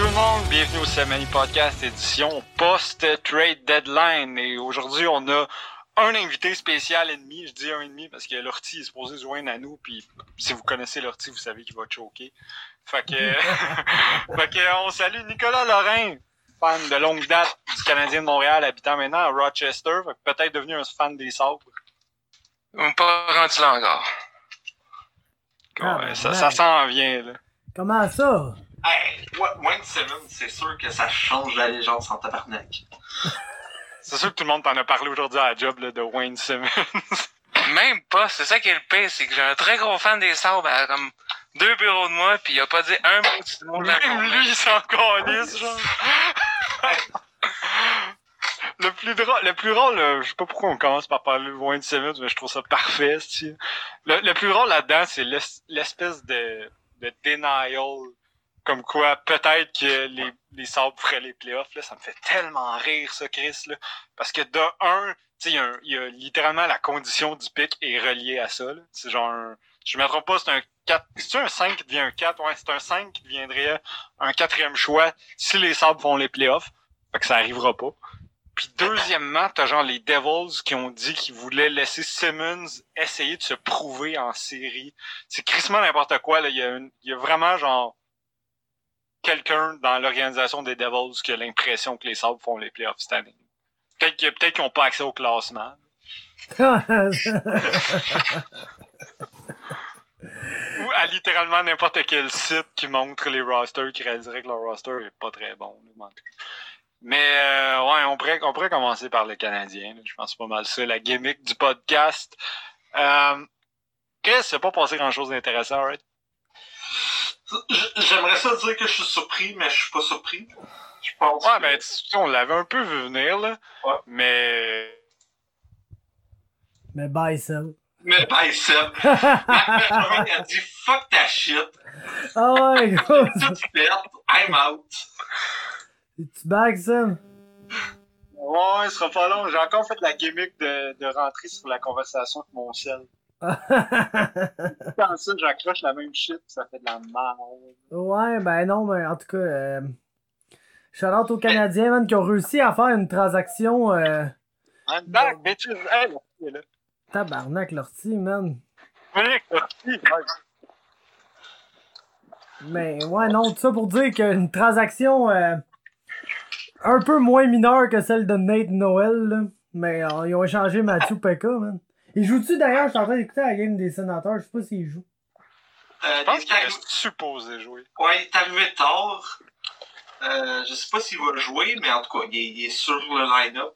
tout le monde, bienvenue au Semani Podcast édition post-trade deadline. Et aujourd'hui, on a un invité spécial ennemi. Je dis un ennemi parce que l'ortie est supposé se joindre à nous. Puis si vous connaissez l'ortie, vous savez qu'il va choquer. Fait que, fait que on salue Nicolas Lorrain, fan de longue date du Canadien de Montréal, habitant maintenant à Rochester. Fait que peut-être devenu un fan des sabres. On pas rendu là encore. Ah, Ouais, ben, ça, ouais. ça s'en vient, là. Comment ça? Hey, Wa- Wayne Simmons, c'est sûr que ça change l'allégeance en tabarnak. C'est sûr que tout le monde t'en a parlé aujourd'hui à la job là, de Wayne Simmons. Même pas, c'est ça qui est le pire, c'est que j'ai un très gros fan des sabres à comme deux bureaux de moi, puis il a pas dit un mot du mot de la Même lui, il s'en calisse, genre. le plus drôle, le plus drôle, euh, je sais pas pourquoi on commence par parler de Wayne Simmons, mais je trouve ça parfait. Le, le plus drôle là-dedans, c'est l'es- l'espèce de, de denial, comme quoi peut-être que les, les Sabres feraient les playoffs, là. Ça me fait tellement rire, ça, Chris, là. Parce que de un, il y, y a littéralement la condition du pic est reliée à ça. C'est genre un, je me trompe pas, c'est un 4, c'est un 5 qui devient un 4, ouais, c'est un 5 qui deviendrait un quatrième choix si les Sabres font les playoffs. Fait que ça arrivera pas. Puis deuxièmement, t'as genre les Devils qui ont dit qu'ils voulaient laisser Simmons essayer de se prouver en série. C'est crissement n'importe quoi, là. Il y a, il y a vraiment genre quelqu'un dans l'organisation des Devils qui a l'impression que les Sabres font les playoffs cette année. Peut-être qu'ils peut qu'ils ont pas accès au classement. Ou à littéralement n'importe quel site qui montre les rosters, qui réaliserait que leur roster est pas très bon. Mais euh, ouais, on pourrait, on pourrait commencer par le Canadien. là. Je pense pas mal ça, la gimmick du podcast. Euh, Chris, c'est pas passé grand chose d'intéressant, right? J'aimerais ça dire que je suis surpris, mais je suis pas surpris. Je pense Ouais, que... ben, tu sais, on l'avait un peu vu venir, là. Ouais. Mais. Mais bye, ça. Mais ben, Seb, il a dit fuck ta shit, Ah ouais, gros. tout fait, I'm out. Tu bagues, ça? Ouais, ce sera pas long. J'ai encore fait la gimmick de, de rentrer sur la conversation avec mon sel. Dans ça, j'accroche la même shit, ça fait de la merde. ouais, ben non, mais en tout cas, euh, aux Canadiens, man, qui ont réussi à faire une transaction, euh, I'm back, bitches! Hey, là, il est là. tabarnak, l'ortie, man. Mais ouais, non, tout ça pour dire qu'une transaction euh, un peu moins mineure que celle de Nate Noël, là. Mais euh, ils ont échangé Mathieu Pekka, man. Il joue-tu d'ailleurs? Je suis en train d'écouter la game des sénateurs, je sais pas s'il joue. Euh, Je pense il est qu'il est supposé jouer. Ouais, il est arrivé tard. Euh, je sais pas s'il va jouer, mais en tout cas, il est, il est sur le line-up.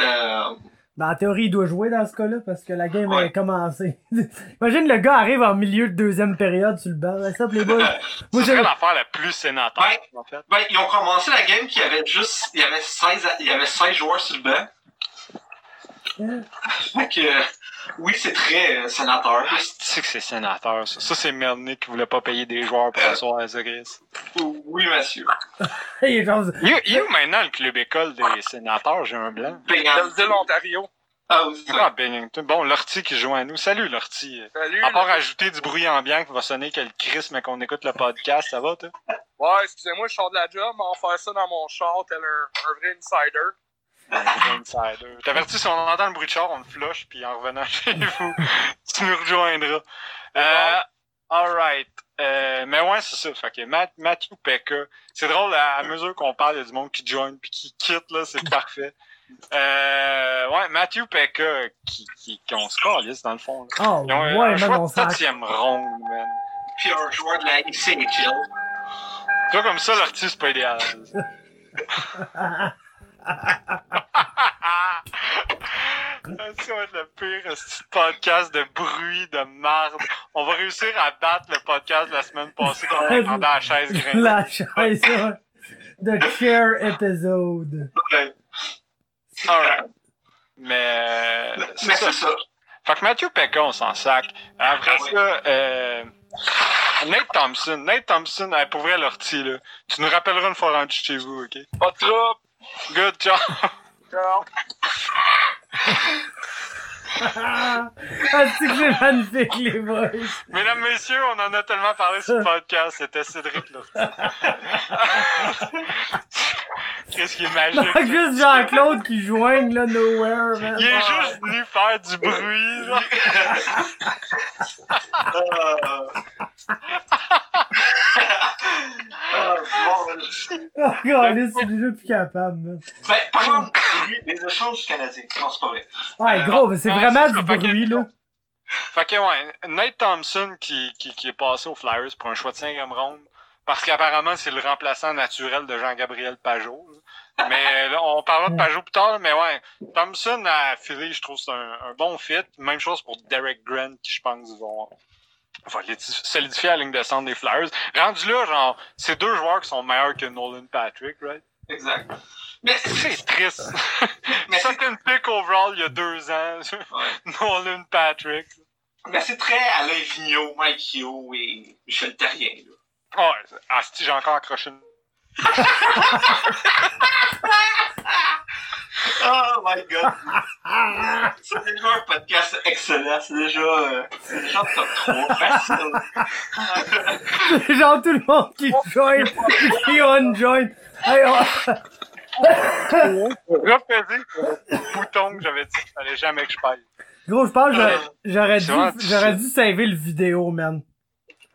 Euh, Ben, en théorie, il doit jouer dans ce cas-là parce que la game Ouais. a commencé. Imagine le gars arrive en milieu de deuxième période sur le banc. Ça, les boys. Moi, C'est j'ai- l'affaire la plus sénateur, Ouais. en fait. ben, ils ont commencé la game qui avait juste. Il y avait 16, à- il y avait 16 joueurs sur le banc. Fait que, euh, oui, c'est très euh, sénateur. Ah, tu sais que c'est sénateur, ça. Ça, c'est Melnick qui voulait pas payer des joueurs pour asseoir à ça, Chris. Oui, monsieur. Il est genre- Il il est où maintenant le club école des sénateurs? J'ai un blanc. De l'Ontario. Ah, oui, c'est Ah. Bennington. Bon, Lortie qui joue à nous. Salut, Lortie. Salut. À part là. ajouter du bruit ambiant qui va sonner que le Chris, mais qu'on écoute le podcast, ça va, toi? Ouais, excusez-moi, je sors de la job, mais on va faire ça dans mon char, tel un, un vrai insider. Insider. Je t'avertis, si on entend le bruit de char, on le flush, puis en revenant chez vous, tu nous rejoindras. Euh, alright. Euh, mais ouais, c'est ça. Fait que Matt, Matthew Pekka. C'est drôle, à, à mesure qu'on parle, il y a du monde qui join puis qui quitte, là, c'est parfait. Euh, ouais, Matthew Pekka, qui, qui, qui on se calisse, dans le fond. Là. Oh, Ils ont un, ouais, un choix de septième ronde, man. Puis un joueur de la ICHL. Toi, comme ça, l'artiste, c'est pas idéal. Ça va être le pire podcast de bruit, de marde. On va réussir à battre le podcast de la semaine passée quand on entendait la chaise grincer. La chaise, ouais. The chair episode. Ouais. Alright. Mais, euh, c'est ça. Fait que Matthew Pekka, on s'en sac. Après Ah oui. ça, euh, Nate Thompson. Nate Thompson, hey, pour vrai, l'ortie, là. Tu nous rappelleras une fois rendu chez vous, ok? Pas trouble. Good job. Ciao. ah, c'est que c'est magnifique, les boys. Mesdames, messieurs, on en a tellement parlé sur le podcast. C'était Cédric, là. Qu'est-ce qui est magique? Non, juste Jean-Claude qui joigne, là, nowhere, man. Il est juste venu faire du bruit, là. Ah, Oh, God, c'est déjà plus capable, man. ben, par exemple, les échanges canadiens. Non, c'est pas vrai. Ouais, gros, mais c'est Ouais, vraiment c'est du bruit, là. Fait que, ouais, Nate Thompson qui, qui, qui est passé aux Flyers pour un choix de 5 ronde. Parce qu'apparemment, c'est le remplaçant naturel de Jean-Gabriel Pajot. là. Mais là, on parlera de Pajot plus tard, mais ouais. Thompson à Philly, je trouve que c'est un, un bon fit. Même chose pour Derek Grant, qui je pense vont, solidifier la ligne de centre des Flyers. Rendu là, genre, c'est deux joueurs qui sont meilleurs que Nolan Patrick, right? Exact. Mais C'est triste. Mais c'est- Second pick overall il y a deux ans. Ouais. Nolan Patrick. Mais c'est très Alain Vigneault, Mike Yo et Michel Terrien. Là. Oh, asti, j'ai encore accroché une Oh my god! c'est déjà un podcast excellent. C'est déjà, euh, c'est déjà top 3 facile. C'est genre tout le monde qui join, qui on-join. Hey, oh, Repédé le bouton que j'avais dit qu'il fallait jamais que je paye. Gros, je pense que j'aurais- dû, j'aurais saver le vidéo, man.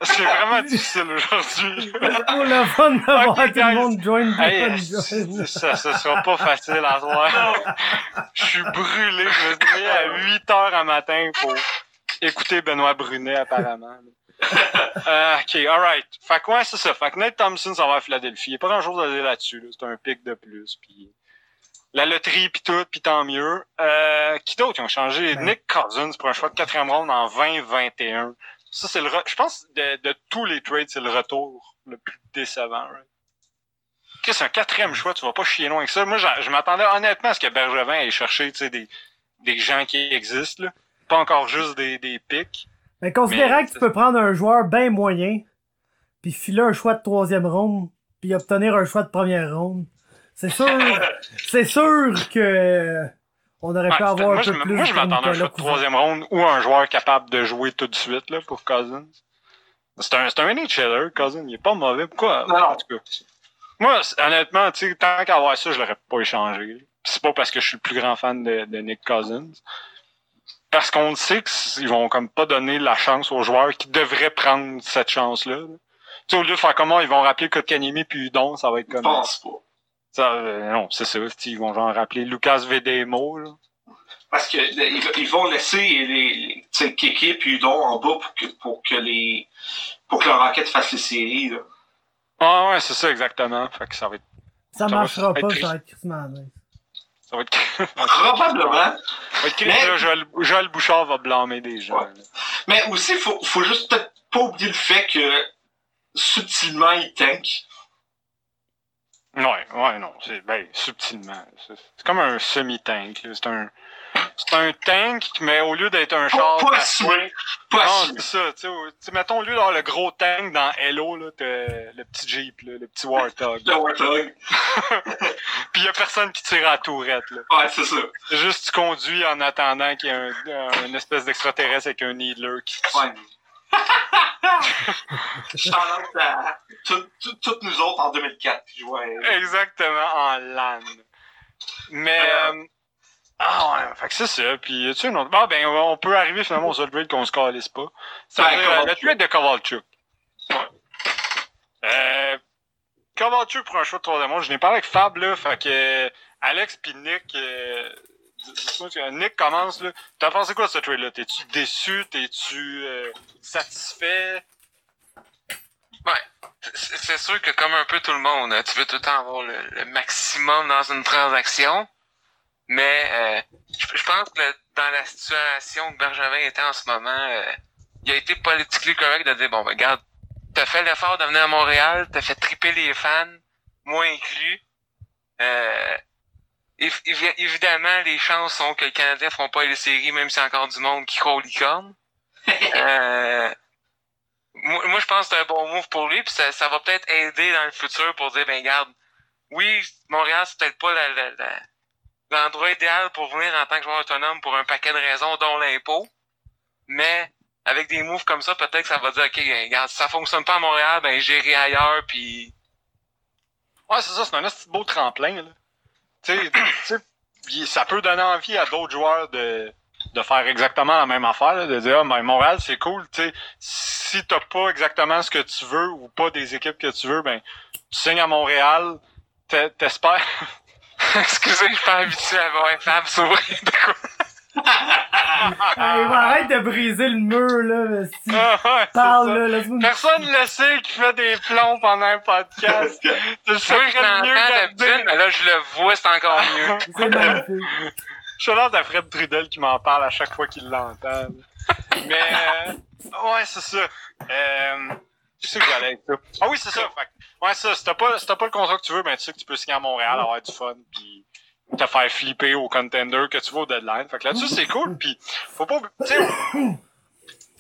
C'est vraiment difficile aujourd'hui. Pour le fun d'avoir Ok, tout le monde join, Hey, join. ça, sera pas facile à soir. Je suis brûlé. Je me suis à 8 heures un matin pour écouter Benoît Brunet, apparemment. Euh, ok, alright. Fait que ouais, c'est ça. Fait que Nate Thompson, ça va à Philadelphie. Il n'y a pas grand chose à dire là-dessus. là. C'est un pic de plus. Puis la loterie, puis tout, puis tant mieux. Euh, qui d'autre qui ont changé? Ouais. Nick Cousins pour un choix de quatrième ronde en 2021. Ça, c'est le re- Je pense de, de tous les trades, c'est le retour le plus décevant. Right? C'est un quatrième choix, tu vas pas chier loin que ça. Moi, je m'attendais honnêtement à ce que Bergevin aille chercher des, des gens qui existent. Là. Pas encore juste des, des pics. Mais considérant Mais- que tu peux prendre un joueur bien moyen, puis filer un choix de troisième ronde, puis obtenir un choix de première ronde, c'est sûr, c'est sûr que on aurait Ouais, pu avoir moi, un peu plus moi, je m'attendais à un choix de troisième ronde ou un joueur capable de jouer tout de suite là, pour Cousins. C'est un, c'est un NHLer, Cousins. Il est pas mauvais. Pourquoi? Non. En tout cas. Moi, honnêtement, tant qu'à avoir ça, je l'aurais pas échangé. C'est pas parce que je suis le plus grand fan de, de Nick Cousins. Parce qu'on le sait qu'ils vont comme pas donner la chance aux joueurs qui devraient prendre cette chance-là. là. Tu sais, au lieu de faire comment, ils vont rappeler Kotkanemi puis Udon, ça va être Je comme... pense pas. Ça, euh, non, c'est ça. Ils vont genre rappeler Lucas Vedemo, là. Parce que le- ils, vont laisser les, les Kéké puis Udon en bas pour que, pour que les pour que leur enquête fasse les séries. Là. Ah ouais, c'est ça exactement. Fait que ça va être, Ça Ça va marchera être pas, triste. ça va être. Ça va être, ça Probablement. va être Mais- là, Joël, Joël Bouchard va blâmer des gens. Ouais. Mais aussi, faut, faut juste peut-être pas oublier le fait que subtilement, ils tankent. Ouais, ouais, non, c'est, ben, subtilement. C'est c'est comme un semi-tank, là. C'est un, c'est un tank, mais au lieu d'être un char. pas. Pas Non, c'est ça, tu sais, mettons, au lieu d'avoir le gros tank dans Hello, là, le petit Jeep, là, le petit Warthog. Le Warthog. Puis y a personne qui tire à la tourette, là. Ouais, c'est ça. C'est juste tu conduis en attendant qu'il y ait un, un- une espèce d'extraterrestre avec un needler qui tue. Ouais. À toutes nous autres en 2004 qui jouaient. Exactement, en LAN. Mais... Euh, euh, ah ouais, fait que c'est ça. Puis, y a-tu une autre... Ah ben, on peut arriver finalement aux upgrades qu'on se calisse pas. Ça Ben, veut dire, euh, le Kovalchuk. trade de Kovalchuk. Ouais. Euh... Kovalchuk pour un choix de troisième monde. Je n'ai parlé avec Fab, là. Fait que euh, Alex puis Nick... euh, tu- Nick commence, là. T'as pensé quoi de ce trade-là? T'es-tu déçu? T'es-tu euh, satisfait? C'est c'est sûr que comme un peu tout le monde, tu veux tout le temps avoir le, le maximum dans une transaction. Mais euh, je, je pense que dans la situation que Bergevin était en ce moment, euh, il a été politiquement correct de dire bon ben regarde, t'as fait l'effort de venir à Montréal, t'as fait triper les fans, moi inclus. Euh, év- évi- évidemment, les chances sont que les Canadiens feront pas les séries, même s'il y a encore du monde qui croit aux licornes. Euh, moi, moi, je pense que c'est un bon move pour lui, puis ça, ça va peut-être aider dans le futur pour dire, ben garde, oui, Montréal, c'est peut-être pas la, la, la, l'endroit idéal pour venir en tant que joueur autonome pour un paquet de raisons, dont l'impôt. Mais avec des moves comme ça, peut-être que ça va dire, OK, regarde, si ça fonctionne pas à Montréal, ben j'irai ailleurs, puis... Ouais, c'est ça, c'est un petit beau tremplin. Tu sais, ça peut donner envie à d'autres joueurs de, de faire exactement la même affaire, de dire, ah, ben, Montréal, c'est cool, tu sais, si t'as pas exactement ce que tu veux ou pas des équipes que tu veux, ben, tu signes à Montréal, t'es- t'espères... Excusez, je suis pas habitué à voir Fab s'ouvrir de quoi. Hey, arrête de briser le mur, là. Si Ah, ouais, parle, là, laisse-moi Personne ne le sait qui fait des plombs pendant un podcast. Je le l'entends mieux d'habitude, mais là, je le vois, c'est encore mieux. C'est magnifique. Je suis là à Fred Trudel qui m'en parle à chaque fois qu'il l'entend. Mais, euh, ouais, c'est ça. Euh, tu sais que j'allais avec ça. Ah oui, c'est ça. Fait que, ouais, ça. Si pas, si pas le contrat que tu veux, ben, tu sais que tu peux signer à Montréal, avoir du fun, puis te faire flipper au contender que tu veux au deadline. Fait que là-dessus, c'est cool, puis faut pas,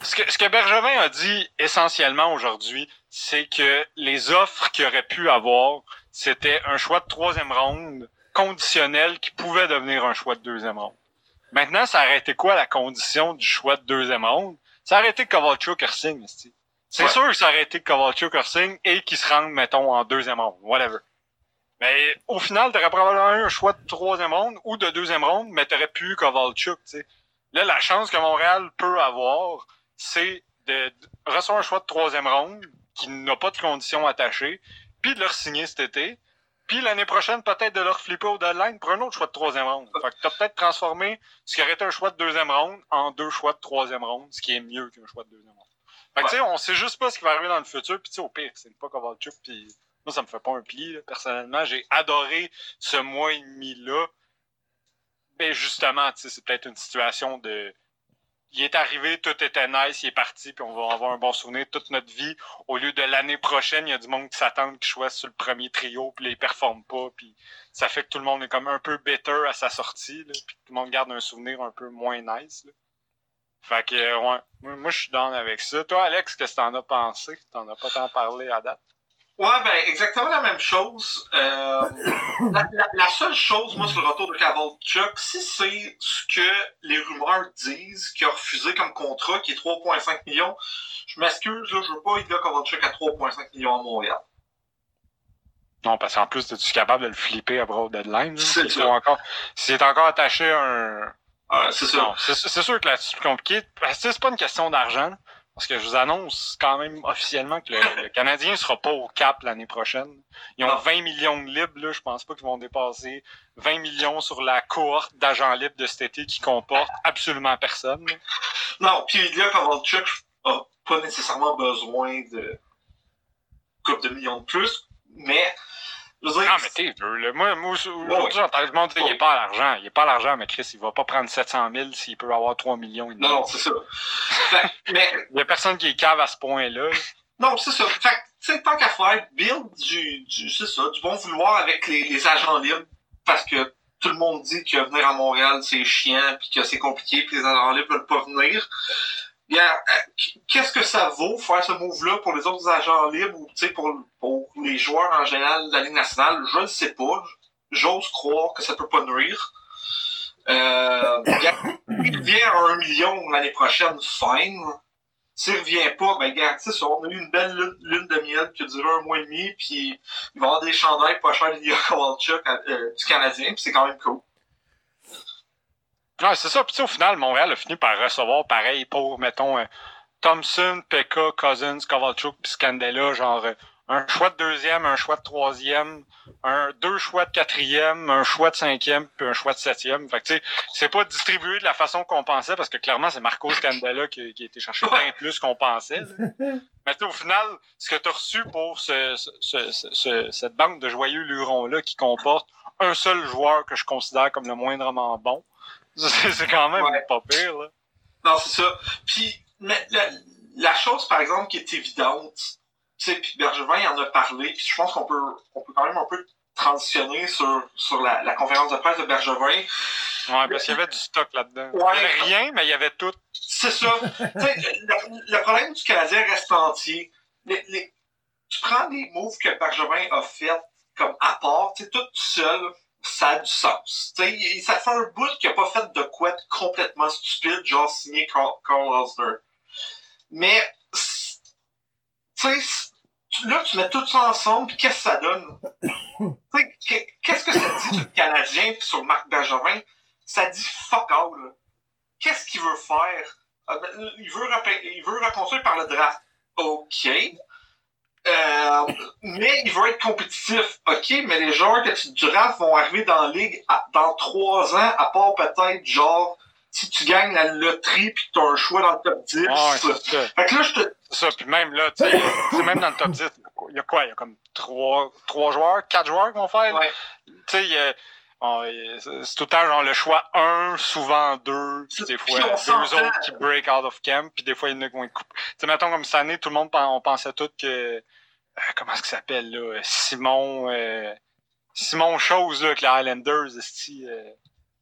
ce que, ce que Bergevin a dit essentiellement aujourd'hui, c'est que les offres qu'il aurait pu avoir, c'était un choix de troisième ronde conditionnel qui pouvait devenir un choix de deuxième ronde. Maintenant, ça aurait été quoi la condition du choix de deuxième ronde? Ça aurait été Kovalchuk signe. C'est Ouais. sûr que ça aurait été que Kovalchuk signe et qu'il se rende, mettons, en deuxième ronde. Whatever. Mais au final, t'aurais probablement eu un choix de troisième ronde ou de deuxième ronde, mais t'aurais pu Kovalchuk, tu sais. Là, la chance que Montréal peut avoir, c'est de, de recevoir un choix de troisième ronde qui n'a pas de conditions attachées, puis de leur signer cet été, puis l'année prochaine, peut-être de leur flipper au deadline pour un autre choix de troisième ronde. Fait que t'as peut-être transformé ce qui aurait été un choix de deuxième ronde en deux choix de troisième ronde, ce qui est mieux qu'un choix de deuxième ronde. Fait que on sait juste pas ce qui va arriver dans le futur, puis au pire, c'est pas Kovalchuk, puis moi, ça me fait pas un pli, là, personnellement. J'ai adoré ce mois et demi-là. Ben, justement, c'est peut-être une situation de... Il est arrivé, tout était nice, il est parti, puis on va avoir un bon souvenir toute notre vie. Au lieu de l'année prochaine, il y a du monde qui s'attend qu'il soit sur le premier trio, puis il performe pas, puis ça fait que tout le monde est comme un peu bitter à sa sortie, là, puis tout le monde garde un souvenir un peu moins nice. Là. Fait que, ouais, moi, moi, je suis down avec ça. Toi, Alex, qu'est-ce que t'en as pensé? T'en as pas tant parlé à date? Ouais, ben, exactement la même chose. Euh, la, la- la seule chose, moi, sur le retour de Kavalchuk, si c'est ce que les rumeurs disent, qu'il a refusé comme contrat, qui est 3,5 millions, je m'excuse, là, je veux pas Ilya Kavalchuk à 3,5 millions à Montréal. Non, parce qu'en plus, es-tu capable de le flipper après au deadline? est encore, s'il est encore attaché à un... Euh, c'est c'est sûr que là, c'est plus compliqué. Parce que c'est pas une question d'argent. là. Parce que je vous annonce quand même officiellement que le, le Canadien sera pas au cap l'année prochaine. Ils ont Non. 20 millions de libres, là. Je pense pas qu'ils vont dépasser 20 millions sur la cohorte d'agents libres de cet été qui comporte absolument personne. là. Non, puis Ilya Kovalchuk a pas nécessairement besoin de couple de millions de plus, mais je veux dire, Ah, mais t'es vieux, là. Moi, moi aujourd'hui, j'entends le monde dire qu'il est pas à l'argent. Il est pas à l'argent, mais Chris, il va pas prendre 700 000 s'il peut avoir 3 millions. et demi. non, non, c'est ça. Fait- mais Il y a personne qui est cave à ce point-là. là. Non, c'est ça. Fait que, tu sais, tant qu'à faire, build du, du c'est ça, du bon vouloir avec les, les agents libres, parce que tout le monde dit que venir à Montréal, c'est chiant, puis que c'est compliqué, puis les agents libres veulent pas venir. Bien, euh, qu'est-ce que ça vaut faire ce move-là pour les autres agents libres ou, tu sais, pour, pour les joueurs en général de la Ligue nationale? Je ne sais pas. J'ose croire que ça peut pas nuire. Euh, il revient à un million l'année prochaine, fine. S'il revient pas, ben, regarde, on a eu une belle lune, lune de miel qui a duré un mois et demi, puis il va y avoir des chandails pas chers d'Ilya Kovalchuk euh, du Canadien, puis c'est quand même cool. Ouais, c'est ça. Puis au final, Montréal a fini par recevoir pareil pour, mettons, euh, Thompson, Pekka, Cousins, Kovalchuk, puis Scandella, genre euh, un choix de deuxième, un choix de troisième, un deux choix de quatrième, un choix de cinquième, puis un choix de septième. Fait que tu sais, c'est pas distribué de la façon qu'on pensait, parce que clairement, c'est Marco Scandella qui, qui a été chercher bien plus qu'on pensait. Mais tu sais, au final, ce que tu as reçu pour ce- ce- ce- cette banque de joyeux lurons-là qui comporte un seul joueur que je considère comme le moindrement bon, c'est c'est quand même Ouais. pas pire, là. Non, c'est ça. Puis, mais la, la chose, par exemple, qui est évidente, tu sais, puis Bergevin il en a parlé, puis je pense qu'on peut, on peut quand même un peu transitionner sur, sur la, la conférence de presse de Bergevin. Ouais, parce qu'il y avait du stock là-dedans. Ouais. Il y avait rien, mais il y avait tout. C'est ça. Le problème du Canadien reste entier. Les- les- tu prends les moves que Bergevin a fait comme apport, tu sais, tout seul, ça a du sens. Tu sais, il- ça fait un bout qu'il a pas fait de quoi complètement stupide, genre signer Carl, Carl. Mais, tu là, tu mets tout ça ensemble, puis qu'est-ce que ça donne? Qu'est-ce que ça dit sur le Canadien puis sur Marc Bergevin? Ça dit fuck all. Qu'est-ce qu'il veut faire? Euh, ben, Il veut, il veut reconstruire par le draft. OK. Euh, mais il veut être compétitif. OK, mais les joueurs que tu drafts vont arriver dans la ligue à- dans trois ans, à part peut-être genre si tu gagnes la loterie puis que tu as un choix dans le top 10. Ouais, c'est ça. fait que là, je te. C'est ça. Puis même là, tu sais, même dans le top 10, il y a quoi? Il y a comme trois, trois joueurs, quatre joueurs qui vont faire. Ouais. Tu sais, c'est tout le temps genre le choix 1, souvent 2, puis des Puis fois on deux autres qui break out of camp, puis des fois il y en a qui vont être coupés. Tu sais, mettons comme cette année, tout le monde, on pensait tout que, comment est-ce qu'il s'appelle là, Simon, euh, Simon Chose là, avec les Highlanders, euh,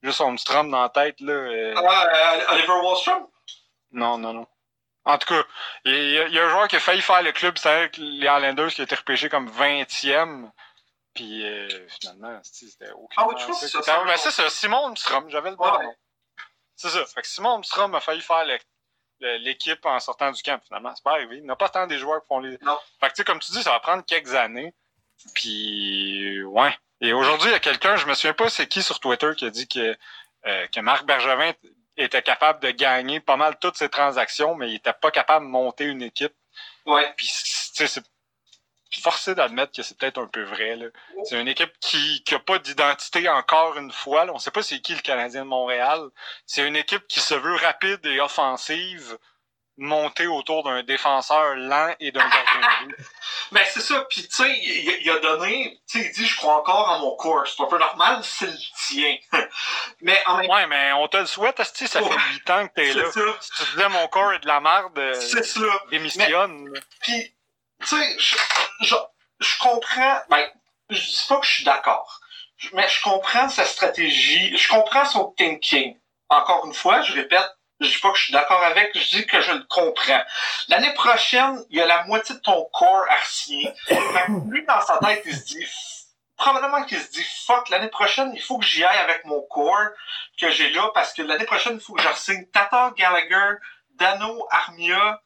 juste son petit drum dans la tête là. euh, Ah, euh, Oliver Wallstrom? non, non, non. En tout cas, il y, a- il y a un joueur qui a failli faire le club, c'est avec les Highlanders qui a été repêché comme 20e. Puis euh, finalement, c'était aucun. Ah oui, que c'est ça, ça? ben, c'est ça, Simon Mstrom, j'avais le bon Ouais. nom. C'est ça. Fait que Simon Mstrom a failli faire le- le- l'équipe en sortant du camp. Finalement, c'est pas arrivé. Il n'y a pas tant des joueurs qui font les. Non. Fait que tu sais, comme tu dis, ça va prendre quelques années. Puis ouais. Et aujourd'hui, il y a quelqu'un, je me souviens pas c'est qui sur Twitter qui a dit que, euh, que Marc Bergevin était capable de gagner pas mal toutes ses transactions, mais il était pas capable de monter une équipe. Ouais. Puis, tu sais, c'est forcé d'admettre que c'est peut-être un peu vrai. C'est une équipe qui qui a pas d'identité encore une fois. Là. On sait pas c'est qui le Canadien de Montréal. C'est une équipe qui se veut rapide et offensive, montée autour d'un défenseur lent et d'un gardien de. Ben, c'est ça. Puis, tu sais, il, il a donné, tu sais, il dit, je crois encore en mon corps. C'est un peu normal, c'est le tien. mais en même Ouais, mais on te le souhaite, asti, ça fait Ouais. huit ans que t'es là. ça. Si tu disais mon corps est de la merde, euh, C'est ça. démissionne. Puis, tu sais, je, comprends, ben, je dis pas que je suis d'accord, mais je comprends sa stratégie, je comprends son thinking. Encore une fois, je répète, je dis pas que je suis d'accord avec, je dis que je le comprends. L'année prochaine, il y a la moitié de ton corps à signer. Lui, dans sa tête, il se dit, probablement qu'il se dit, fuck, l'année prochaine, il faut que j'y aille avec mon corps que j'ai là, parce que l'année prochaine, il faut que je signe Tata Gallagher, Dano Armia,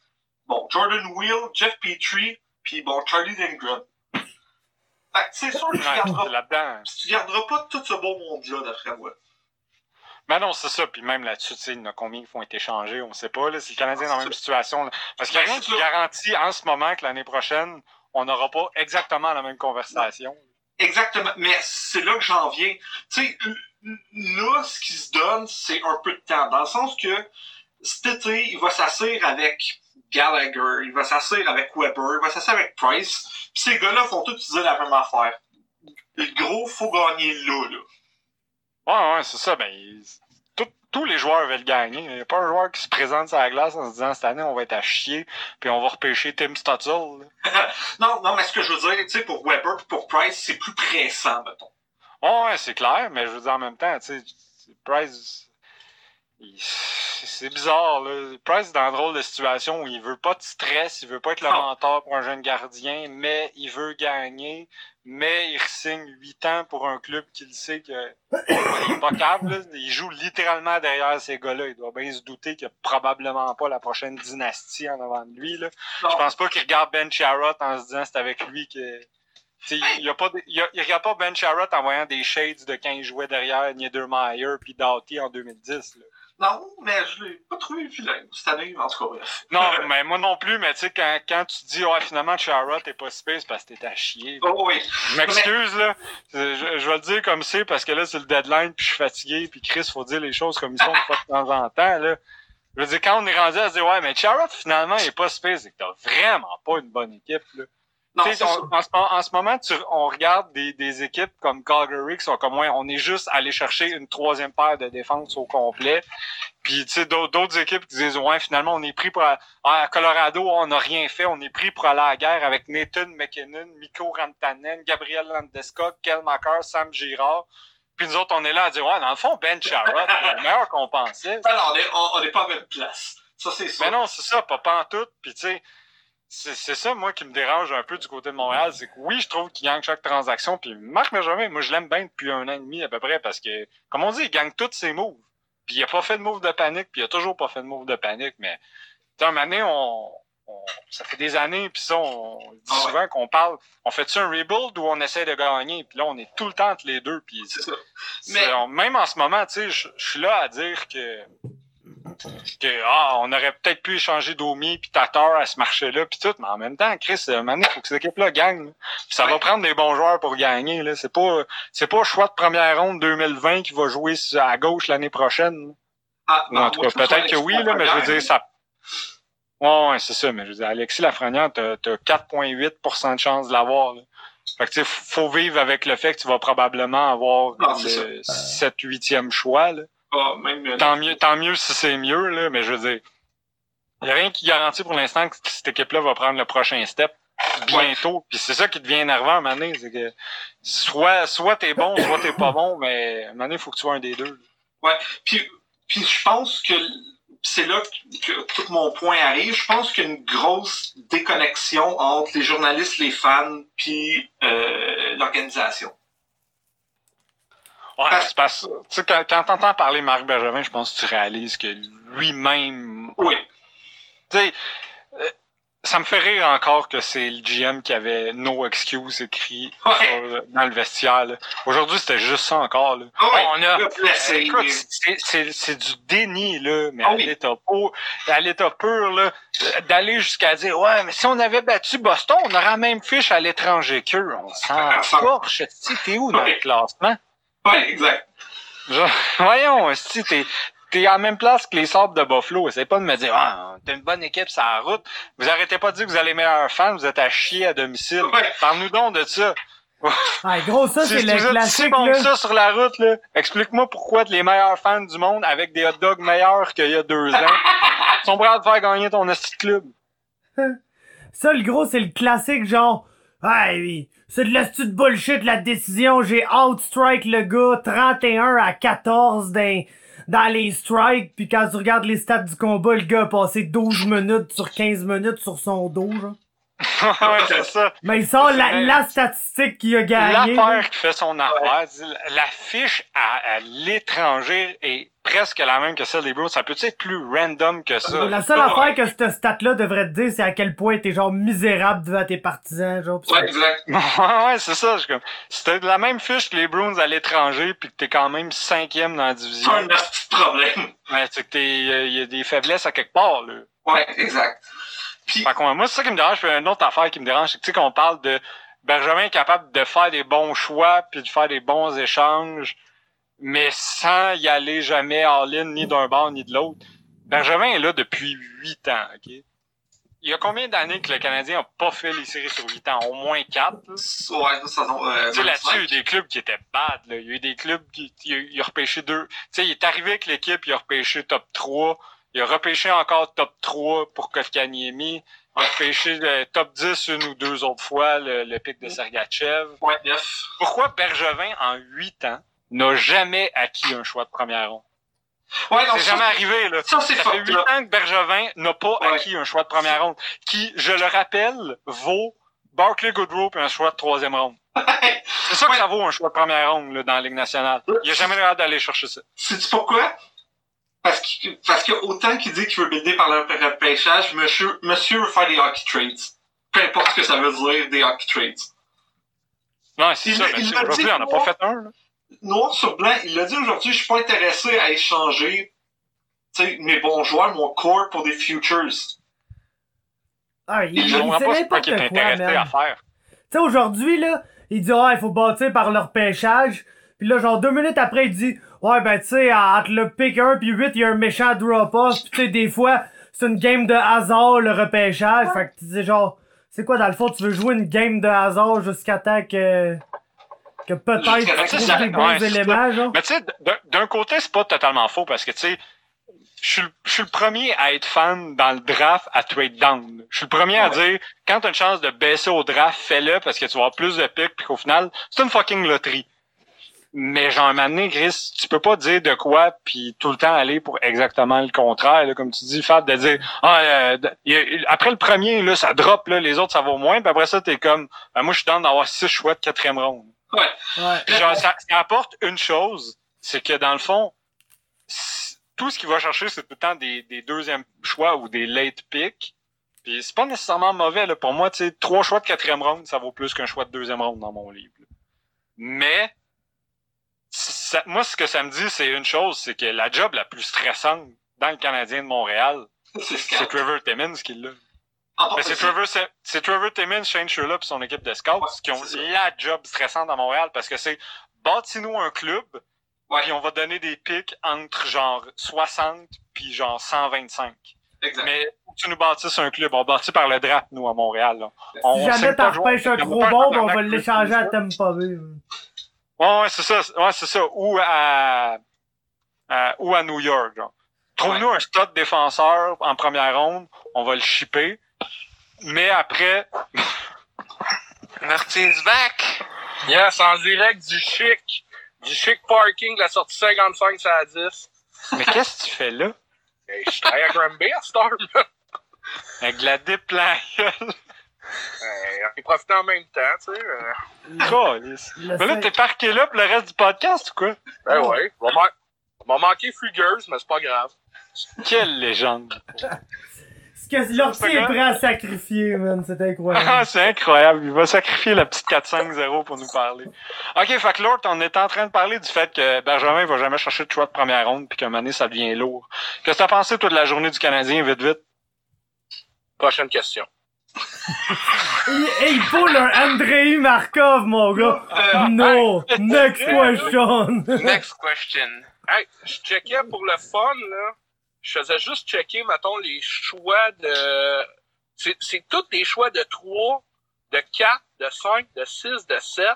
bon, Jordan Wheel, Jeff Petrie, puis bon, Charlie Lindgren. Fait c'est sûr que tu garderas, là-dedans. tu garderas pas tout ce beau monde-là, d'après moi. Mais non, c'est ça. Puis même là-dessus, tu sais, il y en a combien qui font être échangés, on sait pas. Là, si le Canadien est dans la même situation. là. Parce qu'il n'y a Ben, rien qui garantit en ce moment que l'année prochaine, on n'aura pas exactement la même conversation. Exactement. Mais c'est là que j'en viens. Tu sais, là, ce qui se donne, c'est un peu de temps. Dans le sens que cet été, il va s'asseoir avec Gallagher, il va s'asseoir avec Weber, il va s'asseoir avec Price. Puis ces gars-là font tous dire la même affaire. Le gros, faut gagner là, là. Ouais, ouais, c'est ça. Ben, il- tout- tous les joueurs veulent gagner. Il n'y a pas un joueur qui se présente sur la glace en se disant cette année, on va être à chier, puis on va repêcher Tim Stutzel. Non, non, mais ce que je veux dire, tu sais, pour Weber et pour Price, c'est plus pressant, mettons. Ouais, c'est clair, mais je veux dire en même temps, tu sais, Price, c'est bizarre, là. Price est dans une drôle de situation où il veut pas de stress, il veut pas être le mentor pour un jeune gardien, mais il veut gagner, mais il signe 8 ans pour un club qu'il sait que il est pas capable, là. Il joue littéralement derrière ces gars-là. Il doit bien se douter qu'il n'y a probablement pas la prochaine dynastie en avant de lui, là. Je pense pas qu'il regarde Ben Charrot en se disant c'est avec lui que. Il, a pas de- il, y a- il regarde pas Ben Charrot en voyant des shades de quand il jouait derrière Niedermeyer puis Doughty en 2010. Là. Non, mais je l'ai pas trouvé vilain cette année, en tout cas, bref. Non, mais moi non plus, mais tu sais, quand, quand tu dis ouais finalement Charrot est pas c'est parce que t'es à chier. Oh oui. Je m'excuse là. Je, je vais le dire comme c'est parce que là c'est le deadline puis je suis fatigué puis Chris faut dire les choses comme ils sont de temps en temps là. Je veux dire quand on est rendu à se dire ouais mais Charrot finalement il est pas si pire, c'est que t'as vraiment pas une bonne équipe là. Non, on- en, ce, en ce moment, tu- on regarde des, des équipes comme Calgary qui sont comme ouais, on est juste allé chercher une troisième paire de défense au complet. Puis tu sais, d'autres équipes qui disent ouais, finalement, on est pris pour à, à Colorado, on n'a rien fait, on est pris pour aller à la guerre avec Nathan McKinnon, Mikko Rantanen, Gabriel Landeskog, Kel Macker, Sam Girard. Puis nous autres, on est là à dire ouais, dans le fond, Ben Charrot, c'est le meilleur qu'on pensait. Alors, on est, on, on est pas à même place. Ça, c'est ça. Mais non, c'est ça, pas pantoute. Puis tu sais, c'est ça, moi, qui me dérange un peu du côté de Montréal. C'est que oui, je trouve qu'il gagne chaque transaction. Puis Marc Benjamin, moi, je l'aime bien depuis un an et demi à peu près parce que, comme on dit, il gagne tous ses moves. Puis il a pas fait de move de panique, puis il a toujours pas fait de move de panique. Mais, tu sais, un moment donné, on, on- ça fait des années, puis ça, on dit Ah souvent qu'on parle, on fait-tu un rebuild ou on essaie de gagner? Puis là, on est tout le temps entre les deux. Puis C'est ça. c'est- Mais- on- même en ce moment, tu sais, je suis là à dire que que ah, on aurait peut-être pu échanger Domi puis Tatar à ce marché-là puis tout, mais en même temps, Chris, maintenant, il faut que cette équipe-là gagne. là. Puis ça va prendre des bons joueurs pour gagner. Là. C'est pas c'est pas choix de première ronde 2020 qui va jouer à gauche l'année prochaine. Ah, là. en tout cas, peut-être que oui, là, mais je veux dire, ça. Ouais, ouais, c'est ça, mais je veux dire, Alexis Lafrenière, t'as t'as 4,8% de chance de l'avoir. là. Fait que tu sais, faut vivre avec le fait que tu vas probablement avoir Non, c'est le 7 8e choix. Là. Ah, même, euh, Tant mieux, tant mieux si c'est mieux, là, mais je veux dire, il n'y a rien qui garantit pour l'instant que cette équipe-là va prendre le prochain step bientôt. Puis c'est ça qui devient énervant à donné, c'est que soit, soit t'es bon, soit t'es pas bon, mais à donné, il faut que tu sois un des deux. Puis, puis je pense que c'est là que, que tout mon point arrive. Je pense qu'il y a une grosse déconnexion entre les journalistes, les fans, puis euh, l'organisation. Ouais, Parce- c'est parce quand, quand t'entends parler Marc Bergevin, je pense que tu réalises que lui-même Oui. Tu sais, euh, ça me fait rire encore que c'est le GM qui avait no excuse écrit Ouais. sur- dans le vestiaire. Aujourd'hui, c'était juste ça encore. Là. Ah ouais, on a, blessé. Écoute, c'est- du déni, là, mais Ah à oui. l'état pur, à l'état pur, là, euh, d'aller jusqu'à dire Ouais, mais si on avait battu Boston, on aurait la même fiche à l'étranger qu'eux. On s'en Ah, torche. Si t'es où dans le classement? Ouais, exact. Genre, voyons, si t'es t'es à la même place que les Sabres de Buffalo, essayez pas de me dire ah, t'as une bonne équipe sur la route. Vous arrêtez pas de dire que vous avez les meilleurs fans, vous êtes à chier à domicile. Ouais. Parle-nous donc de ça. Ah, gros, ça, c'est vous le si classique, bon que là. ça sur la route, là, explique-moi pourquoi les meilleurs fans du monde avec des hot dogs meilleurs qu'il y a deux ans sont prêts à te faire gagner ton esti de club. Ça, le gros, c'est le classique, genre, hey, oui, c'est de l'astu de bullshit, la décision, j'ai outstrike le gars 31 à 14 dans, dans les strikes, puis quand tu regardes les stats du combat, le gars a passé 12 minutes sur 15 minutes sur son dos, genre. ouais, c'est ça. Mais il sort la, statistique qu'il a gagné. L'affaire qui fait son affaire, la fiche à, à l'étranger est presque la même que celle des Bruins. Ça peut être plus random que ça? La seule Ouais. affaire que cette stat-là devrait te dire, c'est à quel point t'es genre misérable devant tes partisans, genre. Ouais, exact. ouais, ouais, c'est ça. Comme, si t'as de la même fiche que les Bruins à l'étranger, puis que t'es quand même cinquième dans la division, C'est un petit problème. ben, c'est que t'es, il y a des faiblesses à quelque part, là. Ouais, exact. Puis, moi, c'est ça qui me dérange. Puis une autre affaire qui me dérange, c'est que, tu sais, qu'on parle de Benjamin est capable de faire des bons choix, puis de faire des bons échanges, mais sans y aller jamais all-in, ni d'un bord, ni de l'autre. Benjamin est là depuis huit ans, OK? Il y a combien d'années que le Canadien a pas fait les séries sur huit ans? Au moins quatre, là? ouais, ça, euh, Tu sais, là-dessus, il y a eu des clubs qui étaient bad, là. Il y a eu des clubs qui, il a, il a repêché deux. Tu sais, il est arrivé avec l'équipe, il a repêché top 3. Il a repêché encore top 3 pour Kotkaniemi. Il a repêché le top 10 une ou deux autres fois, le, le pic de Sergachev. Ouais. Pourquoi Bergevin, en huit ans, n'a jamais acquis un choix de première ronde? Ouais, C'est jamais arrivé, là. ça, c'est Ça fort, fait huit là. ans que Bergevin n'a pas Ouais. acquis un choix de première ronde, qui, je le rappelle, vaut Barclay Goodrow et un choix de troisième ronde. C'est ça que Ouais. ça vaut un choix de première ronde là, dans la Ligue nationale. Il a jamais l'air d'aller chercher ça. Sais-tu pourquoi? Parce que, parce que autant qu'il dit qu'il veut builder par le repêchage, monsieur, monsieur veut faire des hockey trades. Peu importe ce que ça veut dire, des hockey trades. Non, c'est ça, mais aujourd'hui, on n'a pas fait un. Là. Noir sur blanc, il l'a dit aujourd'hui, je suis pas intéressé à échanger tu sais, mes bons joueurs, mon core pour des futures. Ah, il, Je il, comprends pas n'importe qu'il est intéressé à faire. Tu sais, aujourd'hui, là, il dit, ah, il faut bâtir par leur pêchage. Puis là, genre, deux minutes après, il dit, ouais, ben, tu sais, entre le pick 1 puis 8, il y a un méchant drop-off. Puis tu sais, des fois, c'est une game de hasard, le repêchage. Fait que, tu sais, genre, c'est quoi, dans le fond, tu veux jouer une game de hasard jusqu'à temps que, que peut-être tu trouves des bons ouais, éléments, genre. Mais tu sais, d'un- côté, c'est pas totalement faux parce que, tu sais, je suis le- je suis le premier à être fan dans le draft à trade down. Je suis le premier à dire, quand t'as une chance de baisser au draft, fais-le parce que tu vas avoir plus de picks puis qu'au final, c'est une fucking loterie. Mais genre, un moment donné, Chris, tu peux pas dire de quoi puis tout le temps aller pour exactement le contraire, là, comme tu dis, Fab, de dire ah, euh, de- y a- après le premier, là, ça drop, là, les autres, ça va moins, puis après ça, t'es comme ben, moi je suis dans d'avoir six choix de quatrième ronde. Ouais. Ouais. Puis genre, ça, ça apporte une chose, c'est que dans le fond, tout ce qu'il va chercher, c'est tout le temps des, des deuxièmes choix ou des late picks. Puis c'est pas nécessairement mauvais. Là. Pour moi, tu sais, trois choix de quatrième ronde, ça vaut plus qu'un choix de deuxième ronde dans mon livre. là. Mais ça- moi, ce que ça me dit, c'est une chose, c'est que la job la plus stressante dans le Canadien de Montréal, C'est. Trevor Timmins qui l'a. Mais c'est Trevor, Trevor Timmins, Shane Sherlock et son équipe de scouts Ouais, qui ont la job stressante à Montréal parce que c'est bâtis-nous un club, Ouais. puis on va donner des pics entre genre 60 puis genre 125. Exact. Mais faut que tu nous bâtisses un club. On bâtit par le draft, nous, à Montréal. Là. On, Si jamais t'en repêches un trop bon, on va l'échanger à Tampa Bay. Ouais, ouais, c'est ça. Ouais, c'est ça. Ou à, à- ou à New York, genre. Trouve-nous un stud défenseur en première ronde, on va le shipper. Mais après, Martin's back! Yes, en direct du chic. Du chic parking de la sortie 55 à 10. mais qu'est-ce que tu fais là? Hey, je travaille à Granby à Star, man. Avec de la dip on est profité en même temps, tu sais. euh. Mais là, t'es parqué là pour le reste du podcast ou quoi? Ben ouais. Va man- va manquer Fugueuse, mais c'est pas grave. Quelle légende. Ce que l'ortie est prêt à sacrifier, man, c'est Ah, incroyable. c'est incroyable. Il va sacrifier la petite 4-5-0 pour nous parler. OK, fait que Lord, on est en train de parler du fait que Benjamin va jamais chercher de choix de première ronde puis qu'à un moment donné, ça devient lourd. Qu'est-ce que t'as pensé, toi, de la journée du Canadien, vite, vite? Prochaine question. Il, il pull un Andrei Markov, mon gars. Euh, No, next question. Next question. Hey, je checkais pour le fun, là. Je faisais juste checker, mettons, les choix de. C'est tous des choix de 3, de 4, de 5, de 6, de 7.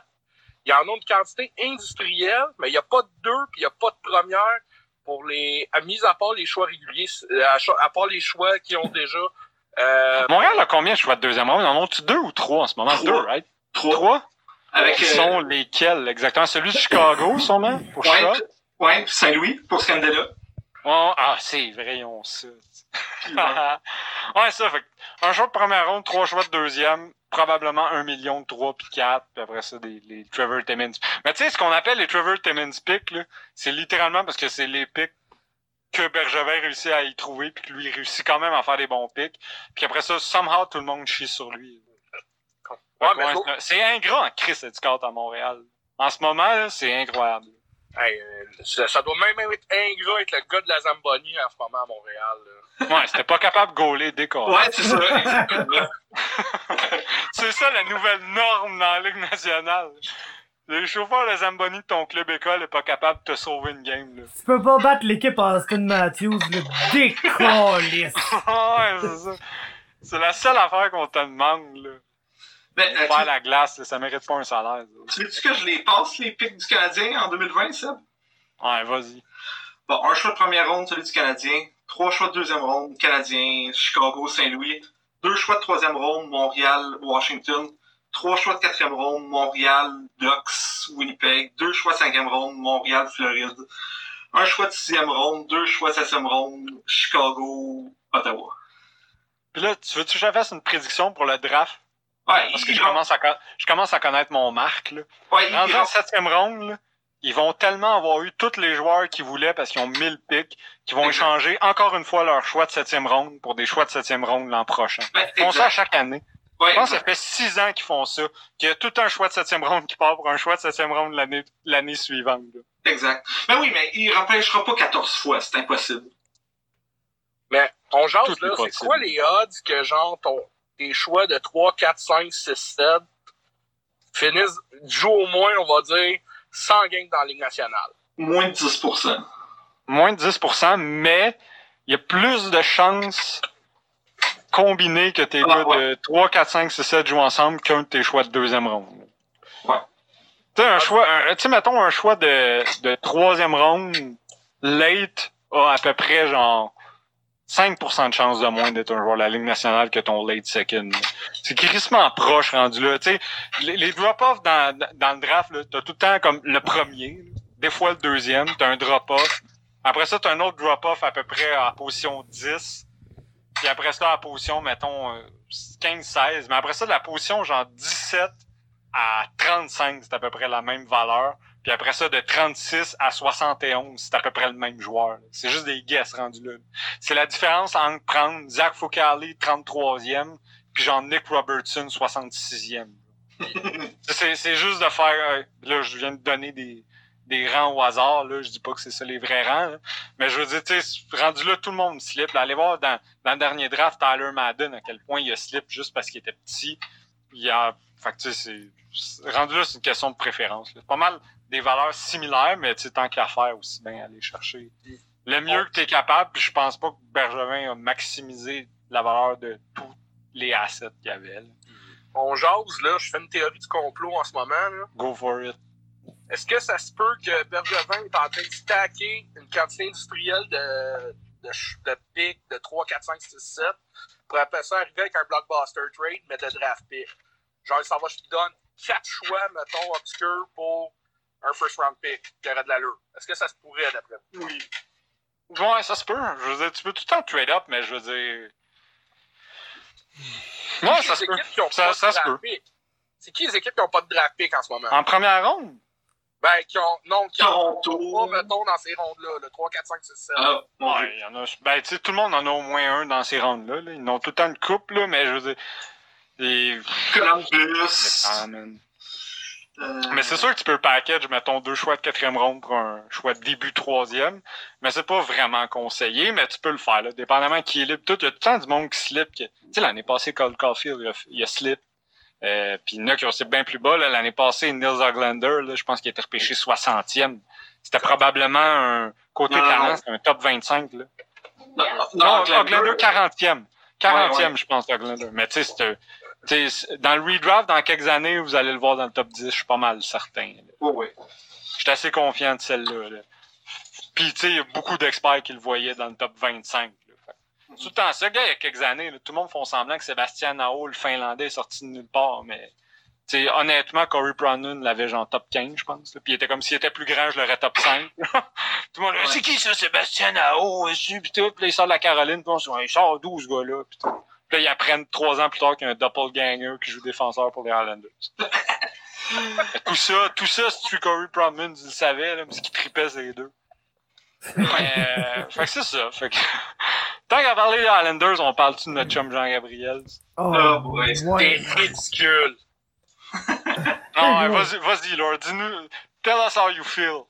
Il y en a une quantité industrielle, mais il n'y a pas de 2 puis il n'y a pas de première pour les. À mis à part les choix réguliers, à part les choix qui ont déjà. Euh, Montréal a combien de choix de deuxième ronde? En ont-tu deux ou trois en ce moment? Trois. Deux, right? Trois. Trois? Avec Qui euh, sont lesquels, exactement? Celui de Chicago, sûrement? Pour ouais, ouais, puis Saint-Louis pour Scandella. Oh, ah, c'est vrai, ils ont ça. ouais, ça, fait un choix de première ronde, trois choix de deuxième, probablement un million de trois puis quatre, puis après ça, des, les Trevor Timmins. Mais tu sais, ce qu'on appelle les Trevor Timmins picks, c'est littéralement parce que c'est les picks que Bergevin réussit à y trouver, puis que lui réussit quand même à faire des bons picks. Puis après ça, somehow, tout le monde chie sur lui. Ouais, mais c'est ingrat en Chris, cette carte à Montréal. En ce moment, là, c'est incroyable. hey, euh, ça, ça doit même être ingrat être le gars de la Zamboni en ce moment à Montréal. là. Ouais, c'était pas capable de gauler des corps. Ouais, c'est ça. C'est ça la nouvelle norme dans la Ligue nationale. Le chauffeur de Zamboni de ton club école est pas capable de te sauver une game, là. Tu peux pas battre l'équipe Austin Matthews, le décolliste. ouais, c'est ça. C'est la seule affaire qu'on te demande, là. Mais, euh, Faire la glace, là, ça mérite pas un salaire. tu veux-tu que je les passe, les pics du Canadien en 2020, Seb? Ouais, vas-y. Bon, un choix de première ronde, celui du Canadien. Trois choix de deuxième ronde, Canadien, Chicago, Saint-Louis. Deux choix de troisième ronde, Montréal, Washington. Trois choix de quatrième ronde, Montréal, Ducks, Winnipeg. Deux choix de cinquième ronde, Montréal, Floride. Un choix de sixième ronde, deux choix de septième ronde, Chicago, Ottawa. Puis là, tu veux-tu que je fasse une prédiction pour le draft? Ouais, Parce que je commence à, con- je commence à connaître mon marque, là. ouais, en septième ronde, là, ils vont tellement avoir eu tous les joueurs qu'ils voulaient parce qu'ils ont 1000 pics, qu'ils vont échanger encore une fois leur choix de septième ronde pour des choix de septième ronde l'an prochain. Ouais, Ils font ça chaque année. Ouais, Je pense que ça fait six ans qu'ils font ça, qu'il y a tout un choix de septième ronde qui part pour un choix de septième ronde l'année, l'année suivante. là. Exact. Mais oui, mais il repêchera pas 14 fois, c'est impossible. Mais on jase, Tout est là, c'est quoi les odds que, genre, ton, tes choix de 3, 4, 5, 6, 7 finissent, jouent au moins, on va dire, 100 games dans la Ligue nationale? Moins de 10%. Moins de 10%, mais il y a plus de chances combinés que tes Ah, gars ouais. de 3, 4, 5, 6, 7 jouent ensemble qu'un de tes choix de deuxième ronde. Ouais. Tu sais, un choix, tu sais, mettons un choix de, de troisième ronde, late, a à peu près genre 5% de chance de moins d'être un joueur de la Ligue nationale que ton late second. C'est crissement proche rendu là. Tu sais, les, les drop-offs dans, dans le draft, t'as tout le temps comme le premier, là. des fois le deuxième, t'as un drop-off. Après ça, t'as un autre drop-off à peu près à position 10. Puis après ça, à position, mettons, euh, 15-16. Mais après ça, de la position genre 17 à 35, c'est à peu près la même valeur. Puis après ça, de 36 à 71, c'est à peu près le même joueur. C'est juste des guesses rendus là. C'est la différence entre prendre Zach Foucali, 33e, puis genre Nick Robertson, 66e. c'est, c'est juste de faire... euh, là, je viens de donner des, des rangs au hasard. Là. Je dis pas que c'est ça les vrais rangs. là. Mais je veux dire, tu rendu là, tout le monde slip. Là, allez voir dans, dans le dernier draft, Tyler Madden, à quel point il a slip juste parce qu'il était petit. Il a... Fait que, c'est... Rendu là, c'est une question de préférence. là. Pas mal des valeurs similaires, mais tant qu'à faire aussi bien aller chercher le mieux que tu es capable. Puis je pense pas que Bergevin a maximisé la valeur de tous les assets qu'il y avait. là. On jase, là, je fais une théorie du complot en ce moment, là. Go for it. Est-ce que ça se peut que Bergevin est en train de stacker une quantité industrielle de, de, de de 3, 4, 5, 6, 7 pour après ça arriver avec un blockbuster trade, mais de draft pick? Genre, ça va, je te donne 4 choix, mettons, obscurs pour un first round pick qui aurait de l'allure. Est-ce que ça se pourrait d'après vous? Oui. Ouais, ça se peut. Je veux dire, tu peux tout le temps trade up, mais je veux dire. Ouais, ça se peut. Ça- ça se peut. C'est qui les équipes qui n'ont pas de draft pick en ce moment? En première ronde? Ben, qui ont, non, qui ont pas, mettons, dans ces rondes-là, le 3, 4, 5, 6, 7. Ah, Ouais, il y en a. Ben, tu sais, tout le monde en a au moins un dans ces rondes-là. là. Ils ont tout le temps une coupe, là, mais je veux dire. Et... Columbus. Euh, Mais c'est sûr que tu peux package, mettons, deux choix de quatrième ronde pour un choix de début troisième. Mais c'est pas vraiment conseillé, mais tu peux le faire, là. Dépendamment qui est libre. Tout, il y a tout le temps du monde qui slip. que- Tu sais, l'année passée, Cole Caulfield, il a, il a slip. Euh, puis il y en a qui ont bien plus bas. L'année passée, Nils Oglander, là, je pense qu'il a été repêché 60e. C'était probablement un côté Non, talent, c'était un top 25, là. non, Non, non, Oglander, 40e. 40e, Ouais, ouais. je pense, Oglander. Mais tu sais, dans le redraft, dans quelques années, vous allez le voir dans le top 10, je suis pas mal certain. Oui, oui. Je suis assez confiant de celle-là. Là. Puis, tu sais, il y a beaucoup d'experts qui le voyaient dans le top 25. Tout le temps, ce gars, il y a quelques années, là, tout le monde font semblant que Sébastien Nao, le Finlandais, est sorti de nulle part, mais... honnêtement, Corey Pronon l'avait genre top 15, je pense. là. Puis il était comme s'il était plus grand, je l'aurais top 5. tout le monde, Ouais. c'est qui ça, Sébastien Nao? Puis tout, puis là, il sort de la Caroline, puis on il sort d'où ce gars-là? Puis là, ils apprennent trois ans plus tard qu'il y a un doppelganger qui jout défenseur pour les Highlanders. Mais tout ça, tout ça, si tu Corey Proman, il le savait, là, parce qu'il tripait ces deux. Mais, euh, fait que c'est ça. Fait que, tant qu'à parler des Highlanders, on parle-tu de notre chum Jean-Gabriel? Oh, ouais. T'es ouais. ridicule. Non, vas-y, vas-y, Lord, dis-nous, tell us how you feel.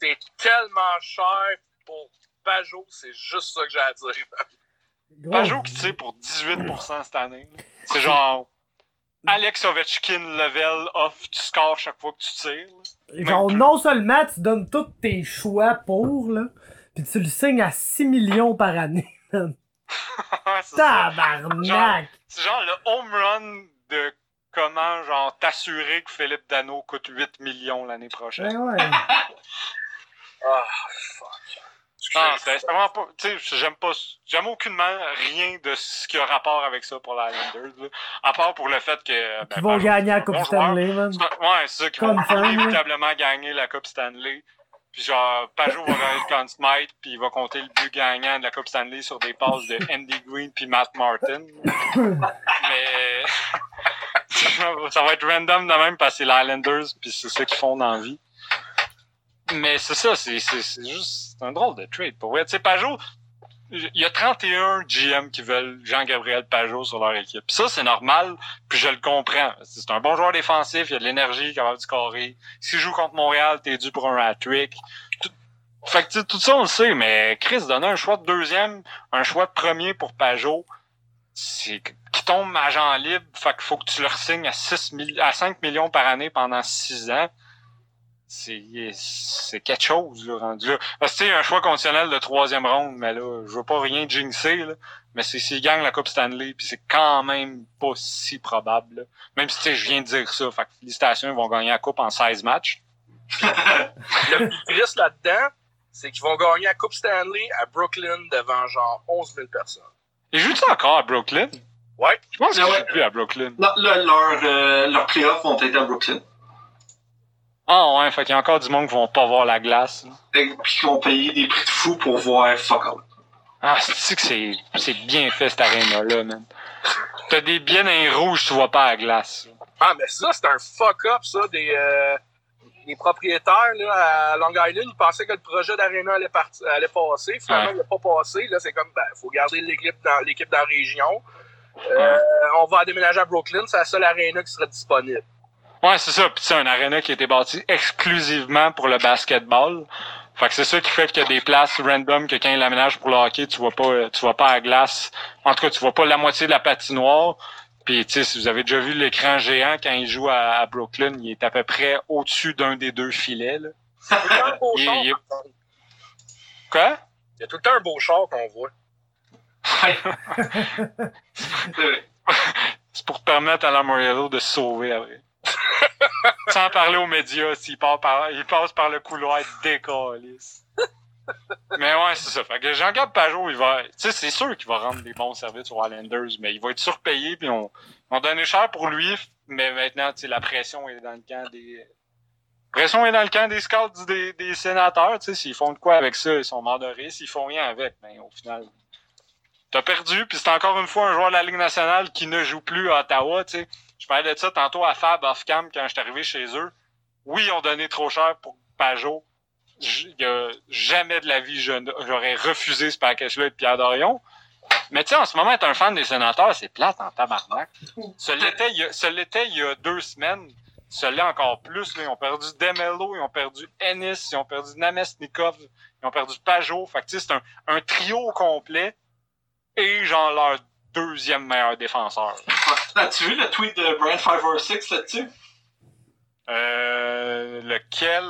C'est tellement cher pour Pajot, c'est juste ça que j'ai à dire. Pajot qui tire pour 18% cette année. C'est genre Alex Ovechkin level off, tu scores chaque fois que tu tires. Genre, plus. non seulement tu donnes tous tes choix pour, là, pis tu le signes à 6 millions par année. Tabarnak! C'est genre le home run de comment genre t'assurer que Philippe Dano coûte 8 millions l'année prochaine. Ouais, ouais. Ah, fuck. Non, c'est c'est vraiment pas. Tu sais, j'aime pas. J'aime aucunement rien de ce qui a rapport avec ça pour les Islanders. là. À part pour le fait que. ben, Ils vont ben, gagner la bon Coupe joueur. Stanley, man. Ouais, c'est ça, qui vont inévitablement gagner la Coupe Stanley. Puis genre, Pajot va gagner le Conn Smythe, puis il va compter le but gagnant de la Coupe Stanley sur des passes de Andy Green puis Matt Martin. Mais ça va être random de même parce que c'est les Islanders, puis c'est ça qu'ils font dans la vie. Mais c'est ça, c'est juste un drôle de trade. Pour vrai, tu sais, Pajot, il y a 31 GM qui veulent Jean-Gabriel Pajot sur leur équipe. Ça, c'est normal, puis je le comprends. C'est un bon joueur défensif, il a de l'énergie, capable du carré. S'il joue contre Montréal, t'es dû pour un hat-trick. Tout- Fait que tout ça, on le sait, mais Chris, donner un choix de deuxième, un choix de premier pour Pajot, c'est qui tombe agent libre, fait faut que tu leur signes à 6 000 à 5 millions par année pendant 6 ans. C'est quelque chose, là, rendu là. Parce que, tu sais, un choix conditionnel de troisième ronde, mais là, je veux pas rien jinxer, là. Mais c'est s'ils gagnent la Coupe Stanley, puis c'est quand même pas si probable, là. Même si, tu sais, je viens de dire ça. Fait que félicitations, ils vont gagner la Coupe en 16 matchs. Le plus triste là-dedans, c'est qu'ils vont gagner la Coupe Stanley à Brooklyn devant genre 11 000 personnes. Ils jouent ça encore à Brooklyn? Ouais. Je pense qu'ils Ah ouais. jouent plus à Brooklyn. Non, là, leurs euh, leurs playoffs vont être à Brooklyn. Ah ouais, fait qu'il y a encore du monde qui vont pas voir la glace. là. Et puis qui vont payer des prix de fou pour voir fuck out. Ah, c'est que c'est, c'est bien fait cette arène-là, man? T'as des billets dans les rouges, tu vois pas la glace. Ah, mais ça, c'est un fuck-up, ça, des, euh, des propriétaires là, à Long Island. Ils pensaient que le projet d'Arena allait, passer. Finalement, Ouais. il n'a pas passé. Là, c'est comme, ben, faut garder l'équipe dans, l'équipe dans la région. Euh, On va déménager à Brooklyn. C'est la seule Arena qui sera disponible. Ouais, c'est ça. Puis c'est un aréna qui a été bâti exclusivement pour le basketball. Fait que c'est ça qui fait qu'il y a des places random que quand ils l'aménagent pour le hockey, tu vois pas, euh, tu vois pas la glace. En tout cas, tu vois pas la moitié de la patinoire. Puis tu sais, si vous avez déjà vu l'écran géant quand il joue à, à Brooklyn, il est à peu près au-dessus d'un des deux filets. Là. Il y a tout le temps un beau Il-. Quoi? Il y a tout le temps un beau char qu'on voit. C'est pour permettre à la Moriello de se sauver après. Sans parler aux médias, s'il part par, il passe par le couloir décalisse. Mais ouais, c'est ça. Que Jean-Gab Pajot, il va, tu sais, c'est sûr qu'il va rendre des bons services aux Islanders, mais il va être surpayé, puis on, on donné cher pour lui, mais maintenant, tu sais, la pression est dans le camp des, pression est dans le camp des scouts des, sénateurs, tu sais, s'ils font de quoi avec ça, ils sont rire, s'ils font rien avec, ben, au final, t'as perdu, puis c'est encore une fois un joueur de la Ligue nationale qui ne joue plus à Ottawa, tu sais. Je parlais de ça tantôt à Fab off-cam quand je suis arrivé chez eux. Oui, ils ont donné trop cher pour Pajot. Jamais de la vie, j'aurais refusé ce package-là de Pierre Dorion. Mais tu sais, en ce moment, être un fan des sénateurs, c'est plate en tabarnak. Ce l'était il y a- deux semaines. Ce l'est encore plus. Ils ont perdu Demelo, ils ont perdu Ennis, ils ont perdu Namestnikov, ils ont perdu Pajot. Fait que c'est un, trio complet et genre leur deuxième meilleur défenseur. As-tu vu le tweet de Brian 506 là-dessus? Euh, lequel?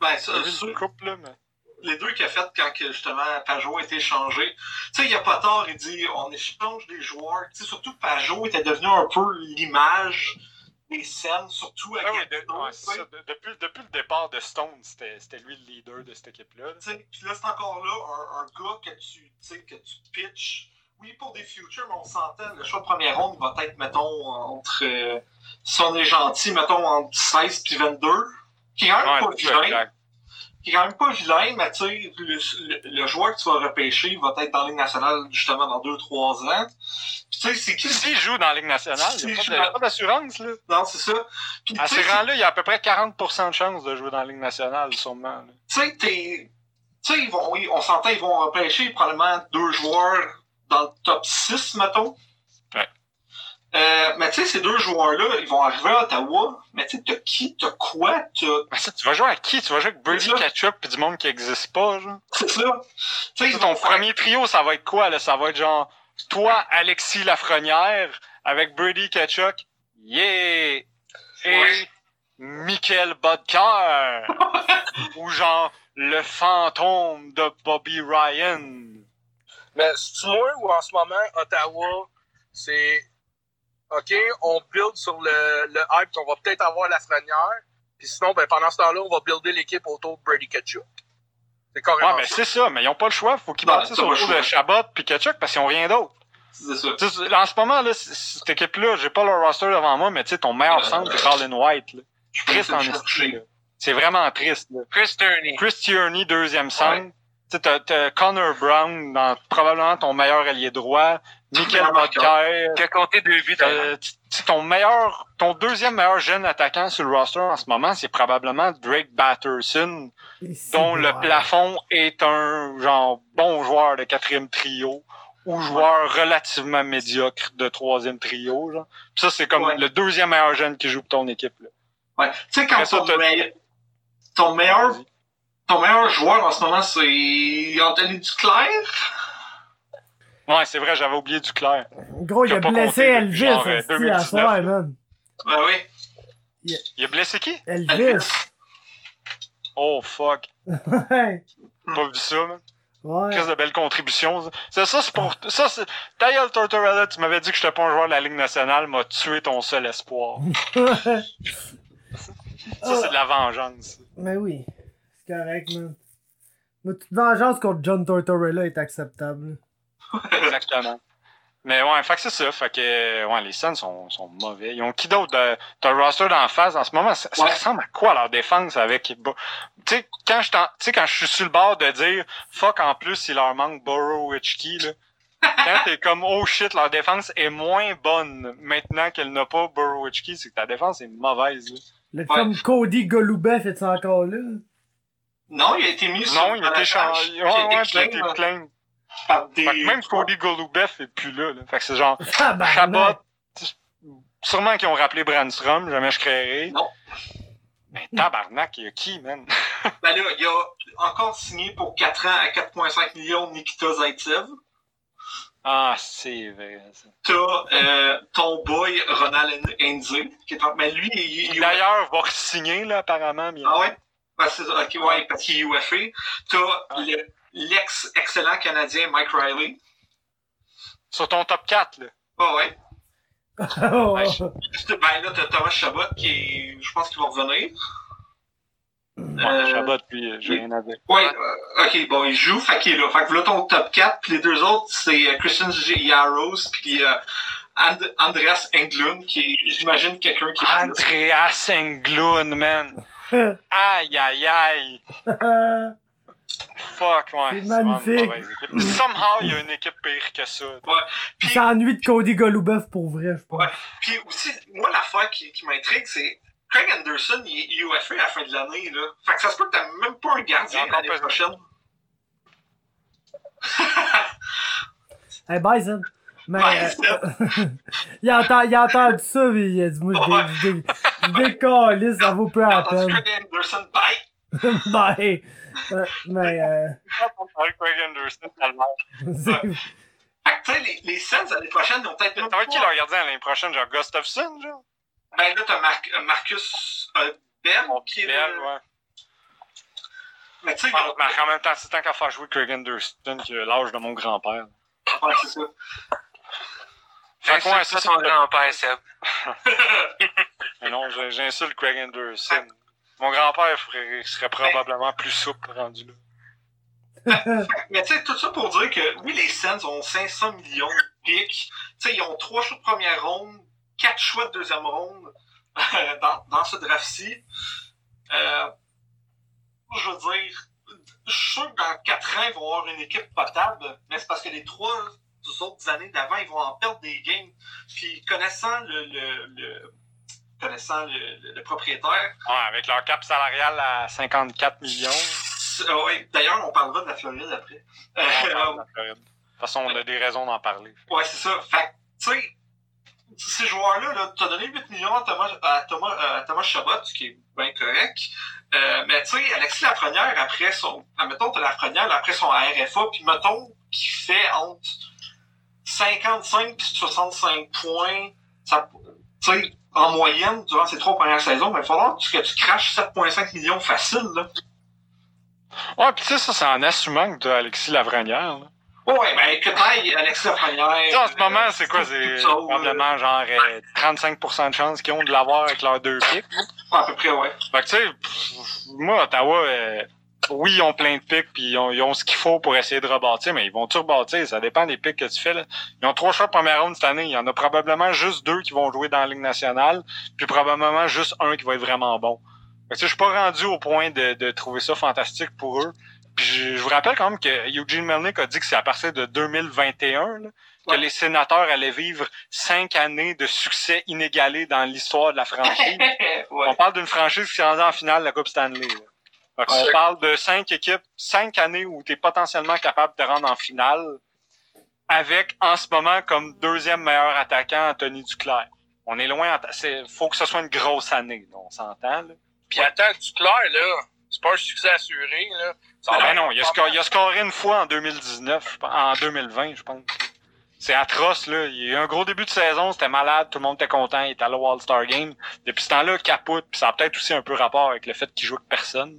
Ben, ça, couple, là, mais... les deux qu'il a fait quand justement Pajot a été échangé. Tu sais, il y a pas tard, il dit on échange des joueurs. Tu sais, surtout Pajot était devenu un peu l'image des scènes, surtout à Ah oui, de- ouais, ça. De- depuis, depuis le départ de Stone, c'était lui le leader de cette équipe-là. là. Tu sais, Puis là, c'est encore là un, un gars que tu, que tu pitches. Oui, pour des futures, mais on s'entend. Le choix de première ronde va être, mettons, entre. euh, si on est gentil, mettons, entre 16 puis 22. Qui est quand même Ouais, pas vilain. Qui est quand même pas vilain, mais tu sais, le, le- le joueur que tu vas repêcher va être dans la Ligue nationale, justement, dans 2-3 ans. Puis tu sais, c'est qui S'il joue dans la Ligue nationale, il n'y a pas d'assurance. là. Non, c'est ça. Puis À ces rangs-là, il y a à peu près 40% de chances de jouer dans la Ligue nationale, sûrement. tu sais, t'es- tu sais, ils vont, oui, on s'entend, ils vont repêcher probablement deux joueurs dans le top 6, mettons. Ouais. Euh, mais tu sais, ces deux joueurs-là, ils vont arriver à Ottawa. Mais tu sais, t'as qui, t'as quoi, t'as. Mais ça, tu vas jouer à qui? Tu vas jouer avec ça. Ketchup puis du monde qui n'existe pas, genre? C'est ça. Tu sais, ils Ton faire- premier trio, ça va être quoi, là? Ça va être genre, toi, Alexis Lafrenière, avec Brady Ketchup, yeah! Et Ouais. Michael Bodker! Ou genre, le fantôme de Bobby Ryan. Mais c'est moi ou en ce moment, Ottawa, c'est OK, on build sur le, le hype qu'on va peut-être avoir la frenière. Puis sinon, ben, pendant ce temps-là, on va builder l'équipe autour de Brady Ketchuk. C'est carrément Ouais, mais c'est ça, mais ils ont pas le choix. Faut qu'ils bâtissent pas le de. Chabot puis Ketchup parce qu'ils ont rien d'autre. C'est ça. En ce moment, là, cette équipe-là, j'ai pas le roster devant moi, mais tu sais, ton meilleur Euh, centre, c'est Colin White. là. Je Triste en esti. C'est vraiment triste. Là. Chris Turney. Chris Tierney, deuxième centre. Tu sais, t'as, t'as Connor Brown, dans probablement ton meilleur allié droit. Michael. Bodker. Qui a compté deux buts Euh, sais, ton meilleur, ton deuxième meilleur jeune attaquant sur le roster en ce moment, c'est probablement Drake Batterson, dont le bon. plafond est un genre bon joueur de quatrième trio ou joueur relativement médiocre de troisième trio. Genre. Puis ça, c'est comme Ouais. le deuxième meilleur jeune qui joue pour ton équipe. Là. Ouais. Tu sais, quand ton, meille- ton meilleur. Ton meilleur joueur en ce moment, c'est Anthony Duclair? Ouais, c'est vrai, j'avais oublié Duclair. Gros, il a blessé Elvis euh, à 2019, soir, là. man? Ben oui. Il a blessé qui? Elvis. Oh fuck. Ouais. Pas vu ça, man. Ouais. Qu'est-ce de belle contribution. ça. C'est ça, c'est pour. Ça, c'est. Ta gueule, Tortorella, tu m'avais dit que j'étais pas un joueur de la Ligue nationale, m'a tué ton seul espoir. Ça, c'est de la vengeance. Mais oui. C'est correct, man. Mais toute vengeance contre John Tortorella est acceptable. Exactement. Mais ouais, fait que c'est ça. Fait que ouais, les Suns sont, sont mauvais. Ils ont qui d'autre de. T'as le roster d'en face en ce moment? Ça, ressemble à quoi leur défense avec. Tu sais, quand je t'en- tu sais, quand je suis sur le bord de dire fuck en plus il leur manque Burrow Hitchkey, là. Quand t'es comme oh shit, leur défense est moins bonne maintenant qu'elle n'a pas Burrow Hitchkey, c'est que ta défense est mauvaise. là. Le Ouais. film Cody Golubeff est encore là? Non, il a été mis sur Non, il a été changé. Ouais, puis il a ouais, été il a été claim, claim. par des... Fait que même Cody Golubeff est plus là, là. Fait que c'est genre Tabarnak. Chabot, sûrement qu'ils ont rappelé Brandstrom, jamais je créerais. Non. Mais tabarnak, il y a qui, man? Ben là, il a encore signé pour 4 ans à 4,5 millions Nikita Zaitsev. Ah, c'est vrai. ça. T'as euh, ton boy Ronald Enze, qui est en... Mais lui, il, il- D'ailleurs, va signer là, apparemment. bien. Ah ouais? Ben, c'est ça, ok, ouais, parce qu'il est UFA. T'as Ah. le- l'ex-excellent Canadien Mike Riley. Sur ton top 4, là. Ah ouais. Oh, Ouais. Ben là, t'as Thomas Chabot qui est... Je pense qu'il va revenir. Ouais, Euh, Chabot, puis euh, j'ai rien à dire. Ouais, euh, ok, bon, il joue, fait qu'il est là. Fait que là, ton top 4, puis les deux autres, c'est euh, Christian G. Yaros, puis euh, And- Andreas Englund, qui est, j'imagine, quelqu'un qui. Andreas Englund, man. Aïe, aïe, aïe. Fuck, ouais. C'est une magnifique. Somehow, il y a une équipe pire que ça. Il Puis, s'ennuie de Cody Golubeff pour vrai, je pense. Ouais. puis aussi, moi, l'affaire qui, qui m'intrigue, c'est Craig Anderson, il est UFA à la fin de l'année, là. Fait que ça se peut que t'as même pas un gardien l'année prochaine. Hey, Zed. Mais, euh, il, entend, il a entendu ça, mais il a dit, moi, je dé- je dé- je ça vaut peu Entendu peine. Craig Anderson, bye! bye. Euh, mais, euh, Craig Anderson, tellement. c'est- Fait que, tu sais, les, les Sens, l'année prochaine, ils ont peut-être être qui leur gardien l'année prochaine? Genre Gustafsson, genre? Ben là, t'as Mar- euh, Marcus euh, Bell, Mon qui est Bell, le... ouais. Mais tu sais, Ah, mais en même temps, c'est tant qu'à faire jouer Craig Anderson qui a l'âge de mon grand-père. ouais, c'est ça. C'est son grand-père, Seb. Mais non, j'insulte Craig Anderson. Mon grand-père serait probablement plus souple rendu là. Mais tu sais, tout ça pour dire que oui, les Sens ont 500 millions de pics. Tu sais, ils ont trois choix de première ronde, quatre choix de deuxième ronde dans, dans ce draft-ci. Euh, je veux dire, je suis sûr que dans quatre ans, ils vont avoir une équipe potable, mais c'est parce que les trois autres années d'avant, ils vont en perdre des games. Puis connaissant le, le, le- connaissant le, propriétaire, Ouais, avec leur cap salarial à 54 millions. ah ouais, d'ailleurs, on parlera de la Floride après. on parle Euh, de la Floride. De toute façon, on a des raisons d'en parler. Ouais, c'est ça. Fait que, tu sais, ces joueurs-là, là, t'as donné 8 millions à Thomas, à Thomas, à Thomas Chabot, ce qui est bien correct. Euh, mais tu sais, Alexis Lafrenière, après son, admettons, t'as Lafrenière, après son RFA, puis mettons qu'il fait entre 55 et 65 points, ça, tu sais, en moyenne, durant ces trois premières saisons, mais il va falloir que tu, tu craches 7,5 millions facile, là. Ouais, pis tu sais, ça, c'est en assumant que t'as Alexis Lavrenière. là. Ouais, ben, que taille Alexis Lafrenière. Tu en ce moment, c'est quoi? C'est ça, ouais. probablement genre euh, 35% de chances qu'ils ont de l'avoir avec leurs deux pics. À peu près, ouais. Fait que tu sais, moi, Ottawa, euh, oui, ils ont plein de pics, puis ils ont, ils ont ce qu'il faut pour essayer de rebâtir, mais ils vont-tu rebâtir? Ça dépend des pics que tu fais. Là. Ils ont trois choix de première ronde cette année. Il y en a probablement juste deux qui vont jouer dans la Ligue nationale, puis probablement juste un qui va être vraiment bon. Fait que je suis pas rendu au point de, de trouver ça fantastique pour eux. Puis je, je vous rappelle quand même que Eugene Melnick a dit que c'est à partir de 2021 là, que Ouais. les sénateurs allaient vivre cinq années de succès inégalé dans l'histoire de la franchise. ouais. On parle d'une franchise qui rendue en finale de la Coupe Stanley. là. Ouais. parle de cinq équipes, cinq années où tu es potentiellement capable de te rendre en finale avec, en ce moment, comme deuxième meilleur attaquant, Anthony Duclair. On est loin, il faut que ce soit une grosse année, là, on s'entend. Puis attends, Duclair, là, c'est pas un succès assuré, là. Ça Ah ben non, il a, pas sco- mal. il a scoré une fois en 2019, je pense- en 2020, je pense. C'est atroce, là. Il y a eu un gros début de saison, c'était malade, tout le monde était content, il était allé au All-Star Game. Depuis ce temps-là, capote, puis ça a peut-être aussi un peu rapport avec le fait qu'il joue avec personne.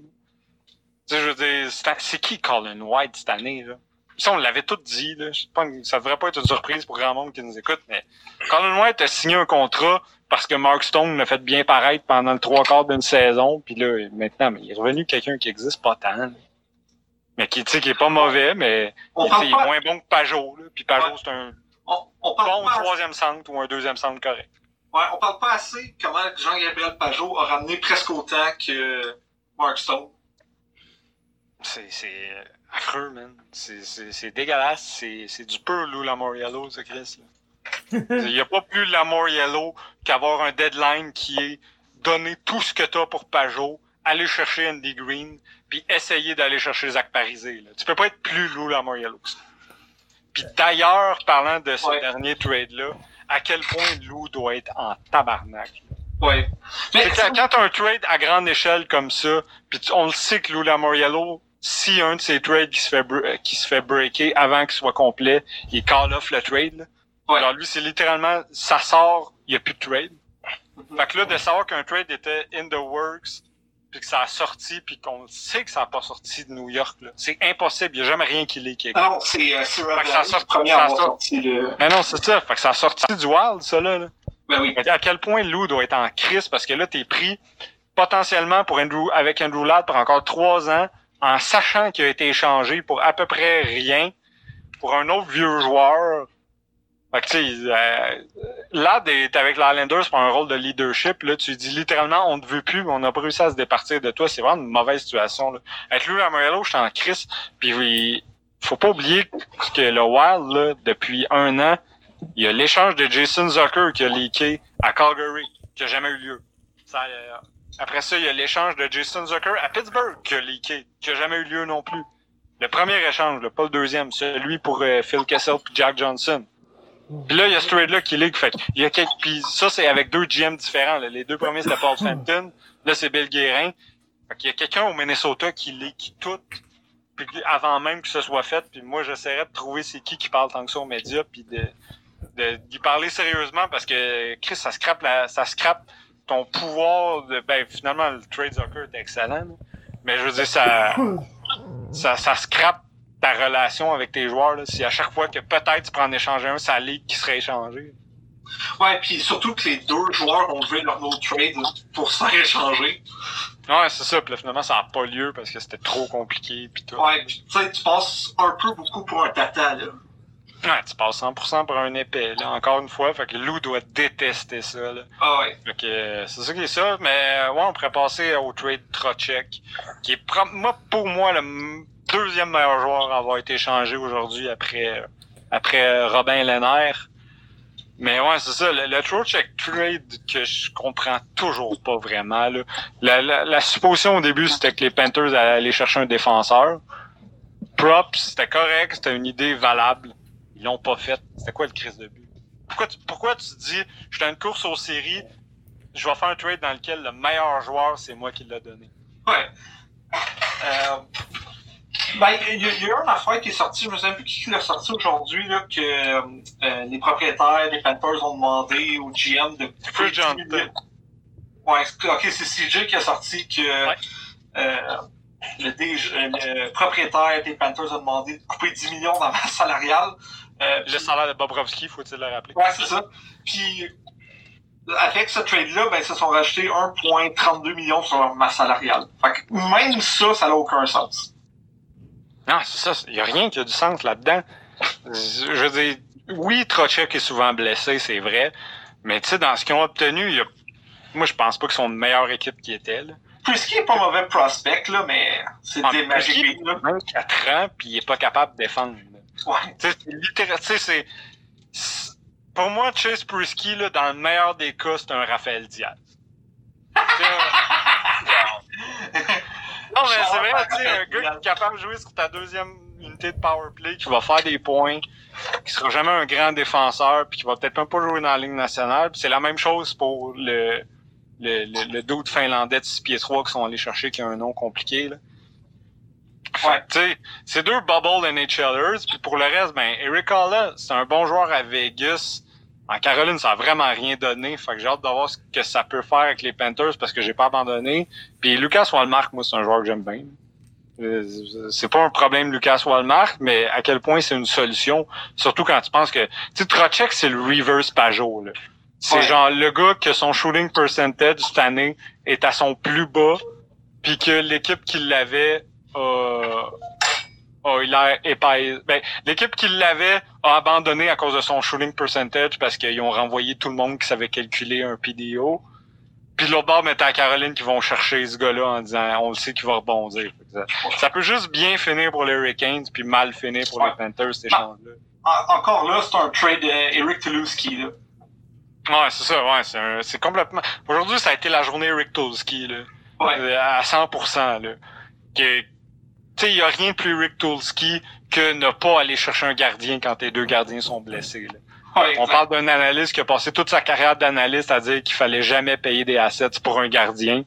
Je veux dire, c'est qui Colin White cette année, là? Ça, on l'avait tout dit, là. Je sais pas, ça devrait pas être une surprise pour grand monde qui nous écoute, mais Colin White a signé un contrat parce que Mark Stone l'a fait bien paraître pendant le trois quarts d'une saison, puis là, maintenant, mais il est revenu quelqu'un qui existe pas tant, là. Mais qui, tu sais, qui est pas mauvais, mais il, est pas, moins bon que Pajot. Là. Puis Pajot, Ouais. c'est un on, on parle bon pas, troisième centre ou un deuxième centre correct. ouais, on parle pas assez comment Jean-Gabriel Pajot a ramené presque autant que Mark Stone. C'est affreux, man. C'est- dégueulasse. C'est du pur Lou Lamoriello, ça, Chris. là. Il n'y a pas plus Lamoriello qu'avoir un deadline qui est donner tout ce que t'as pour Pajot, aller chercher Andy Green, puis essayer d'aller chercher Zach Parisé. Là. Tu peux pas être plus Lou Lamoriello que ça. Puis d'ailleurs, parlant de ce Ouais. dernier trade-là, à quel point Lou doit être en tabarnak. Ouais. Mais quand, quand t'as un trade à grande échelle comme ça, puis tu- on le sait que Lou Lamoriello, si un de ces trades qui se fait euh, qui se fait breaker avant qu'il soit complet, il call off le trade. Là. Ouais. Alors lui, c'est littéralement ça sort, il n'y a plus de trade. Fait que là, de savoir qu'un trade était in the works, puis que ça a sorti, puis qu'on sait que ça n'a pas sorti de New York, là. c'est impossible, il n'y a jamais rien qui l'est. Ah non, c'est euh, Fait que ça sort- premier ça sort- sorti le. Mais non, c'est ça. Fait que ça a sorti du wild, ça, là. là. Ben oui. À quel point Lou doit être en crise parce que là, t'es pris potentiellement pour Andrew, avec Andrew Ladd pour encore trois ans, en sachant qu'il a été échangé pour à peu près rien, pour un autre vieux joueur. Fait que tu euh, Ladd est avec l'Islanders pour un rôle de leadership. Là, tu dis littéralement, on ne veut plus, mais on n'a pas réussi à se départir de toi. C'est vraiment une mauvaise situation. Là. Avec Lou Lamoriello, je suis en crise. Puis il faut pas oublier que le Wild, là, depuis un an, il y a l'échange de Jason Zucker qui a leaké à Calgary, qui a jamais eu lieu. Ça, euh, après ça, il y a l'échange de Jason Zucker à Pittsburgh qui a leaké, qui a jamais eu lieu non plus. Le premier échange, là, pas le deuxième, celui pour euh, Phil Kessel et Jack Johnson. Puis là, il y a ce trade-là qui leak. Fait il y a quelques, puis ça, c'est avec deux GM différents. là. Les deux premiers, c'était Paul Fenton. Là, c'est Bill Guérin. Fait qu'il y a quelqu'un au Minnesota qui leak tout puis avant même que ce soit fait. Puis moi, j'essaierais de trouver c'est qui qui parle tant que ça aux médias, puis de de- d'y parler sérieusement parce que Chris, ça scrape la, ça scrape ton pouvoir de, ben finalement le trade soccer est excellent, là. mais je veux dire ça, ça, ça scrape ta relation avec tes joueurs là. Si à chaque fois que peut-être tu prends en échanger un, ça ligue qui serait échangé. Ouais, puis surtout que les deux joueurs ont joué leur no trade pour se faire échanger. Ouais, c'est ça. Puis là, finalement, ça n'a pas lieu parce que c'était trop compliqué puis tout. Ouais, puis tu sais, tu passes un peu beaucoup pour un tata, là. Ouais, tu passes 100% pour un épais, là, encore une fois. Fait que Lou doit détester ça, là. Ah ouais. Fait que euh, c'est ça qui est ça, mais euh, ouais, on pourrait passer au trade Trocek, qui est pro- moi pour moi le deuxième meilleur joueur à avoir été échangé aujourd'hui après euh, après Robin Lehner. Mais ouais, c'est ça, le, le Trocheck trade que je comprends toujours pas vraiment. Là. La, la, la supposition au début, c'était que les Panthers allaient aller chercher un défenseur. Props, c'était correct, c'était une idée valable. Ils l'ont pas fait. C'était quoi le crise de but? Pourquoi tu, pourquoi tu dis, je suis dans une course aux séries, je vais faire un trade dans lequel le meilleur joueur, c'est moi qui l'a donné? Ouais. Euh, ben, il y, a- a une affaire qui est sortie, je me souviens plus qui l'a sorti aujourd'hui, là, que euh, les propriétaires des Panthers ont demandé au GM de Johnson. Ouais, ok, c'est CJ qui a sorti que Ouais. euh, le, DG le propriétaire des Panthers a demandé de couper 10 millions dans la masse salariale. Euh, Le salaire de Bobrovski, faut-il le rappeler? Ouais, c'est ça. Puis, avec ce trade-là, ben, ils se sont rajoutés 1,32 millions sur leur masse salariale. Fait que même ça, ça n'a aucun sens. Non, c'est ça. Il y a rien qui a du sens là-dedans. Je veux dire, oui, Trocheck est souvent blessé, c'est vrai. Mais tu sais, dans ce qu'ils ont obtenu, il y a... moi, je pense pas qu'ils sont une meilleure équipe qui était. Là. Puisqu'il est pas mauvais prospect, là, mais c'est des Pusky, Beans, là. 24 ans, puis il est pas capable de défendre. Là. Ouais. Tu sais, c'est littéral- tu sais, c'est... c'est- Pour moi, Chase Prisky, là, dans le meilleur des cas, c'est un Raphaël Diaz. Non, mais c'est vrai, tu sais, un gars qui est capable de jouer sur ta deuxième unité de power play, qui va faire des points, qui sera jamais un grand défenseur, puis qui va peut-être même pas jouer dans la ligne nationale. C'est la même chose pour le le, le, le dude finlandais de 6 pieds 3 qui sont allés chercher, qui a un nom compliqué, là. Sais, c'est deux bubble NHLers, puis pour le reste, ben, Eric Halla, c'est un bon joueur à Vegas. En Caroline, ça a vraiment rien donné. Fait que j'ai hâte de voir ce que ça peut faire avec les Panthers parce que j'ai pas abandonné. Puis Lucas Walmark, moi, c'est un joueur que j'aime bien. Euh, C'est pas un problème Lucas Walmark, mais à quel point c'est une solution. Surtout quand tu penses que, tu sais, Trocheck, c'est le reverse Pajot, là. C'est Ouais. genre le gars que son shooting percentage cette année est à son plus bas, puis que l'équipe qui l'avait a, Oh, il a épaisse. Ben, l'équipe qui l'avait a abandonné à cause de son shooting percentage parce qu'ils ont renvoyé tout le monde qui savait calculer un PDO. Puis l'autre bord, mais à Caroline qui vont chercher ce gars-là en disant on le sait qu'il va rebondir. Ça, ça, peut juste bien finir pour les Hurricanes puis mal finir pour Ouais. les Panthers, ces échanges-là. En- encore là, c'est un trade euh, Eric là. Ouais, c'est ça, ouais, c'est complètement. Aujourd'hui, ça a été la journée là. Ouais. Euh, À 100%, là. Que, tu sais, il y a rien de plus Rick Tulski que ne pas aller chercher un gardien quand tes deux gardiens sont blessés, là. Ouais, On parle d'un analyste qui a passé toute sa carrière d'analyste à dire qu'il fallait jamais payer des assets pour un gardien.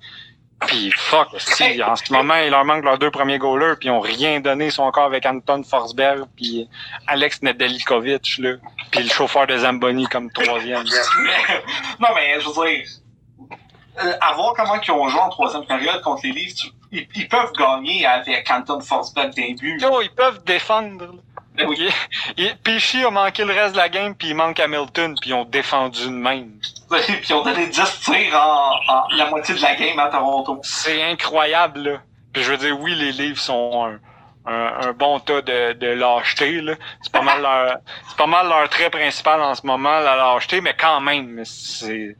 Puis fuck, si, en ce moment, il leur manque leurs deux premiers goalers, puis ils ont rien donné, ils sont encore avec Anton Forsberg, puis Alex Nedeljkovic, là, puis le chauffeur de Zamboni comme troisième. non, mais je veux dire, euh, à voir comment ils ont joué en troisième période contre les Leafs, tu- ils, ils peuvent gagner avec Anton Forsberg d'un but. Ils peuvent défendre. Ben oui. Pesci a manqué le reste de la game, puis il manque Hamilton, puis ils ont défendu de même. Puis ils ont donné 10 tirs en, en la moitié de la game à Toronto. C'est incroyable, là. Puis je veux dire, oui, les livres sont un, un, un bon tas de, de lâcheté, là. C'est pas mal leur, c'est pas mal leur trait principal en ce moment, la lâcheté, mais quand même, c'est,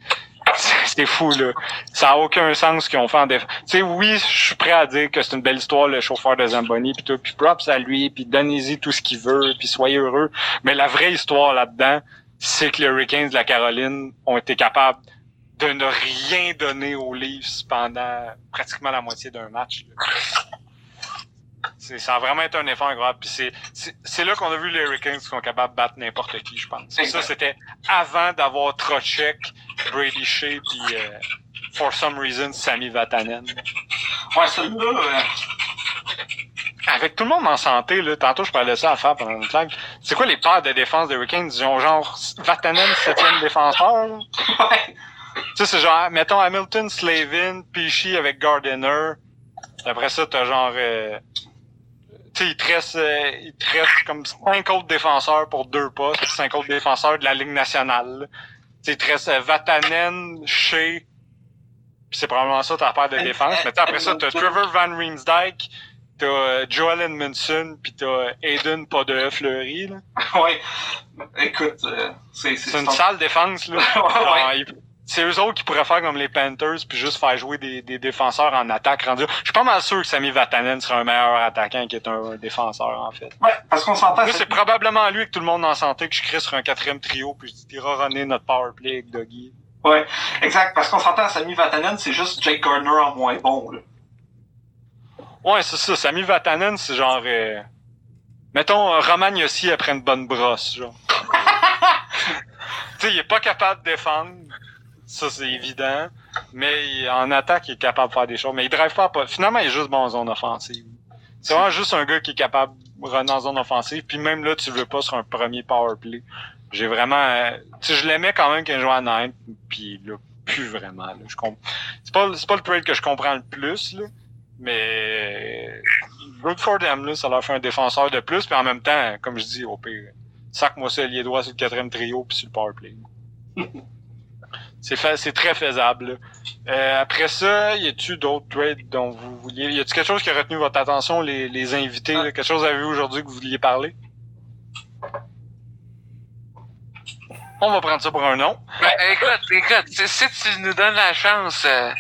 c'est fou, là. Ça a aucun sens ce qu'ils ont fait en défense. Tu sais, oui, je suis prêt à dire que c'est une belle histoire, le chauffeur de Zamboni, puis tout, puis props à lui, puis donnez-y tout ce qu'il veut, puis soyez heureux. Mais la vraie histoire là-dedans, c'est que les Hurricanes de la Caroline ont été capables de ne rien donner aux Leafs pendant pratiquement la moitié d'un match. C'est, ça a vraiment été un effort incroyable. Puis c'est, là qu'on a vu les Hurricanes qui sont capables de battre n'importe qui, je pense. Puis ça, c'était avant d'avoir Trocheck, Brady Shea, puis euh, for some reason, Sami Vatanen. Ouais, celui-là, euh, Avec tout le monde en santé, là, tantôt je parlais ça à faire pendant une live. C'est quoi les paires de défense des Hurricanes? Ils ont genre Vatanen, septième défenseur? là. ouais. Tu sais, c'est genre, mettons Hamilton, Slavin, Pesci avec Gardiner. Après ça, t'as genre, euh, sais, il te reste, euh, il te reste comme cinq autres défenseurs pour deux postes, cinq autres défenseurs de la Ligue nationale. Tu il te reste euh, Vatanen, Shea, puis c'est probablement ça ta paire de défense. Mais tu sais, après ça, t'as Trevor Van Riemsdyk, t'as euh, Joel Edmondson, puis t'as Aiden Podeux Fleury. là. ouais. Écoute, euh, c'est... C'est une sale défense, là. Ouais. C'est eux autres qui pourraient faire comme les Panthers puis juste faire jouer des, des défenseurs en attaque rendu. Je suis pas mal sûr que Sami Vatanen serait un meilleur attaquant qui est un, défenseur en fait. Ouais, parce qu'on s'entend... C'est probablement lui que tout le monde en santé que je crée sur un quatrième trio puis je dirais runner notre power play avec Doggy. Ouais, exact. Parce qu'on s'entend, Sami Vatanen, c'est juste Jake Gardner en moins bon, là. Ouais, c'est ça. Sami Vatanen, c'est genre euh, mettons euh, Roman Yossi après une bonne brosse, genre. tu sais, il est pas capable de défendre. Ça, c'est évident. Mais il- en attaque, il est capable de faire des choses. Mais il drive pas. Finalement, il est juste bon en zone offensive. C'est vraiment juste un gars qui est capable de runner en zone offensive. Puis même là, tu le veux pas sur un premier power play. J'ai vraiment... euh, tu sais, je l'aimais quand même quand il jouait à Nine. Puis là, plus vraiment. Là, je comp... C'est pas, c'est pas le trade que je comprends le plus, là. Mais... Good for them, là. Ça leur fait un défenseur de plus. Puis en même temps, comme je dis, au pire, sac-moi ça les doigts sur le quatrième trio puis sur le power play. C'est très faisable. Euh, après ça, y a-tu d'autres trades dont vous vouliez Y a-tu quelque chose qui a retenu votre attention, les, les invités là? Quelque chose à vu aujourd'hui que vous vouliez parler? On va prendre ça pour un nom. Ben, écoute, écoute, si, si tu nous donnes la chance, euh,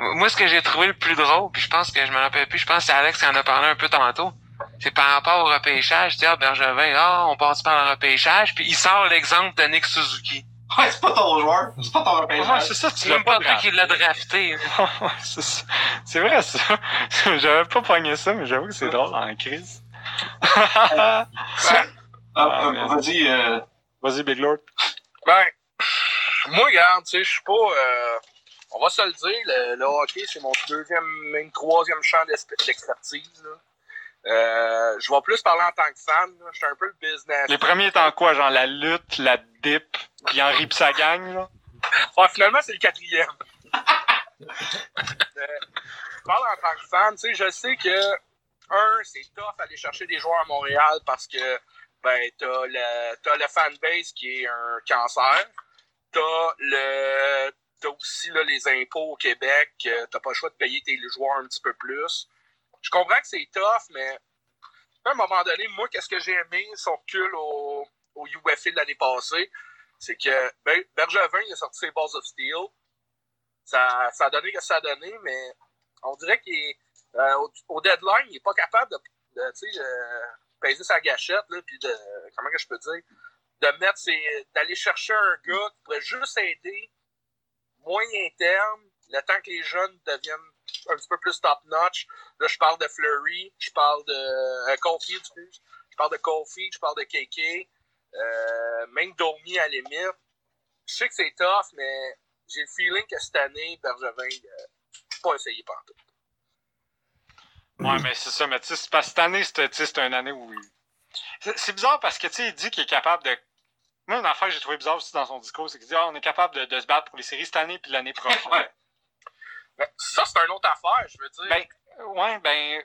moi, ce que j'ai trouvé le plus drôle, puis je pense que je me rappelle plus, je pense que c'est Alex qui en a parlé un peu tantôt, c'est par rapport au repêchage, tu sais, ah, Bergevin, ah, on passe par le repêchage, puis il sort l'exemple de Nick Suzuki. Ouais, c'est pas ton joueur. C'est pas ton Ouais, repêchage. c'est ça, tu C'est l'as même pas pas lui qui l'a drafté. Ouais, c'est vrai ça. J'avais pas pogné ça, mais j'avoue que c'est drôle en crise. Ah, Ah, euh, Vas-y, euh, Vas-y, Big Lord. Ben, moi, regarde, tu sais, je suis pas. euh, on va se le dire, le, le hockey, c'est mon deuxième, même troisième champ d'expertise. là. Euh, je vais plus parler en tant que fan. Je suis un peu le business. Les premiers étant quoi? Genre la lutte, la dip, puis Henri pis sa gang, là? Finalement, c'est le quatrième. Euh, je parle en tant que fan. Tu sais, je sais que, un, c'est tough aller chercher des joueurs à Montréal parce que, ben, t'as le, t'as le fanbase qui est un cancer. T'as le, t'as aussi, là, les impôts au Québec. T'as pas le choix de payer tes joueurs un petit peu plus. Je comprends que c'est tough, mais À un moment donné, moi, qu'est-ce que j'ai aimé, son recul au, au UFA de l'année passée, c'est que ben, Bergevin, il a sorti ses Balls of Steel. Ça, ça a donné que ça a donné, mais on dirait qu'il est, euh, au, deadline, il n'est pas capable de, peser sa gâchette, là, puis de, comment que je peux dire, de mettre ses, d'aller chercher un gars qui pourrait juste aider moyen terme, le temps que les jeunes deviennent un petit peu plus top-notch. Là, je parle de Flurry, je parle de euh, Kofi, je parle de Kofi, je parle de KK, euh, même Domi à la limite. Je sais que c'est tough, mais j'ai le feeling que cette année, Bergevin, euh, pas essayé partout. Ouais, mais c'est ça, mais tu sais, parce que cette année, c'est une année où. C'est bizarre parce que, tu sais, il dit qu'il est capable de. Moi, une affaire que j'ai trouvé bizarre aussi dans son discours, c'est qu'il dit, ah, on est capable de, de, se battre pour les séries cette année puis l'année prochaine. Ben, ça, c'est une autre affaire, je veux dire. Ben, ouais, ben.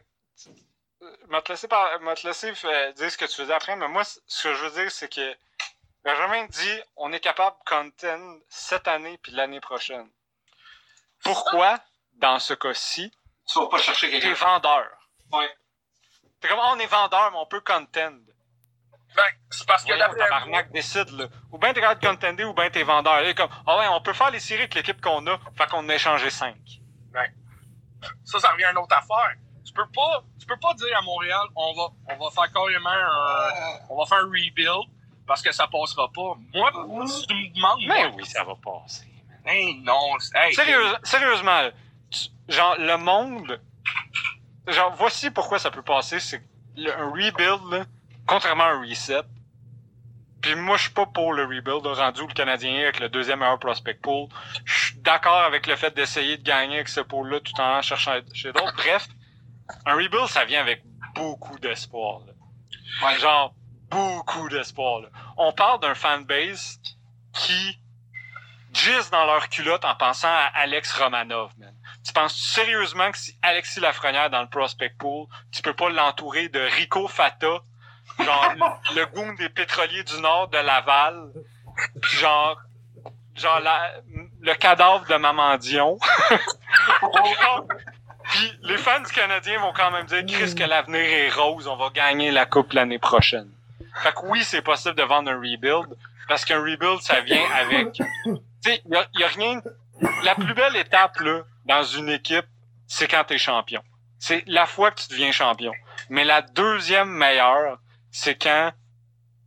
Je vais te laisser, par... te laisser euh, dire ce que tu faisais après, mais moi, ce que je veux dire, c'est que Benjamin dit on est capable de contend cette année puis l'année prochaine. Pourquoi, dans ce cas-ci, tu vas pas chercher quelqu'un. T'es vendeur? Ouais. T'es comme, on est vendeur, mais on peut contend. Ben, c'est parce que la tabarnak décide, là. Ou bien t'es capable de contender, ou bien t'es vendeur. Là, comme, ah ouais, on peut faire les séries avec l'équipe qu'on a, fait qu'on a échangé 5. Ben, ça, ça revient à une autre affaire. Tu peux pas, tu peux pas dire à Montréal, on va, on va faire carrément un, on va faire un rebuild, parce que ça passera pas. Moi, si tu me demandes. Mais oui, ça va passer. Hey, non. Hey, Sérieux, sérieusement, genre, le monde. Genre, voici pourquoi ça peut passer. C'est un rebuild, là, contrairement à un reset. Puis moi, je suis pas pour le rebuild rendu le Canadien avec le deuxième meilleur prospect pool. Je suis d'accord avec le fait d'essayer de gagner avec ce pool-là tout en cherchant chez d'autres. Bref, un rebuild, ça vient avec beaucoup d'espoir. Ouais. Genre, beaucoup d'espoir. On parle d'un fanbase qui gisse dans leur culotte en pensant à Alex Romanov, man. Tu penses sérieusement que si Alexis Lafrenière dans le prospect pool, tu peux pas l'entourer de Rico Fata, genre le, goût des pétroliers du Nord de Laval, genre genre la, le cadavre de Mamandion. Puis les fans du Canadien vont quand même dire Chris que l'avenir est rose, on va gagner la coupe l'année prochaine. Fait que oui, c'est possible de vendre un rebuild parce qu'un rebuild ça vient avec tu sais, y, a rien la plus belle étape là dans une équipe, c'est quand tu es champion. C'est la fois que tu deviens champion. Mais la deuxième meilleure, c'est quand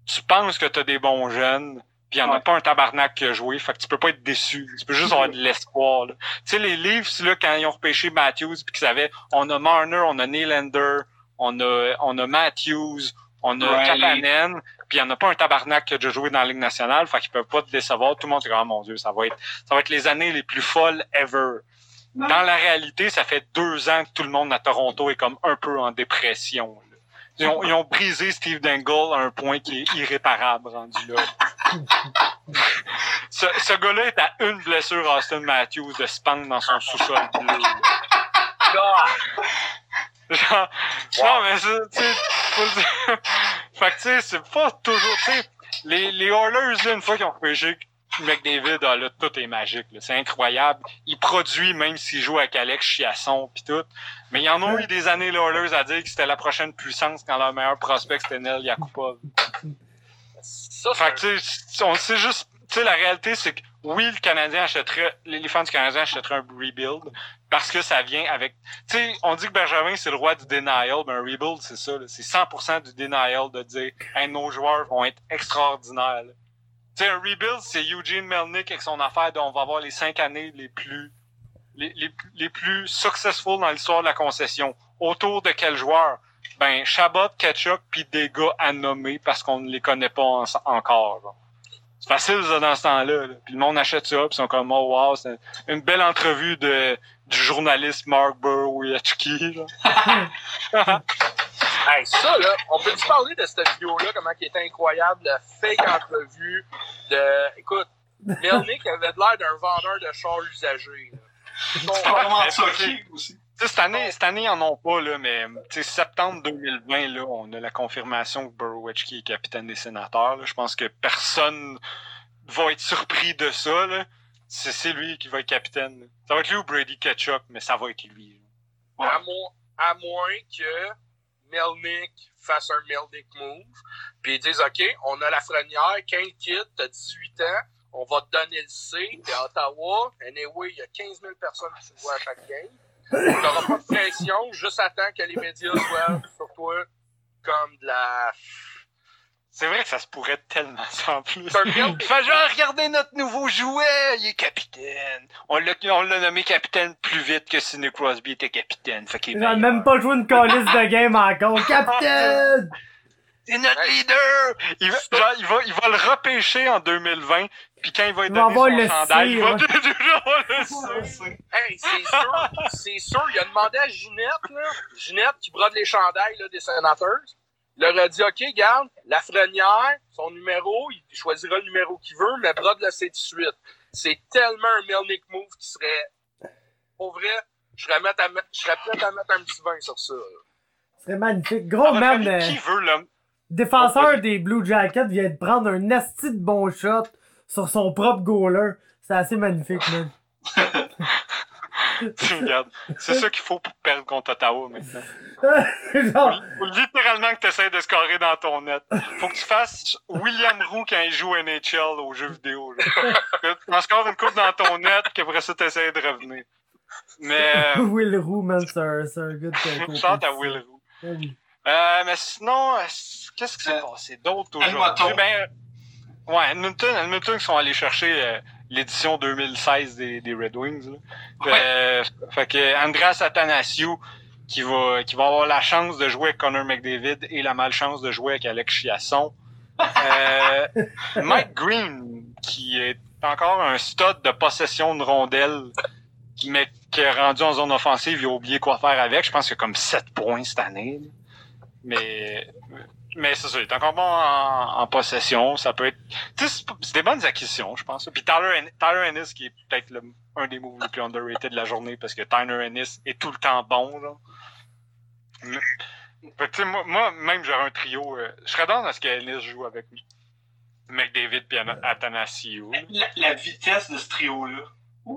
tu penses que tu as des bons jeunes, puis il n'y en a pas un tabarnak qui a joué, fait que tu peux pas être déçu. Tu peux juste avoir de l'espoir. Tu sais, les livres, là, quand ils ont repêché Matthews, puis qu'ils avaient, on a Marner, on a Nylander, on a, on a Matthews, on a ouais, Kapanen, puis il n'y en a pas un tabarnak qui a déjà joué dans la Ligue nationale, fait qu'ils peuvent pas te décevoir. Tout le monde est oh mon Dieu, ça va être, ça va être les années les plus folles ever. Dans la réalité, ça fait deux ans que tout le monde à Toronto est comme un peu en dépression. Ils ont, ils ont, brisé Steve Dangle à un point qui est irréparable rendu là. ce, ce gars-là est à une blessure Austin Matthews de se pendre dans son sous-sol bleu. Genre, non, mais tu sais, fait que tu sais, c'est pas toujours, tu sais, les, les Oilers, une fois qu'ils ont repêché McDavid, ah, là, tout est magique. C'est incroyable. Il produit même s'il joue avec Alex Chiasson pis tout. Mais il y en a eu des années Oilers à dire que c'était la prochaine puissance quand leur meilleur prospect c'était Nel Yakupov. Ça, fait que, on sait juste, tu sais, la réalité, c'est que oui, le Canadien achèterait, les fans du Canadien achèteraient un rebuild parce que ça vient avec, tu sais, on dit que Benjamin c'est le roi du denial, mais un rebuild c'est ça, c'est 100% du denial de dire, hey, nos joueurs vont être extraordinaires. Sais, un rebuild, c'est Eugene Melnick avec son affaire dont on va avoir les cinq années les plus les, les, les plus successful dans l'histoire de la concession. Autour de quel joueur? Ben, Chabot, Ketchup, puis des gars à nommer parce qu'on ne les connaît pas en, encore. C'est facile ça, dans ce temps-là. Puis le monde achète ça, puis ils sont comme oh wow, c'est une belle entrevue de du journaliste Mark Burwieczki. Hey, ça, là, on peut-tu parler de cette vidéo-là, comment qui était incroyable, le fake entrevue de. Écoute, Melnick avait l'air d'un vendeur de chars usagés. C'est vraiment choqué aussi. cette année, cette année, ils en ont pas, là, mais septembre 2020, là, on a la confirmation que Burowicki est capitaine des sénateurs. Je pense que personne va être surpris de ça. Là. C'est, lui qui va être capitaine. Ça va être lui ou Brady Ketchup, mais ça va être lui. À, moins, à moins que Melnick fasse un Melnick move. Puis ils disent, OK, on a la frenière, Kane Kid, t'as 18 ans, on va te donner le C, t'es à Ottawa. Anyway, il y a 15 000 personnes qui voient à chaque game. T'auras pas de pression, juste attends que les médias soient sur toi comme de la... C'est vrai que ça se pourrait tellement en plus. Il fait genre, regardez notre nouveau jouet, il est capitaine. On l'a, on l'a nommé capitaine plus vite que Sidney Crosby était capitaine. Fait qu'il meilleur. même pas joué une calice de game encore. Capitaine! C'est notre leader! Il va, genre, il va, il va le repêcher en 2020, puis quand il va être Il va donné son le chandail, il va ouais. le C. Hey, c'est sûr, c'est sûr, il a demandé à Ginette, là, Ginette qui brode les chandails là, des sénateurs. Il leur a dit, OK, garde, la frenière, son numéro, il choisira le numéro qu'il veut, mais brode-le c'est tout de suite. C'est tellement un Melnick move qui serait, pour vrai, je serais, mettre à mettre- je serais prêt à mettre un petit vin sur ça. là. Ce serait magnifique. Gros man, euh, Qui veut l'homme? défenseur des Blue Jackets vient de prendre un asti de bon shot sur son propre goaler. C'est assez magnifique, man. Regarde, c'est ça qu'il faut pour perdre contre Ottawa maintenant. Genre, Faut littéralement que tu essaies de scorer dans ton net. Faut que tu fasses William Roux quand il joue NHL aux jeux vidéo. tu en scores une coupe dans ton net, qu'après ça, tu essaies de revenir. Mais, Will Roux, man, c'est un, c'est un euh, chante à Will Roux. Roux. Euh, mais sinon, euh, qu'est-ce qui s'est Euh, passé d'autre Edmonton. aujourd'hui? Ben, euh, ouais, Edmonton, Edmonton qui sont allés chercher euh, l'édition 2016 des, des Red Wings. Là. Euh, fait que Andras Athanasiou qui va, qui va avoir la chance de jouer avec Connor McDavid et la malchance de jouer avec Alex Chiasson. Euh, Mike Green, qui est encore un stud de possession de rondelles, mais qui est rendu en zone offensive, il a oublié quoi faire avec. Je pense qu'il a comme 7 points cette année. Mais, mais c'est ça, il est encore bon en, en possession. Ça peut être. C'est des bonnes acquisitions, je pense. Puis Tyler, Tyler Ennis, qui est peut-être un des moves les plus underrated de la journée, parce que Tyler Ennis est tout le temps bon. Mais- moi, moi, même j'aurais un trio. euh, je serais dans à ce que Ennis joue avec McDavid puis Ana- Athanasiou. là. La, la vitesse de ce trio-là.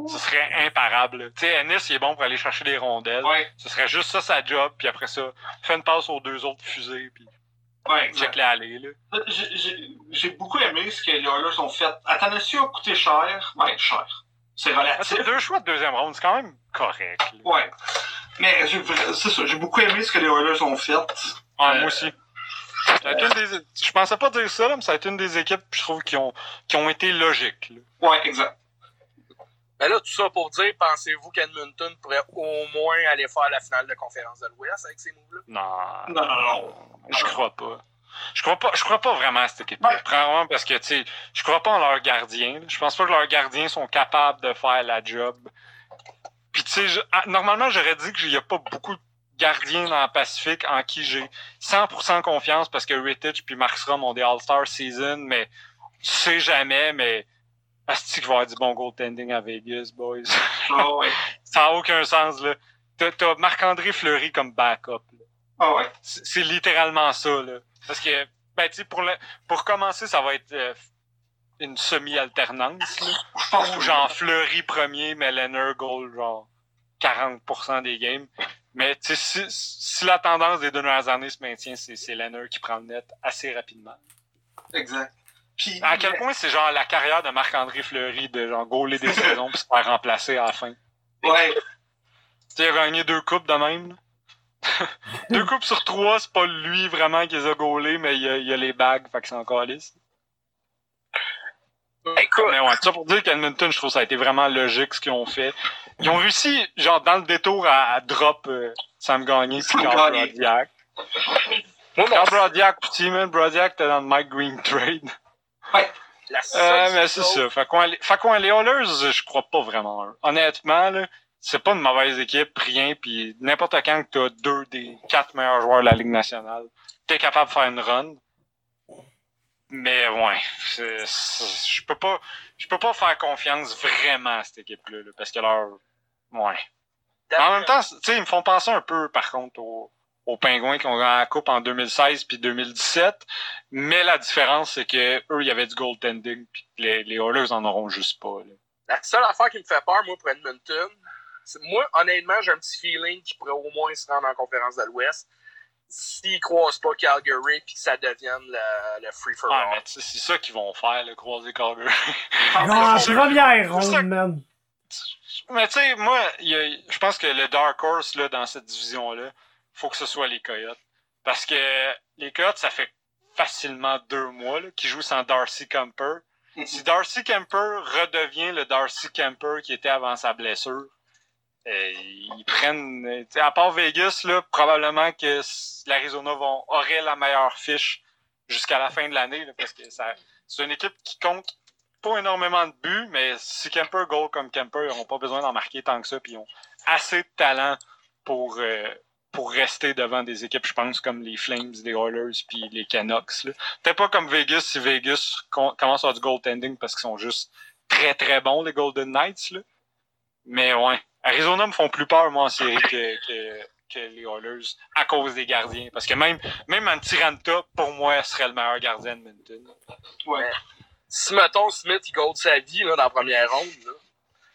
Ce serait imparable. Tu sais, Ennis, il est bon pour aller chercher des rondelles. Ouais, Ce serait juste ça sa job, puis après ça, fais une passe aux deux autres fusées, puis ouais, check exact. les allées, là. J'ai- beaucoup aimé ce que les Oilers ont fait. Athanasiou a coûté cher. Ouais, cher. C'est relatif. c'est deux choix de deuxième ronde, c'est quand même correct. là. Ouais. Mais j'ai- c'est ça, j'ai beaucoup aimé ce que les Oilers ont fait. Ah, Euh, moi aussi. Ça a été une des- Je pensais pas dire ça, là, mais ça a été une des équipes, je trouve, qui ont, qui ont été logiques. là. Ouais, exact. Mais là, tout ça pour dire, pensez-vous qu'Edmonton pourrait au moins aller faire la finale de conférence de l'Ouest avec ces moves-là? Non. Non, non, non. Je crois pas. Je crois pas, je crois pas vraiment à cette équipe. Ouais. Premièrement parce que, tu sais, je crois pas en leurs gardiens. Je pense pas que leurs gardiens sont capables de faire la job. Puis, tu sais, je- ah, normalement, j'aurais dit qu'il y a pas beaucoup de gardiens dans le Pacifique en qui j'ai 100% confiance parce que Rittich puis Markstrom ont des All-Star Season, mais tu sais jamais, mais Asti qu'il va avoir du bon goaltending à Vegas, boys. Ah ouais. Ça n'a aucun sens, là. T'as, t'as Marc-André Fleury comme backup, là. Ah ouais? C'est littéralement ça, là. Parce que, ben, tu sais, pour, le- pour commencer, ça va être euh, une semi-alternance, là. Que genre Fleury premier, mais Leonard goal, genre 40% des games. Mais, tu sais, si, si la tendance des deux dernières années se maintient, c'est, Leonard qui prend le net assez rapidement. Exact. Puis, À quel point c'est genre la carrière de Marc-André Fleury de genre gauler des saisons puis se faire remplacer à la fin? Ouais. Tu sais, il a gagné deux coupes de même. là. deux coupes sur trois, c'est pas lui vraiment qui les a gaulés, mais il y a, il y a les bagues, fait que c'est encore lisse. Écoute, Mais ouais, ça pour dire qu'Edmonton, je trouve que ça a été vraiment logique ce qu'ils ont fait. Ils ont réussi, genre, dans le détour, à, à drop euh, Sam Gagné puis Carl. Brodiak. Carl Brodiak, petit man, Brodiak, t'es dans le Mike Green trade. la Euh, seule mais c'est ça. Fait qu'on les, fait qu'on les Oilers, je crois pas vraiment. Honnêtement, là, c'est pas une mauvaise équipe, rien, puis n'importe quand que t'as deux des quatre meilleurs joueurs de la Ligue nationale, t'es capable de faire une run. Mais ouais, je peux pas, je peux pas faire confiance vraiment à cette équipe-là, là, parce que leur, ouais. En même temps, tu sais, ils me font penser un peu, par contre, aux, aux Pingouins qui ont gagné la Coupe en 2016 puis 2017. Mais la différence, c'est que eux, il y avait du goaltending, puis les, les Oilers en auront juste pas. La seule affaire qui me fait peur, moi, pour Edmonton, moi, honnêtement, j'ai un petit feeling qu'ils pourraient au moins se rendre en conférence de l'Ouest. s'ils croisent pas Calgary puis que ça devienne le, le free for Ouais, all. sais, c'est ça qu'ils vont faire, le croiser Calgary. Non, en c'est- première ronde, man. Mais tu sais, moi, je pense que le Dark Horse là, dans cette division-là, faut que ce soit les Coyotes. Parce que les Coyotes, ça fait facilement deux mois là, qu'ils jouent sans Darcy Camper. Si Darcy Camper redevient le Darcy Camper qui était avant sa blessure, ils prennent. euh, à part Vegas, là, probablement que l'Arizona aurait la meilleure fiche jusqu'à la fin de l'année, parce que c'est une équipe qui compte pas énormément de buts, mais si Kemper goal comme Kemper, ils n'auront pas besoin d'en marquer tant que ça, puis ils ont assez de talent pour, euh, pour rester devant des équipes, je pense, comme les Flames, les Oilers, puis les Canucks. Peut-être pas comme Vegas, si Vegas com- commence à avoir du goaltending parce qu'ils sont juste très très bons, les Golden Knights. Là. Mais ouais, Arizona me font plus peur, moi, en série que, que, que les Oilers, à cause des gardiens. Parce que même, même Antiranta, pour moi, serait le meilleur gardien de Minton. Ouais. Si, mettons, Smith, il gold sa vie là, dans la première ronde, là.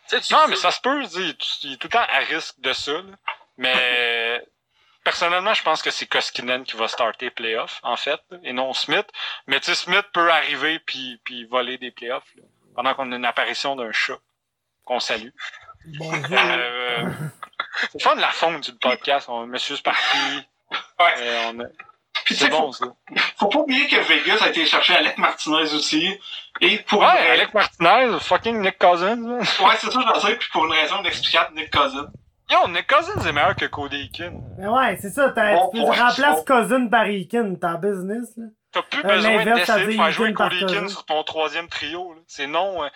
Tu sais, tu Non, mais ça se peut, il est, il est tout le temps à risque de ça. là. Mais personnellement, je pense que c'est Koskinen qui va starter playoff, en fait, et non Smith. Mais tu sais, Smith peut arriver puis, puis voler des playoffs là, pendant qu'on a une apparition d'un chat qu'on salue. Bonjour. Euh, c'est de la faune du podcast. On, Monsieur Sparky. Ouais. euh, on a- Puis tu c'est sais, bon, faut, ça. faut pas oublier que Vegas a été chercher Alec Martinez aussi. Et pour Ouais, une Alec Martinez, fucking Nick Cousins. Ouais, c'est ça, je veux dire, puis pour une raison inexplicable, Nick Cousin. Yo, Nick Cousins est meilleur que Cody Eakin. Mais ouais, c'est ça, Bon tu remplaces bon. Cousin par Eakin, t'es en business, là. T'as plus Euh, besoin d'essayer de faire jouer Cody Eakin sur ton troisième trio. là. C'est non. euh,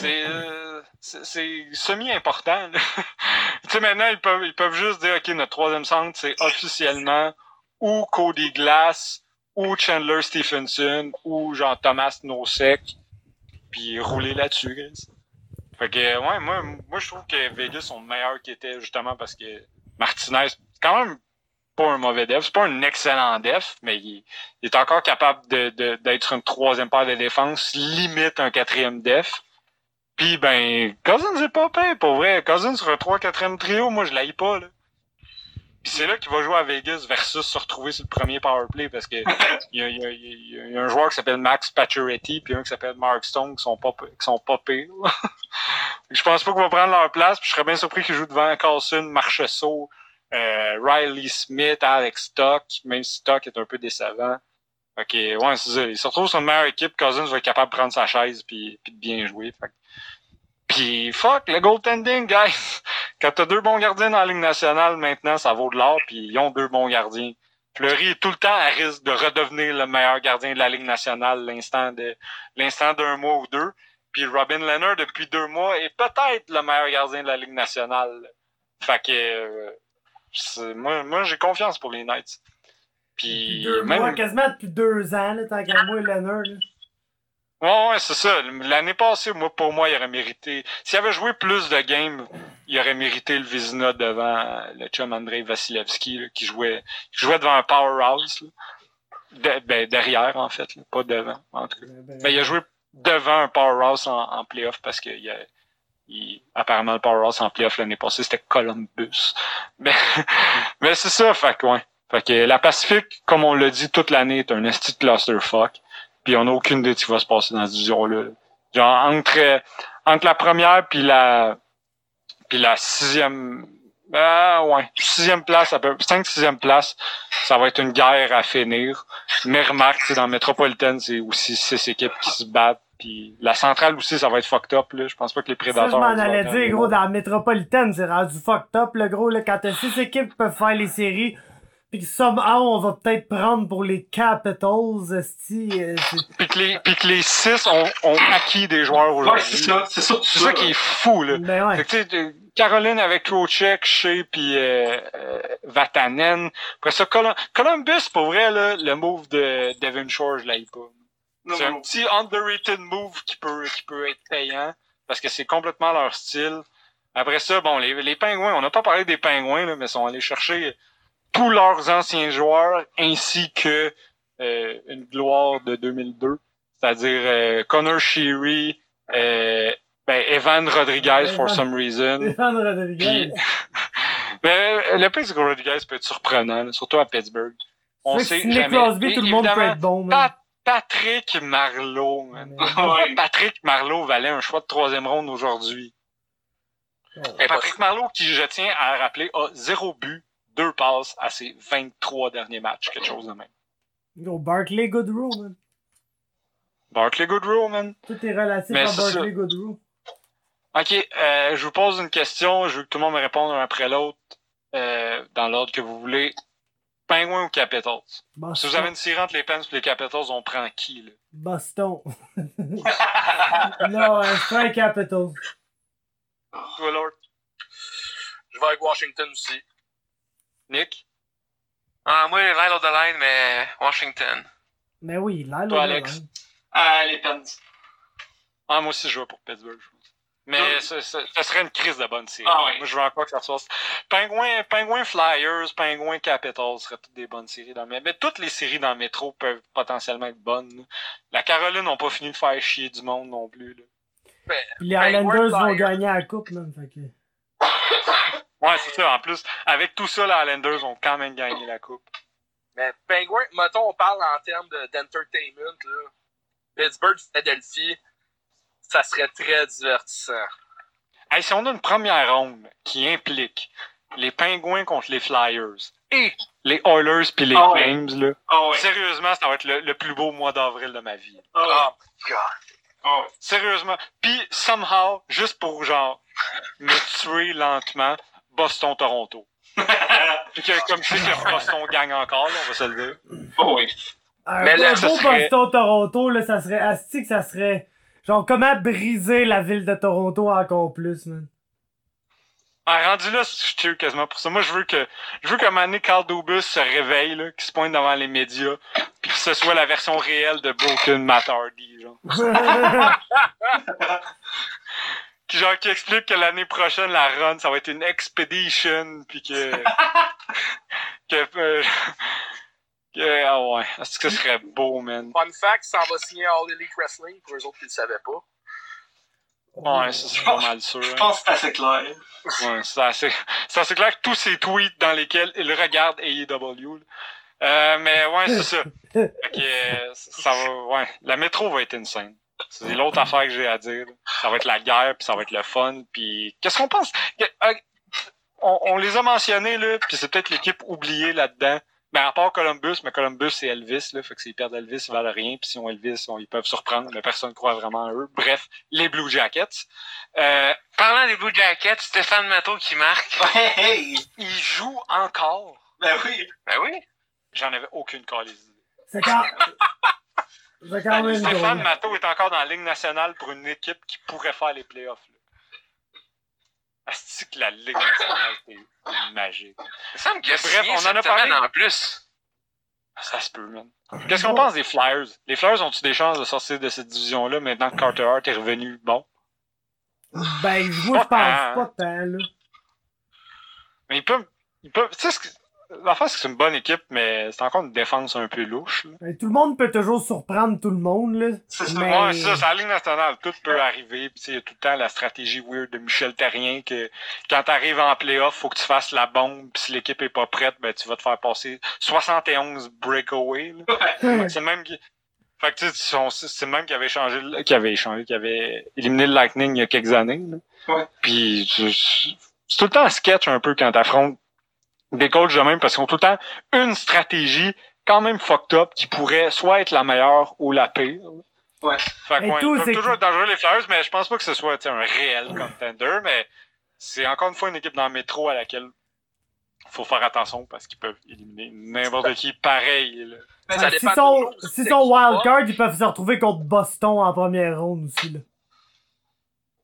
C'est euh, c'est- semi-important. tu sais, maintenant, ils peuvent, ils peuvent juste dire, OK, notre troisième centre, c'est officiellement ou Cody Glass, ou Chandler Stephenson, ou genre Thomas Nosek, puis rouler là-dessus. Fait que, ouais, moi, moi, je trouve que Vegas sont meilleurs qu'ils étaient, justement, parce que Martinez, c'est quand même pas un mauvais def. C'est pas un excellent def, mais il, est encore capable de, de- d'être une troisième paire de défense, limite un quatrième def. Puis ben, Cousins est pas pire, pour vrai. Cousins sur un 3 4 trio, moi je l'aille pas là. Puis c'est là qu'il va jouer à Vegas versus se retrouver sur le premier power play parce que il y a, il y a- il y a- il y a un joueur qui s'appelle Max Pacioretty puis un qui s'appelle Mark Stone qui sont pas qui sont pas pires. je pense pas qu'ils vont prendre leur place, puis je serais bien surpris qu'ils jouent devant Carlson, Marchessault, euh, Riley Smith, Alex Stock, même si Stock est un peu décevant. Ok, ouais, c'est ça. Il se retrouve sur une meilleure équipe. Cousins va être capable de prendre sa chaise puis, puis de bien jouer. Fait. que- Puis fuck, le goaltending, guys. Quand t'as deux bons gardiens dans la Ligue nationale, maintenant, ça vaut de l'or, puis ils ont deux bons gardiens. Fleury est tout le temps à risque de redevenir le meilleur gardien de la Ligue nationale l'instant l'instant d'un mois ou deux. Puis Robin Leonard, depuis deux mois, est peut-être le meilleur gardien de la Ligue nationale. Fait que euh, moi, moi j'ai confiance pour les Knights. Puis Deux même mois, quasiment depuis deux ans, là, tant qu'à moi, Leonard, là. Ouais, ouais, c'est ça. L'année passée, moi, pour moi, il aurait mérité. S'il avait joué plus de games, il aurait mérité le Vizina devant le chum Andrei Vasilevski, là, qui jouait, qui jouait devant un powerhouse. De- ben, derrière, en fait, là, pas devant, en tout cas. Ben, Ben, il a joué devant un powerhouse en, en playoff parce que il a, il- apparemment, le powerhouse en playoff l'année passée, c'était Columbus. Mais, mais c'est ça, fait que, ouais. Fait que la Pacifique, comme on l'a dit toute l'année, est un esti de clusterfuck. Puis on n'a aucune idée de ce qui va se passer dans cette division-là. Genre, entre, entre la première puis la, puis la sixième, ah, ouais, sixième place, à peu, cinq, sixième place, ça va être une guerre à finir. Mais remarque, sais, dans la métropolitaine, c'est aussi six équipes qui se battent. Puis la centrale aussi, ça va être fucked up, là. Je pense pas que les Ça, je prédateurs... m'en allais dire, gros, dans la métropolitaine, c'est rendu fucked up, le gros, là, quand t'as six équipes qui peuvent faire les séries, pis que somehow, on va peut-être prendre pour les Capitals, esti, euh, Puis que les, puis que les six ont, ont acquis des joueurs Ouais, aujourd'hui. c'est ça, c'est ça, C'est ça qui est fou, là. ben ouais. Fait que, tu sais, Caroline avec Trocheck, Shea puis euh, euh, Vatanen. Après ça, Colum- Columbus, pour vrai, là, le move de Devin Shore, je l'aille pas. Non, C'est un petit underrated move qui peut, qui peut être payant parce que c'est complètement leur style. Après ça, bon, les, les pingouins, on n'a pas parlé des pingouins, là, mais ils sont allés chercher tous leurs anciens joueurs ainsi que euh, une gloire de 2002, c'est-à-dire euh, Connor Sheary, euh, ben, Evan Rodriguez for Evan. some reason. Stéphane Rodriguez. Puis, mais le que Rodriguez peut être surprenant, là, surtout à Pittsburgh. On sait que Nick jamais. Crosby, tout le monde peut être bon. Pat- Patrick. Ouais. Patrick Marleau valait un choix de troisième ronde aujourd'hui. Ouais. Patrick Marleau, qui je tiens à rappeler, a zéro but, deux passes à ses 23 derniers matchs, quelque chose de même. Yo, Barkley Goodrow, man. Barkley Goodrow, man. Tout est relatif Mais à ça. Goodrow. Ok, euh, je vous pose une question, je veux que tout le monde me réponde un après l'autre, euh, dans l'ordre que vous voulez. Penguin ou Capitals? Boston. Si vous avez une série entre les Pens et les Capitals, on prend qui, là? Boston. non, euh, c'est pas un Capitals. Toi, Lord? Je vais avec Washington aussi. Nick? Ah, moi, Lyle of the Line, mais Washington. Mais oui, là, Toi, Alex? Ah, les Pens. Ah, moi aussi, je vais pour Pittsburgh, je pense. Mais ce, ce- ce serait une crise de bonne série. Ah oui. Moi, je veux encore que ça se fasse. Pingouin, Pingouin Flyers, Pingouin Capitals seraient toutes des bonnes séries dans le métro. Mais toutes les séries dans le métro peuvent potentiellement être bonnes. La Caroline n'a pas fini de faire chier du monde non plus. Là. Puis les Islanders vont gagner la coupe. Fait que... Ouais, c'est ça. En plus, avec tout ça, les Islanders ont quand même gagné la coupe. Mais Penguin, mettons, on parle en termes de- d'entertainment, là. Pittsburgh, Philadelphie, ça serait très divertissant. Hey, si on a une première ronde qui implique les Pingouins contre les Flyers et les Oilers puis les ouais. Flames, là, ouais. sérieusement, ça va être le, le plus beau mois d'avril de ma vie. Ouais. Oh, God. Ouais. Sérieusement. Puis, somehow, juste pour genre me tuer lentement, Boston-Toronto. Comme je sais que Boston gagne encore, là, on va se le dire. Oh oui. Un Mais là, beau serait- Boston-Toronto, là, ça serait... Asti que ça serait... Genre, comment briser la ville de Toronto encore plus, man? Ah, rendu là, je tue quasiment pour ça. Moi, je veux que, je veux qu'à un moment donné, Carl Dubus se réveille, là, qu'il se pointe devant les médias, puis que ce soit la version réelle de Broken Matt Hardy, genre. Qui, genre, qui explique que l'année prochaine, la run, ça va être une expedition, puis que, que, euh, que, ah ouais, est-ce que ce serait beau, man? Fun fact, ça va signer All Elite Wrestling pour eux autres qui ne le savaient pas. Ouais, ça, c'est pas mal sûr. Je hein. pense que c'est assez clair. Ouais, c'est assez, c'est assez clair que tous ces tweets dans lesquels il regarde AEW. Euh, mais ouais, c'est ça. Fait que, euh, ça va, ouais. La métro va être insane. C'est l'autre affaire que j'ai à dire. là. Ça va être la guerre, puis ça va être le fun, puis qu'est-ce qu'on pense? Euh, on, on les a mentionnés, là, puis c'est peut-être l'équipe oubliée là-dedans. Ben, à part Columbus, mais Columbus, c'est Elvis, là. Fait que s'ils perdent Elvis, ils valent rien. Puis si on Elvis, on- ils peuvent surprendre, mais personne ne croit vraiment à eux. Bref, les Blue Jackets. Euh, Parlant des Blue Jackets, Stéphane Matteau qui marque. Hey, hey! ils jouent encore. Ben oui. Ben oui. J'en avais aucune d'idée. C'est quand... Quand Stéphane. Matteau est encore dans la Ligue nationale pour une équipe qui pourrait faire les playoffs. Là. Asti que la Ligue nationale, c'est magique. Il me semble qu'il a Bref, on en a parlé. en plus. Ça se peut, man. Qu'est-ce qu'on pense des Flyers? Les Flyers ont-ils des chances de sortir de cette division-là maintenant que Carter Hart est revenu bon? Ben, je Pas pense pas tant, là. Mais ils peuvent. Ils peuvent. Tu sais, ce que- l'affaire, c'est que c'est une bonne équipe, mais c'est encore une défense un peu louche. là. Ben, tout le monde peut toujours surprendre tout le monde, là. C'est ça. Mais- Ouais, c'est ça, c'est la Ligue nationale, tout peut arriver. Tu il y a tout le temps la stratégie weird de Michel Terrien que quand t'arrives en playoff, faut que tu fasses la bombe, puis si l'équipe est pas prête, ben tu vas te faire passer 71 breakaway. là. Fait que C'est le même qui. Fait que tu c'est le même qui avait changé, qui avait changé, qui avait éliminé le Lightning il y a quelques années. Là. Ouais. Puis tu- c'est tout le temps un sketch un peu quand t'affrontes des coachs de même parce qu'ils ont tout le temps une stratégie quand même fucked up qui pourrait soit être la meilleure ou la pire. Ouais. Fait que, Et ouais, tout, ils peuvent c'est toujours dangereux les Flyers, mais je pense pas que ce soit tu sais, un réel contender, mais c'est encore une fois une équipe dans le métro à laquelle faut faire attention parce qu'ils peuvent éliminer n'importe qui pareil. Là. Ben, Ça Ah, dépend S'ils sont, sont wildcard, ils peuvent se retrouver contre Boston en première ronde aussi, là.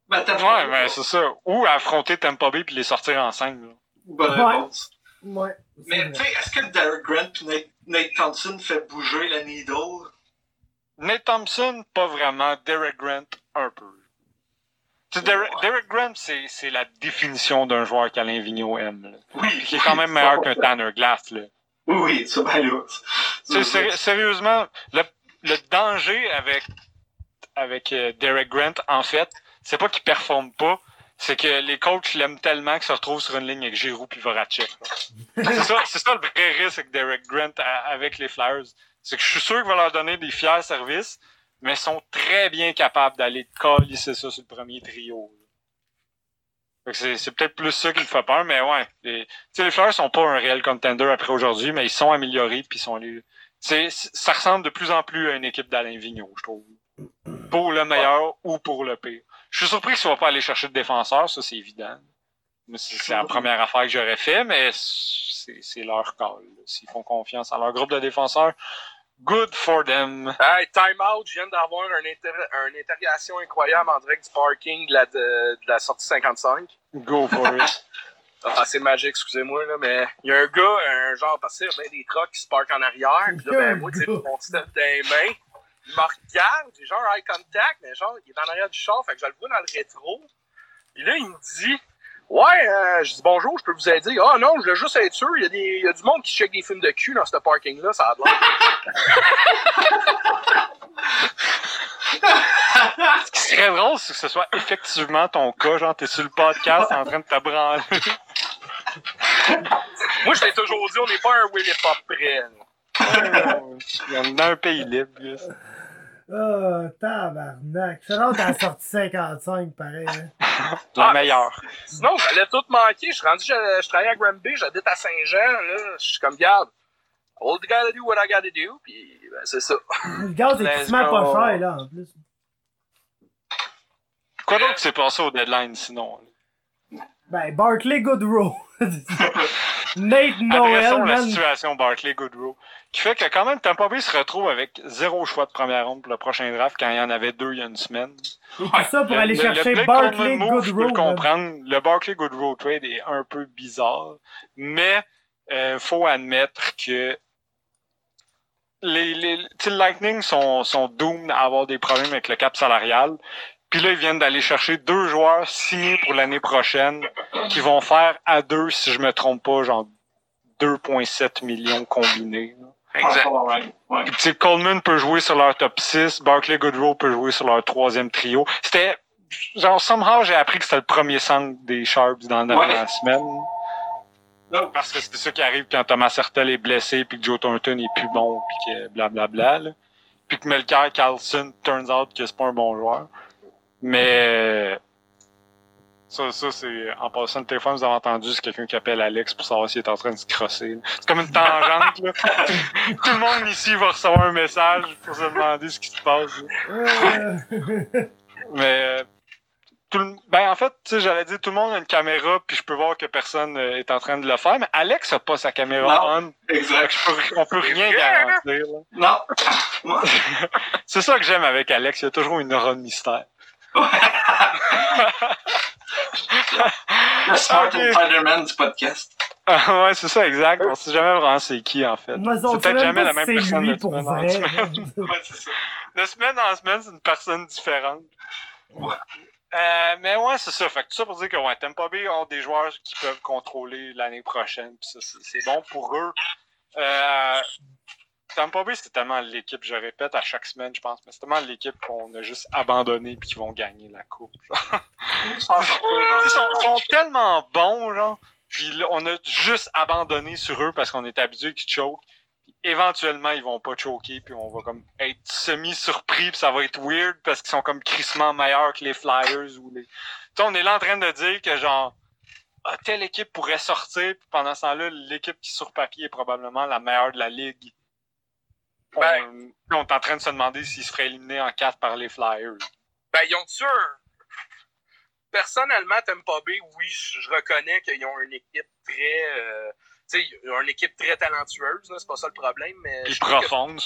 ben, t'as Ouais, mais c'est ça. Ou affronter Tampa Bay puis les sortir ensemble. là. Bonne Ouais. réponse. Ouais. c'est Mais vrai. tu sais, est-ce que Derek Grant et Nate, Nate Thompson fait bouger la needle? Nate Thompson, pas vraiment. Derek Grant, un peu. Tu sais, Derek, Ouais. Derek Grant, c'est, c'est la définition d'un joueur qu'Alain Vigneault aime. Là. Oui. Puis qui est quand même meilleur qu'un Tanner Glass. Là. Oui, oui, ça, ben là. Sérieusement, le, le danger avec, avec euh, Derek Grant, en fait, c'est pas qu'il performe pas, c'est que les coachs l'aiment tellement qu'ils se retrouvent sur une ligne avec Giroud puis Voracek. c'est ça, ça le vrai risque avec Derek Grant avec les Flyers. C'est que je suis sûr qu'il va leur donner des fiers services, mais ils sont très bien capables d'aller colisser ça sur le premier trio. c'est, peut-être plus ça qui me fait peur, mais ouais. Les, les Flyers sont pas un réel contender après aujourd'hui, mais ils sont améliorés puis ils sont ça ressemble de plus en plus à une équipe d'Alain Vigneault, je trouve. Pour le meilleur ou pour le pire. Je suis surpris qu'ils ne soient pas allés chercher de défenseur, ça c'est évident. C'est, la première affaire que j'aurais fait, mais c'est, leur call. S'ils font confiance à leur groupe de défenseurs, good for them. Hey, time out, je viens d'avoir un inter- une interrogation incroyable en direct du parking de la, de, de la sortie 55. Go for it. Ah, c'est magique, excusez-moi, là, mais il y a un gars, un genre, parce qu'il y a des trucks qui se parkent en arrière, pis là, ben, moi, tu sais, mon stuff dans les mains, il me regarde, j'ai genre eye contact, mais genre, il est en arrière du char, fait que je le vois dans le rétro. Puis là, il me dit, ouais, euh, je dis bonjour, je peux vous aider. Ah non, je voulais juste être sûr, il y, a des, il y a du monde qui check des films de cul dans ce parking-là, ça a de l'air. Ce qui serait drôle, c'est que ce soit effectivement ton cas, genre t'es sur le podcast en train de te branler. Moi, je t'ai toujours dit, on n'est pas un Willy Pop près. Il y en a un pays libre, Gus. Ah, tabarnak. Je suis à la sortie 55, pareil. Hein. La Ah, meilleure. Sinon, j'allais tout manquer. Je suis rendu, je, je travaille à Granby, j'habite à Saint-Jean, là. Je suis comme, garde, all I gotta do what I gotta do, puis ben, c'est ça. Le gaz est quasiment pas cher, là, en plus. Quoi d'autre s'est passé au deadline sinon? Ben, Barclay Goodrow. Nate Noël, Adressons la situation Barclay Goodrow. Qui fait que quand même Tampa Bay se retrouve avec zéro choix de première ronde pour le prochain draft quand il y en avait deux il y a une semaine. Tout ça pour Le- aller le- chercher le Coleman move, Je peux Goodrow. le comprendre. Le Barclay Goodrow trade est un peu bizarre, mais euh, faut admettre que les, les Lightning sont, sont doomed à avoir des problèmes avec le cap salarial. Puis là, ils viennent d'aller chercher deux joueurs signés pour l'année prochaine qui vont faire à deux, si je me trompe pas, genre 2,7 millions combinés. là. Exact. Ouais, ouais. Puis, Coleman peut jouer sur leur top 6, Barclay Goodrow peut jouer sur leur troisième trio. C'était, genre, somehow, j'ai appris que c'était le premier centre des Sharps dans la Ouais. semaine. Parce que c'est ça qui arrive quand Thomas Hertel est blessé, puis que Joe Thornton est plus bon, puis que blablabla. Puis que Melker Carlson, turns out que c'est pas un bon joueur. Mais, ça, ça, c'est, en passant le téléphone, vous avez entendu, c'est quelqu'un qui appelle Alex pour savoir s'il est en train de se crosser. C'est comme une tangente, là. Tout le monde ici va recevoir un message pour se demander ce qui se passe. Mais, euh, tout le- ben, en fait, tu sais, j'allais dire, tout le monde a une caméra, puis je peux voir que personne euh, est en train de le faire, mais Alex a pas sa caméra on. Exact. peux- on peut rien garantir, là. Non. C'est ça que j'aime avec Alex, il y a toujours une aura de mystère. Le Smart. Spider-Man du podcast. Ah, ouais, c'est ça, exact. On sait jamais vraiment c'est qui, en fait. C'est peut-être jamais la même personne lui de pour semaine en vrai. semaine. Ouais, c'est ça. De semaine en semaine, c'est une personne différente. Ouais. Euh, mais ouais, c'est ça. Fait que tout ça pour dire que ouais, Tampa Bay ont des joueurs qui peuvent contrôler l'année prochaine. Puis ça, c'est- c'est bon pour eux. Euh, Tampa Bay, c'est tellement l'équipe, je répète à chaque semaine, je pense, mais c'est tellement l'équipe qu'on a juste abandonné puis qui vont gagner la coupe. Ils sont, sont tellement bons, genre. Puis on a juste abandonné sur eux parce qu'on est habitué qu'ils choquent. Puis éventuellement, ils vont pas choquer, puis on va comme être semi-surpris, puis ça va être weird parce qu'ils sont comme crissement meilleurs que les Flyers ou les. Tu on est là en train de dire que genre ah, telle équipe pourrait sortir, puis pendant ce temps-là, l'équipe qui sur papier est probablement la meilleure de la ligue. Ben- on, on est en train de se demander s'ils se feraient éliminer en quatre par les Flyers. Ben, ils ont sûr. Personnellement, Tampa Bay, oui, je reconnais qu'ils ont une équipe très. euh, tu sais, une équipe très talentueuse, c'est pas ça le problème, mais. Puis que- profonde.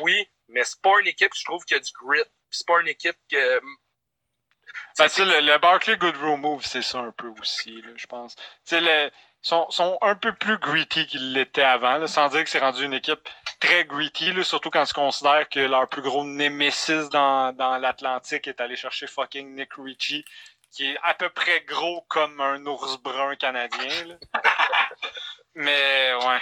oui, mais c'est pas une équipe, je trouve, qui a du grit. C'est pas une équipe que. Ben, tu sais, le, le Barclay Goodrow move, c'est ça un peu aussi, là, je pense. Tu sais, le, sont, un peu plus gritty qu'ils l'étaient avant, là, sans dire que c'est rendu une équipe très gritty, surtout quand tu considères que leur plus gros némésis dans, l'Atlantique est allé chercher fucking Nick Ritchie, qui est à peu près gros comme un ours brun canadien. Mais ouais,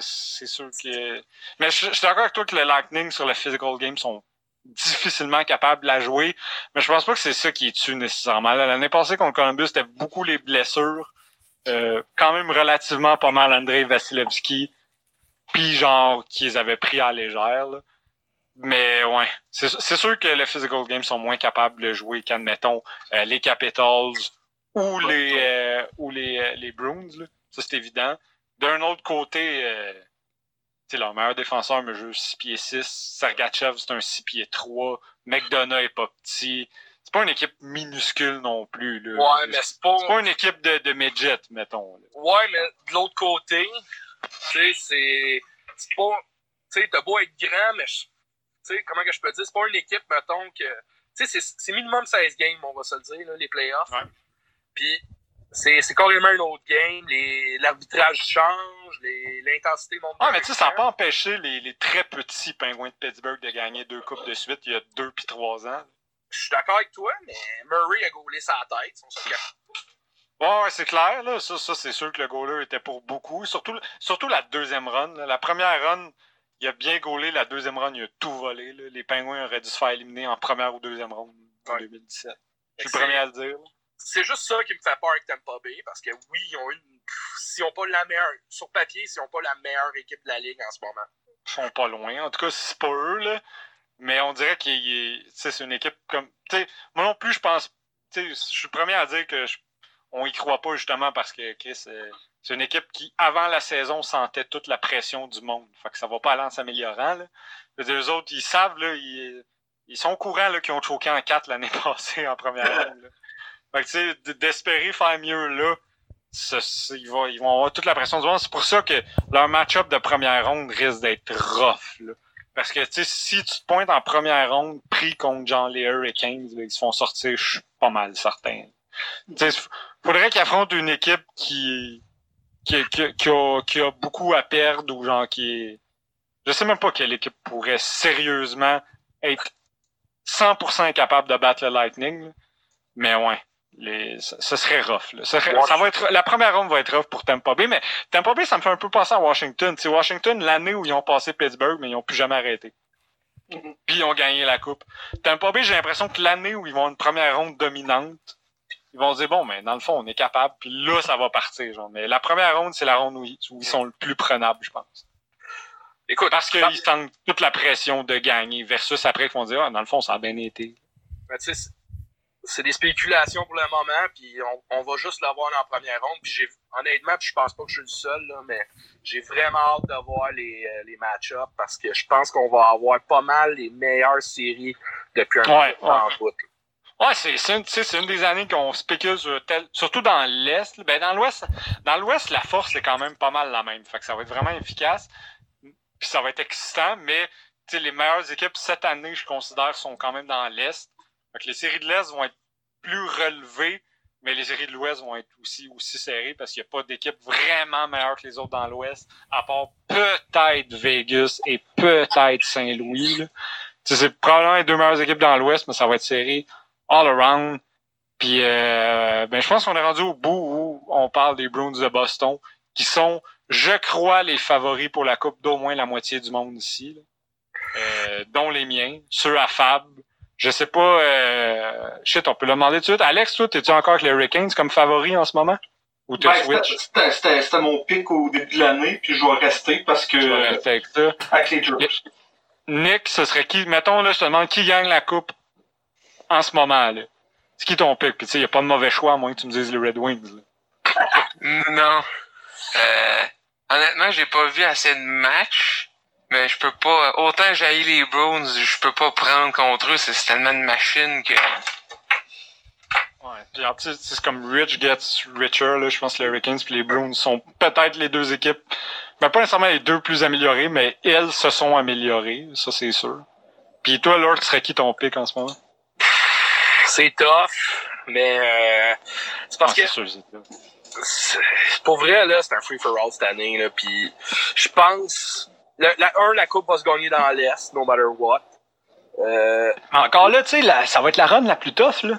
c'est- sûr que... Mais je, suis d'accord avec toi que le Lightning sur le physical game sont difficilement capable de jouer. Mais je pense pas que c'est ça qui tue nécessairement. L'année passée contre Columbus, c'était beaucoup les blessures. Euh, quand même relativement pas mal Andrei Vasilevski. Puis genre qu'ils avaient pris à légère. Là. Mais ouais, c'est c'est sûr que les physical games sont moins capables de jouer qu'admettons euh, les Capitals ou les euh, ou les, euh, les Bruins. Là. Ça c'est évident. D'un autre côté, sais, leur meilleur défenseur me joue 6 pieds 6. Sergachev, c'est un 6 pieds 3. McDonough est pas petit. C'est pas une équipe minuscule non plus. Là. Ouais, mais c'est pas. C'est pas une équipe de, de midget, mettons. là. Ouais, mais de l'autre côté, tu sais, c'est. C'est pas. Tu sais, t'as beau être grand, mais. Tu sais, comment que je peux dire? C'est pas une équipe, mettons, que. Tu sais, c'est- minimum 16 games, on va se le dire, là, les playoffs. Ouais. Puis, c'est carrément un autre game. L'arbitrage change, l'intensité monte. Ah, mais tu sais, ça n'a pas empêché les, les très petits pingouins de Pittsburgh de gagner deux coupes de suite il y a deux puis trois ans. Je suis d'accord avec toi, mais Murray a gaulé sa tête. On se le cache Ouais, c'est clair, là. Ça, ça c'est sûr que le goaler était pour beaucoup. Surtout, surtout la deuxième run. là. La première run, il a bien gaulé. La deuxième run, il a tout volé. là. Les pingouins auraient dû se faire éliminer en première ou deuxième ronde en Ouais. 2017. Je suis le premier à le dire. c'est juste ça qui me fait peur avec Tampa Bay parce que oui, ils ont une. S'ils n'ont pas la meilleure. Sur papier, s'ils n'ont pas la meilleure équipe de la ligue en ce moment. Ils sont pas loin. En tout cas, c'est pas eux, là. Mais on dirait qu'il c'est une équipe comme. Moi non plus, je pense. Je suis le premier à dire que on y croit pas justement parce que euh, c'est une équipe qui, avant la saison, sentait toute la pression du monde. Fait que ça va pas aller en s'améliorant. eux autres, ils savent, là, ils, ils sont au courant là, qu'ils ont choqué en 4 l'année passée en première ronde. Fait que tu sais, d'espérer faire mieux là, ils, vont, avoir toute la pression du monde. C'est pour ça que leur match-up de première ronde risque d'être rough. Parce que tu sais, si tu te pointes en première ronde, pris contre John Hurricanes, là, ils se font sortir, je suis pas mal certain. Tu sais, faudrait qu'ils affrontent une équipe qui, qui, qui, qui a, qui a beaucoup à perdre ou genre qui est. Je sais même pas quelle équipe pourrait sérieusement être 100% capable de battre le Lightning. Mais ouais. Les, ça serait rough. Là. Ça, serait- ça va être, la première ronde va être rough pour Tampa Bay, mais Tampa Bay, ça me fait un peu penser à Washington. C'est Washington, l'année où ils ont passé Pittsburgh, mais ils ont plus jamais arrêté. Mhm. Puis ils ont gagné la coupe. Tampa Bay, j'ai l'impression que l'année où ils vont avoir une première ronde dominante, ils vont se dire bon, mais dans le fond, on est capable. Puis là, ça va partir. Genre. Mais la première ronde, c'est la ronde où ils, où ils sont le plus prenables, je pense. Écoute, Parce qu'ils sentent toute la pression de gagner versus après qu'ils vont dire ah, dans le fond, ça a bien été. Ben, c'est- des spéculations pour le moment, puis on, on va juste l'avoir dans la première ronde. Puis j'ai, honnêtement, puis je pense pas que je suis le seul, là, mais j'ai vraiment hâte de voir les, euh, les match-ups parce que je pense qu'on va avoir pas mal les meilleures séries depuis un Ouais, bout en bout. Ouais, c'est c'est une, c'est une des années qu'on spécule sur tel, surtout dans l'Est. Ben, dans l'Ouest, dans l'Ouest, la force est quand même pas mal la même. Fait que ça va être vraiment efficace. Puis ça va être excitant, mais tu sais, les meilleures équipes cette année, je considère, sont quand même dans l'Est. Fait les séries de l'Est vont être plus relevées, mais les séries de l'Ouest vont être aussi, aussi serrées parce qu'il n'y a pas d'équipe vraiment meilleure que les autres dans l'Ouest, à part peut-être Vegas et peut-être Saint-Louis. C'est probablement les deux meilleures équipes dans l'Ouest, mais ça va être serré all around. Puis, euh, ben, je pense qu'on est rendu au bout où on parle des Bruins de Boston, qui sont, je crois, les favoris pour la Coupe d'au moins la moitié du monde ici, là. Euh, dont les miens, ceux à Fab. Je sais pas, euh, shit, on peut le demander tout de suite. Alex, toi, t'es-tu encore avec les Hurricanes comme favori en ce moment? Ou Ben, c'était- mon pic au début de l'année, puis je vais rester parce que rester avec ça. avec les. Nick, ce serait qui? Mettons, là, je te demande qui gagne la coupe en ce moment, là? C'est qui ton pick? Puis, tu sais, y a pas de mauvais choix, à moins que tu me dises les Red Wings, là. Non. Euh, honnêtement, j'ai pas vu assez de matchs, mais je peux pas. Autant j'ai les Browns, je peux pas prendre contre eux. C'est tellement de machines que. Ouais. Puis, en plus, c'est comme Rich gets richer, là. Je pense que les Hurricanes puis les Bruins sont peut-être les deux équipes. Ben, pas nécessairement les deux plus améliorées, mais elles se sont améliorées. Ça, c'est sûr. Puis toi, Lord, serait qui ton pick en ce moment? C'est tough, mais euh, c'est parce Ah, que c'est sûr, c'est ça. c'est- pour vrai, là, c'est un free-for-all cette année. Là, puis je pense... La, la, un, la coupe va se gagner dans l'Est, no matter what. Euh, Encore là, tu sais, la- ça va être la run la plus tough, là.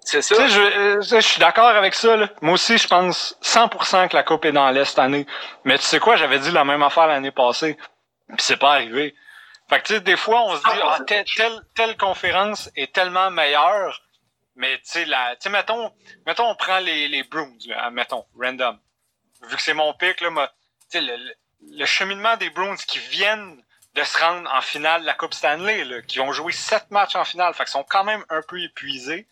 c'est Tu ça. sais, je, euh, je suis d'accord avec ça. Là. Moi aussi, je pense 100% que la Coupe est dans l'Est cette année. Mais tu sais quoi, j'avais dit la même affaire l'année passée. Puis c'est pas arrivé. Fait que, tu sais, des fois, on se dit, Ah, telle, telle, telle conférence est tellement meilleure, mais, tu sais, la, tu sais, mettons, mettons, on prend les, les Bruins, là, mettons, random. Vu que c'est mon pic, là, moi, tu sais, le, le- cheminement des Bruins qui viennent de se rendre en finale de la Coupe Stanley, là, qui ont joué sept matchs en finale, fait qu'ils sont quand même un peu épuisés.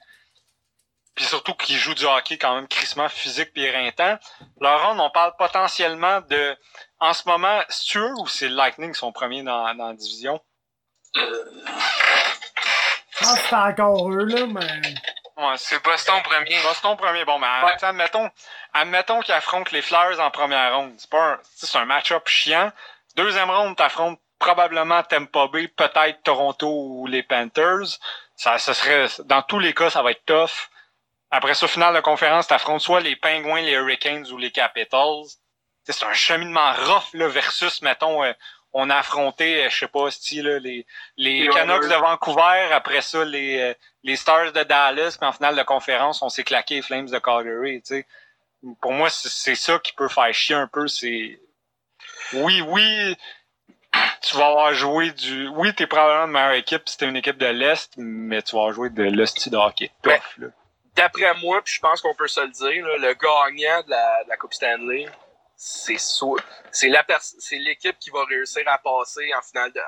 Puis surtout qu'ils jouent du hockey quand même crissement physique puis éreintant. Leur on parle potentiellement de, en ce moment, eux ou c'est Lightning qui sont premiers dans, dans la division? Je pense que c'est encore eux, là, mais. Ouais, C'est Boston premier. Boston premier. Bon, mais Ouais. admettons, admettons qu'ils affrontent les Flyers en première ronde. C'est pas un, c'est un match-up chiant. Deuxième ronde, t'affrontes probablement Tampa Bay, peut-être Toronto ou les Panthers. Ça, ce serait, dans tous les cas, ça va être tough. Après ça, finale de conférence, t'affrontes soit les Penguins, les Hurricanes ou les Capitals. C'est un cheminement rough, là, versus, mettons, euh, on a affronté, euh, je sais pas, là, les, les Canucks de Vancouver, après ça, les, euh, les Stars de Dallas, puis en finale de conférence, on s'est claqué les Flames de Calgary, tu sais. Pour moi, c'est ça qui peut faire chier un peu, c'est... Oui, oui, tu vas avoir joué du... Oui, t'es probablement une meilleure équipe si t'es une équipe de l'Est, mais tu vas avoir joué de l'hostie de hockey. D'après moi, puis je pense qu'on peut se le dire, là, le gagnant de la, de la Coupe Stanley, c'est soit- c'est l'équipe qui va réussir à passer en finale de,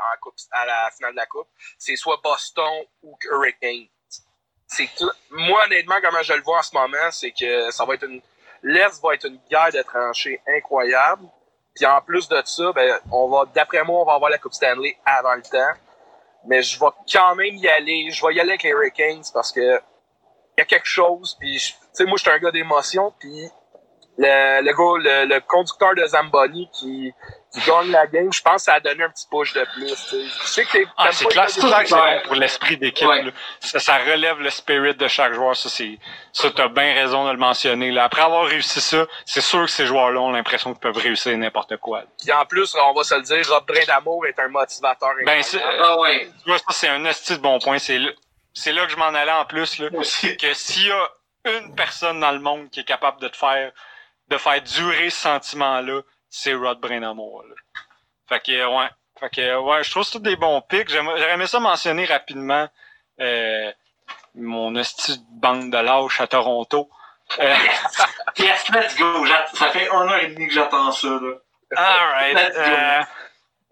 à la finale de la Coupe. C'est soit Boston ou Hurricane. C'est moi honnêtement comment je le vois en ce moment, c'est que ça va être une l'Est va être une guerre de tranchées incroyable. Puis en plus de ça, ben on va d'après moi on va avoir la Coupe Stanley avant le temps. Mais je vais quand même y aller. Je vais y aller avec les Hurricanes parce que il y a quelque chose. Puis, tu sais, moi, je suis un gars d'émotion. Puis, le, le gars, le, le conducteur de Zamboni qui, qui gagne la game, je pense que ça a donné un petit push de plus. Je sais que t'es- Ah, c'est clair, c'est bon pour l'esprit d'équipe. Ouais. Ça, ça relève le spirit de chaque joueur. Ça, c'est, ça, t'as bien raison de le mentionner. Là. Après avoir réussi ça, c'est sûr que ces joueurs-là ont l'impression qu'ils peuvent réussir n'importe quoi. Puis en plus, on va se le dire, Rob Brindamour est un motivateur. Ben, c'est. Ah ouais, tu vois, ça, c'est un esti de bon point. C'est là, c'est là que je m'en allais en plus. Là. Que s'il y a une personne dans le monde qui est capable de te faire, de faire durer ce sentiment-là, c'est Rod Brindamour. Là. Fait que, ouais. Fait que, ouais, je trouve que c'est tous des bons pics. J'aimerais j'aurais aimé ça mentionner rapidement, euh, mon esti de bande de lâches à Toronto. Euh, Yes, let's go. Ça fait un an et demi que j'attends ça, là. alright. Euh,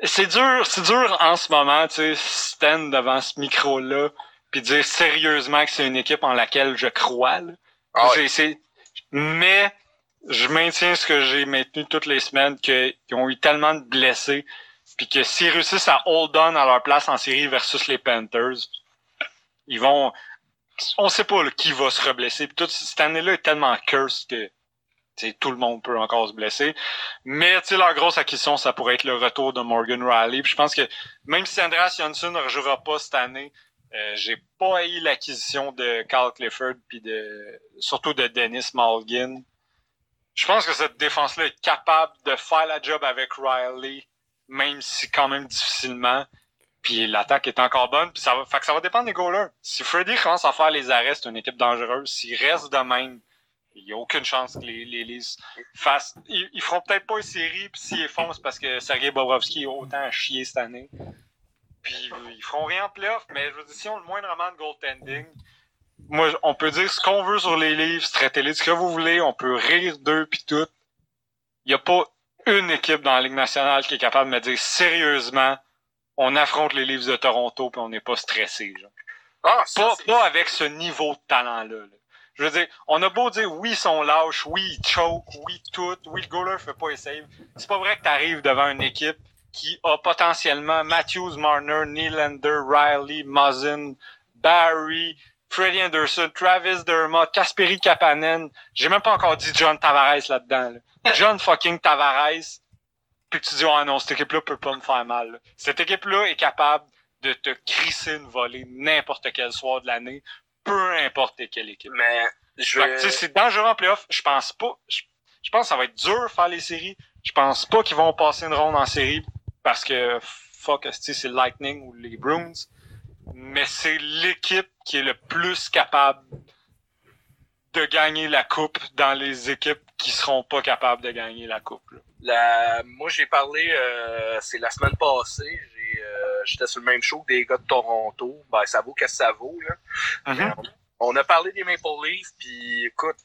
c'est dur, c'est dur en ce moment, tu sais, stand devant ce micro-là, puis dire sérieusement que c'est une équipe en laquelle je crois. Là. Ah Mais je maintiens ce que j'ai maintenu toutes les semaines, qu'ils ont eu tellement de blessés, puis que s'ils réussissent à hold on à leur place en série versus les Panthers, ils vont... On sait pas là, qui va se reblesser. Toute cette année-là est tellement curse que tout le monde peut encore se blesser. Mais leur grosse acquisition, ça pourrait être le retour de Morgan Riley. Je pense que même si Andreas Johnson ne rejouera pas cette année, euh, j'ai pas haï l'acquisition de Carl Clifford puis de surtout de Dennis Malgin. Je pense que cette défense-là est capable de faire la job avec Riley, même si quand même difficilement. Puis l'attaque est encore bonne. Puis ça va, fait que ça va dépendre des goalers. Si Freddy commence à faire les arrêts, c'est une équipe dangereuse. S'il reste de même, il n'y a aucune chance que les, les fassent. Ils, ils feront peut-être pas une série, puis s'ils font, c'est parce que Sergei Bobrovski a autant à chier cette année. Puis ils feront rien en playoff, mais je veux dire, si on le moindrement de goaltending, moi, on peut dire ce qu'on veut sur les Leafs, traitez-les de ce que vous voulez, on peut rire d'eux puis tout. Il n'y a pas une équipe dans la Ligue nationale qui est capable de me dire sérieusement, on affronte les Leafs de Toronto puis on n'est pas stressé. Ah, Pas, avec ce niveau de talent-là. là. Je veux dire, on a beau dire oui, ils sont lâches, oui, ils choke, oui, tout, oui, le goaler fait pas les saves. C'est pas vrai que t'arrives devant une équipe qui a potentiellement Matthews, Marner, Nylander, Riley, Muzzin, Barry, Freddie Anderson, Travis Dermott, Kasperi Kapanen. J'ai même pas encore dit John Tavares là-dedans. là. John fucking Tavares. Puis tu dis, oh non, cette équipe-là peut pas me faire mal. là. Cette équipe-là est capable de te crisser une volée n'importe quel soir de l'année, peu importe quelle équipe. Mais je vais. c'est dangereux en playoff. Je pense pas. Je, je pense que ça va être dur de faire les séries. Je pense pas qu'ils vont passer une ronde en série parce que fuck, c'est le Lightning ou les Bruins? Mais c'est l'équipe qui est le plus capable de gagner la coupe dans les équipes qui seront pas capables de gagner la coupe. là. La... Moi, j'ai parlé, euh, c'est la semaine passée, euh, j'étais sur le même show que des gars de Toronto. Ben, ça vaut qu'est-ce que ça vaut, là. Mhm. On a parlé des Maple Leafs, puis écoute,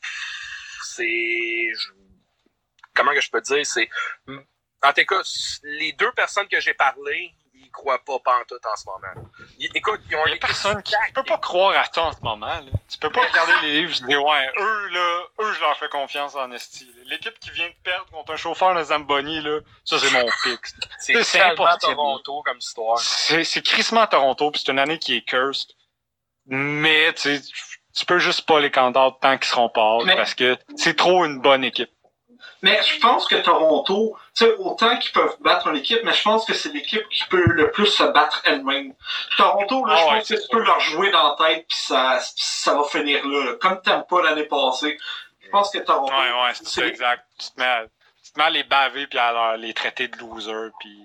c'est... Comment que je peux dire? C'est... En tout cas, les deux personnes que j'ai parlé, croient pas pantoute en ce moment. Ils- écoute, ils ont Il y a personne qui tu peux pas croire à ça en ce moment. Là. Tu peux pas regarder les livres et dire ouais, eux là, eux je leur fais confiance en esti. L'équipe qui vient de perdre contre un chauffeur de Zamboni là, ça c'est mon pic. C'est tellement. Toronto comme histoire. C'est crissement à Toronto puis c'est une année qui est cursed. Mais tu sais, tu peux juste pas les candidates tant qu'ils seront pas parce que c'est trop une bonne équipe. Mais je pense que Toronto, sais, autant qu'ils peuvent battre une équipe, mais je pense que c'est l'équipe qui peut le plus se battre elle-même. Toronto, là, Ah je ouais, pense que tu peux leur jouer dans la tête, puis ça, ça va finir là. là. Comme t'aimes pas l'année passée. Je pense que Toronto. Ouais, ouais, c'est ça, exact. Tu te mets à, tu te mets à les baver puis à leur- les traiter de losers puis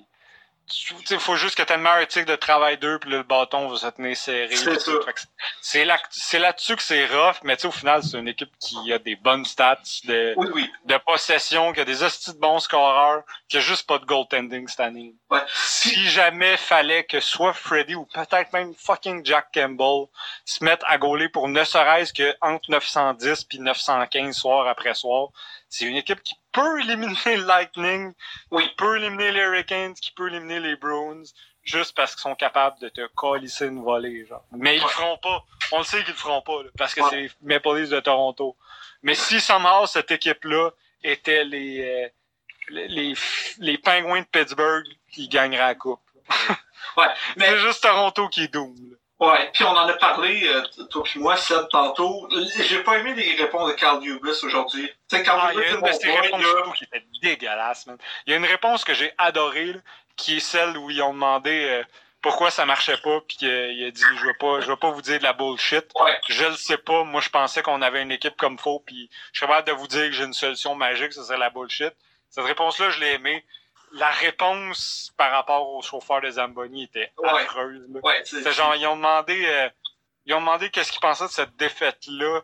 tu sais, faut juste que le meilleur éthique de travail d'eux puis le bâton va se tenir serré. C'est là-dessus que c'est rough, mais tu sais, au final, c'est une équipe qui a des bonnes stats de, Oui, oui. de possession, qui a des hosties de bons scoreurs, qui a juste pas de goaltending cette année. Ouais. Si jamais fallait que soit Freddy ou peut-être même fucking Jack Campbell se mettent à gauler pour ne serait-ce que entre 910 puis 915 soir après soir, c'est une équipe qui peut éliminer le Lightning, Oui. qui peut éliminer les Hurricanes, qui peut éliminer les Bruins, juste parce qu'ils sont capables de te colisser une volée, genre. Mais ils le feront pas. On le sait qu'ils le feront pas, là, parce que Ouais. c'est les Maple Leafs de Toronto. Mais si somehow cette équipe-là était les, euh, les, les, les Penguins de Pittsburgh, qui gagneraient la coupe. Ouais. Mais C'est juste Toronto qui est doom. là. Ouais, puis on en a parlé, euh, toi puis moi, Seb, tantôt. J'ai pas aimé les réponses de Carl Hubis aujourd'hui. Tu sais, Carl Ah, il y Hubis, a c'est une de boy, réponses là. qui était dégueulasse, man. Il y a une réponse que j'ai adorée, là, qui est celle où ils ont demandé euh, pourquoi ça marchait pas, puis qu'il a dit je vais pas, je vais pas vous dire de la bullshit. Ouais. Je le sais pas. Moi, je pensais qu'on avait une équipe comme faux, puis je suis capable de vous dire que j'ai une solution magique, ce serait la bullshit. Cette réponse-là, je l'ai aimée. La réponse par rapport au chauffeur de Zamboni était affreuse. Ouais. C'est genre, ils ont demandé, euh, ils ont demandé qu'est-ce qu'ils pensaient de cette défaite-là.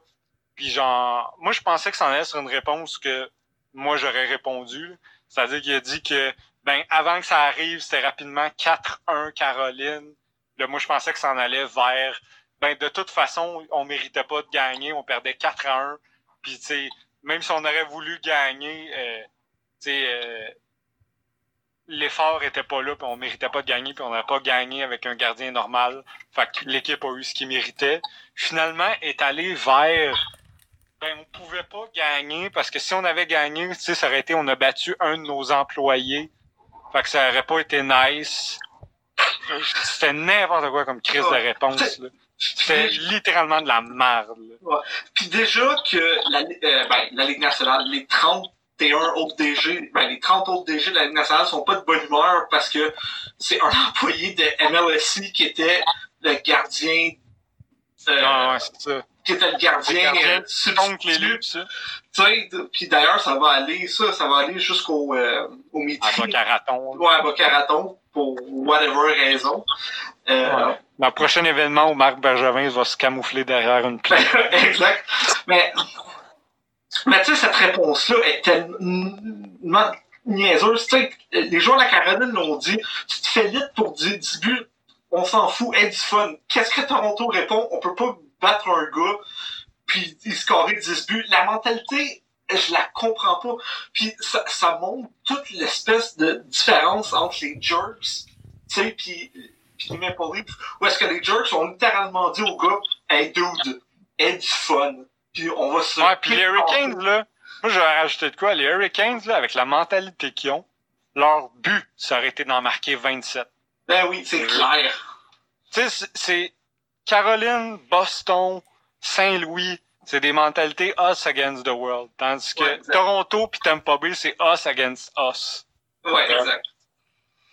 Puis genre, moi, je pensais que ça en allait sur une réponse que moi, j'aurais répondu. C'est-à-dire qu'il a dit que, ben, avant que ça arrive, c'était rapidement 4-1 Caroline. Là, moi, je pensais que ça en allait vers, ben, de toute façon, on méritait pas de gagner. On perdait 4 à 1. Puis, tu sais, même si on aurait voulu gagner, euh, tu sais, euh, l'effort était pas là, puis on méritait pas de gagner, puis on n'a pas gagné avec un gardien normal. Fait que l'équipe a eu ce qu'il méritait. Finalement, est allé vers ben on pouvait pas gagner parce que si on avait gagné, tu sais, ça aurait été on a battu un de nos employés. Fait que ça aurait pas été nice. C'était n'importe quoi comme crise de réponse. là. C'était littéralement de la merde. Puis déjà que la, euh, ben, la Ligue nationale, les 31 autres DG, ben, les 30 autres DG de la Ligue nationale sont pas de bonne humeur parce que c'est un employé de MLSI qui était le gardien euh, Ah ouais, c'est ça. qui était le gardien, Le gardien euh, ça. Tu sais, puis d'ailleurs, ça va aller, ça, ça va aller jusqu'au euh, au À meeting. Bocaraton. Ouais, à Boca-Raton, pour whatever raison. Euh, Ouais. Dans le prochain événement où Marc Bergevin va se camoufler derrière une plaque. exact. Mais, mais tu sais, cette réponse-là est tellement niaiseuse. Tu sais, les joueurs de la Caroline l'ont dit. Tu te fais vite pour dire 10 buts, on s'en fout, aie du fun. Qu'est-ce que Toronto répond? On peut pas battre un gars, puis il scorer 10 buts. La mentalité, je la comprends pas. Puis ça, ça montre toute l'espèce de différence entre les jerks, tu sais, puis puis les Maple Leafs, où est-ce que les jerks ont littéralement dit au gars, hey dude, aie du fun. Puis on va se. Ouais, puis les Hurricanes, là, moi, je vais rajouter de quoi? Les Hurricanes, là, avec la mentalité qu'ils ont, leur but, ça aurait été d'en marquer 27. Ben oui, c'est clair. Tu sais, c'est- Caroline, Boston, Saint-Louis, c'est des mentalités us against the world. Tandis que Ouais. Toronto puis Tampa Bay, c'est us against us. Ouais, exact.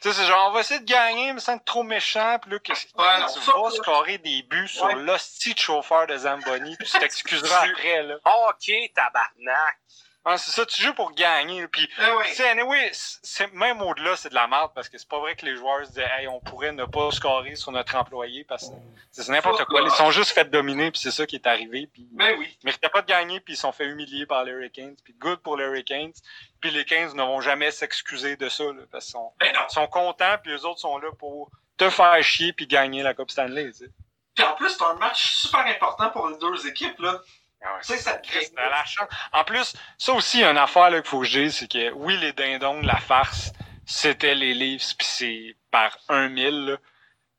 Tu sais, c'est genre, on va essayer de gagner, mais sans être trop méchant, puis là, qu'est-ce que Ouais, tu vas ça- scorer des buts sur l'hostie de chauffeur de Zamboni, puis tu t'excuseras après, là. Ok, tabarnak. Ah, c'est ça, tu joues pour gagner, puis oui. anyway, c'est, même au-delà, c'est de la merde parce que c'est pas vrai que les joueurs se disent, hey, on pourrait ne pas scorer sur notre employé parce que c'est n'importe quoi. Ils sont juste fait dominer puis c'est ça qui est arrivé puis Ben oui. ils méritaient pas de gagner puis ils sont fait humilier par les Hurricanes puis good pour les Hurricanes puis les 15 ne vont jamais s'excuser de ça là, parce qu'ils sont, Ben sont contents puis les autres sont là pour te faire chier puis gagner la Coupe Stanley, tu sais. Puis en plus, c'est un match super important pour les deux équipes, là. Ah ouais, sais, ça. T'as la chance. En plus, ça aussi, il y a une affaire qu'il faut que je dise, c'est que oui, les dindons, la farce, c'était les Leafs, puis c'est par un mille, là.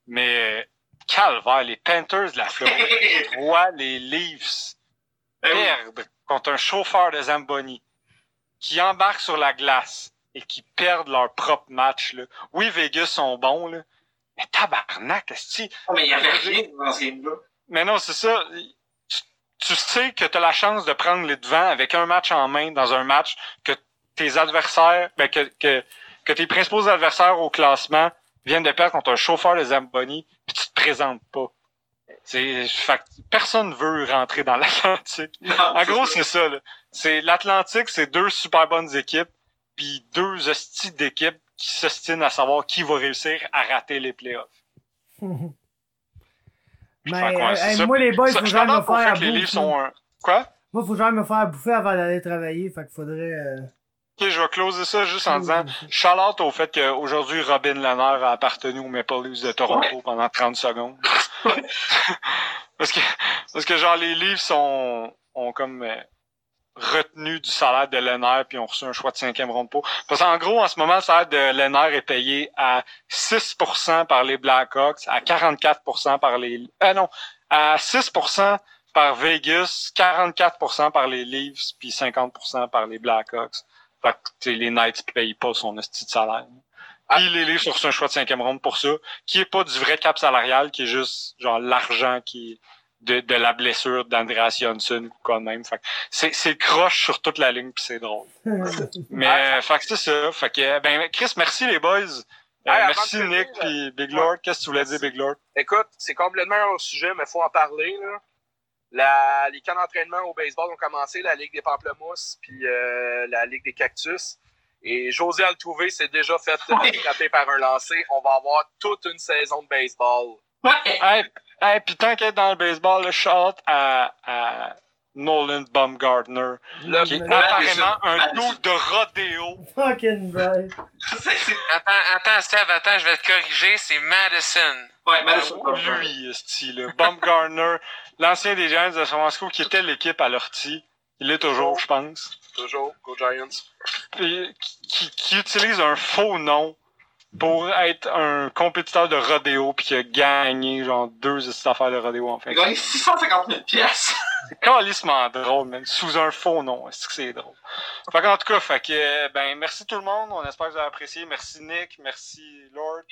mais calvaire, les Panthers de la Floride voient les Leafs Ben perdre contre un chauffeur de Zamboni qui embarque sur la glace et qui perdent leur propre match. Là. Oui, Vegas sont bons, là, mais tabarnak, est Oh, mais il y avait rien dans ce game-là. mais non, c'est ça. Tu, sais que tu as la chance de prendre les devants avec un match en main dans un match que tes adversaires, ben que, que, que tes principaux adversaires au classement viennent de perdre contre un chauffeur de Zamboni, puis tu te présentes pas. C'est, fait que personne veut rentrer dans l'Atlantique. En gros, c'est ça. là. C'est l'Atlantique, c'est deux super bonnes équipes, puis deux hosties d'équipes qui s'ostinent à savoir qui va réussir à rater les playoffs. Mais euh, c'est hey, ça. moi, les boys, Ça, faut jamais me faire à que les livres sont un... Quoi? Moi, faut jamais me faire bouffer avant d'aller travailler. Fait qu'il faudrait. euh, Ok, je vais closer ça juste en disant shout-out au fait qu'aujourd'hui, Robin Lehner a appartenu aux Maple Leafs de Toronto pendant 30 secondes. parce que, parce que genre, les Leafs sont, ont comme euh, retenu du salaire de Lehner puis ont reçu un choix de cinquième ronde pour. Parce qu'en gros, en ce moment, le salaire de Lehner est payé à 6% par les Blackhawks, à 44% par les... Euh, non, à 6% par Vegas, 44% par les Leafs, puis 50% par les Blackhawks. Fait que tu sais, les Knights payent pas son esti de salaire. Puis les Leafs ont reçu un choix de cinquième ronde pour ça, qui est pas du vrai cap salarial, qui est juste genre l'argent qui est de, de la blessure d'Andreas Johnson de même. Fait que c'est, c'est croche sur toute la ligne puis c'est drôle. Mais euh, fait que c'est ça. Fait que ben Chris, merci les boys. Euh, Hey, merci Nick puis Big Lord. Qu'est-ce que tu voulais dire Big Lord? Écoute, c'est complètement hors sujet, mais faut en parler. Là. La, les camps d'entraînement au baseball ont commencé, la Ligue des Pamplemousses, puis euh, la Ligue des Cactus. Et José Altuve s'est déjà fait Oui. frapper par un lancer. On va avoir toute une saison de baseball. Ouais. Hey, hey puis tant qu'être dans le baseball, le shot à, à Nolan Baumgartner, qui est apparemment un dude de rodéo. Fucking c'est- Attends, attends, Steve, attends, je vais te corriger, c'est Madison. Ouais, Madison. Lui, ce là Baumgartner, l'ancien des Giants de San Francisco, qui était l'équipe à l'ortie. Il est toujours, je pense. toujours, Go Giants. Puis, qui, qui utilise un faux nom pour être un compétiteur de rodéo puis qui a gagné genre deux affaires de rodéo en fait. Il a gagné 650 000 pièces. C'est calissement drôle, même, sous un faux nom. Est-ce que c'est drôle? Fait qu'en tout cas, fait que, ben, merci tout le monde. On espère que vous avez apprécié. Merci Nick, merci Lord.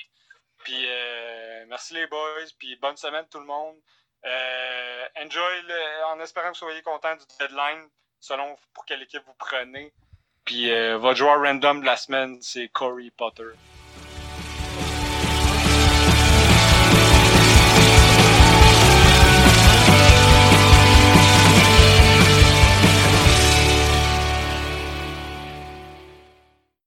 Puis, euh, merci les boys. Puis, bonne semaine tout le monde. Euh, enjoy, le- en espérant que vous soyez contents du deadline, selon pour quelle équipe vous prenez. Puis, euh, votre joueur random de la semaine, c'est Corey Potter.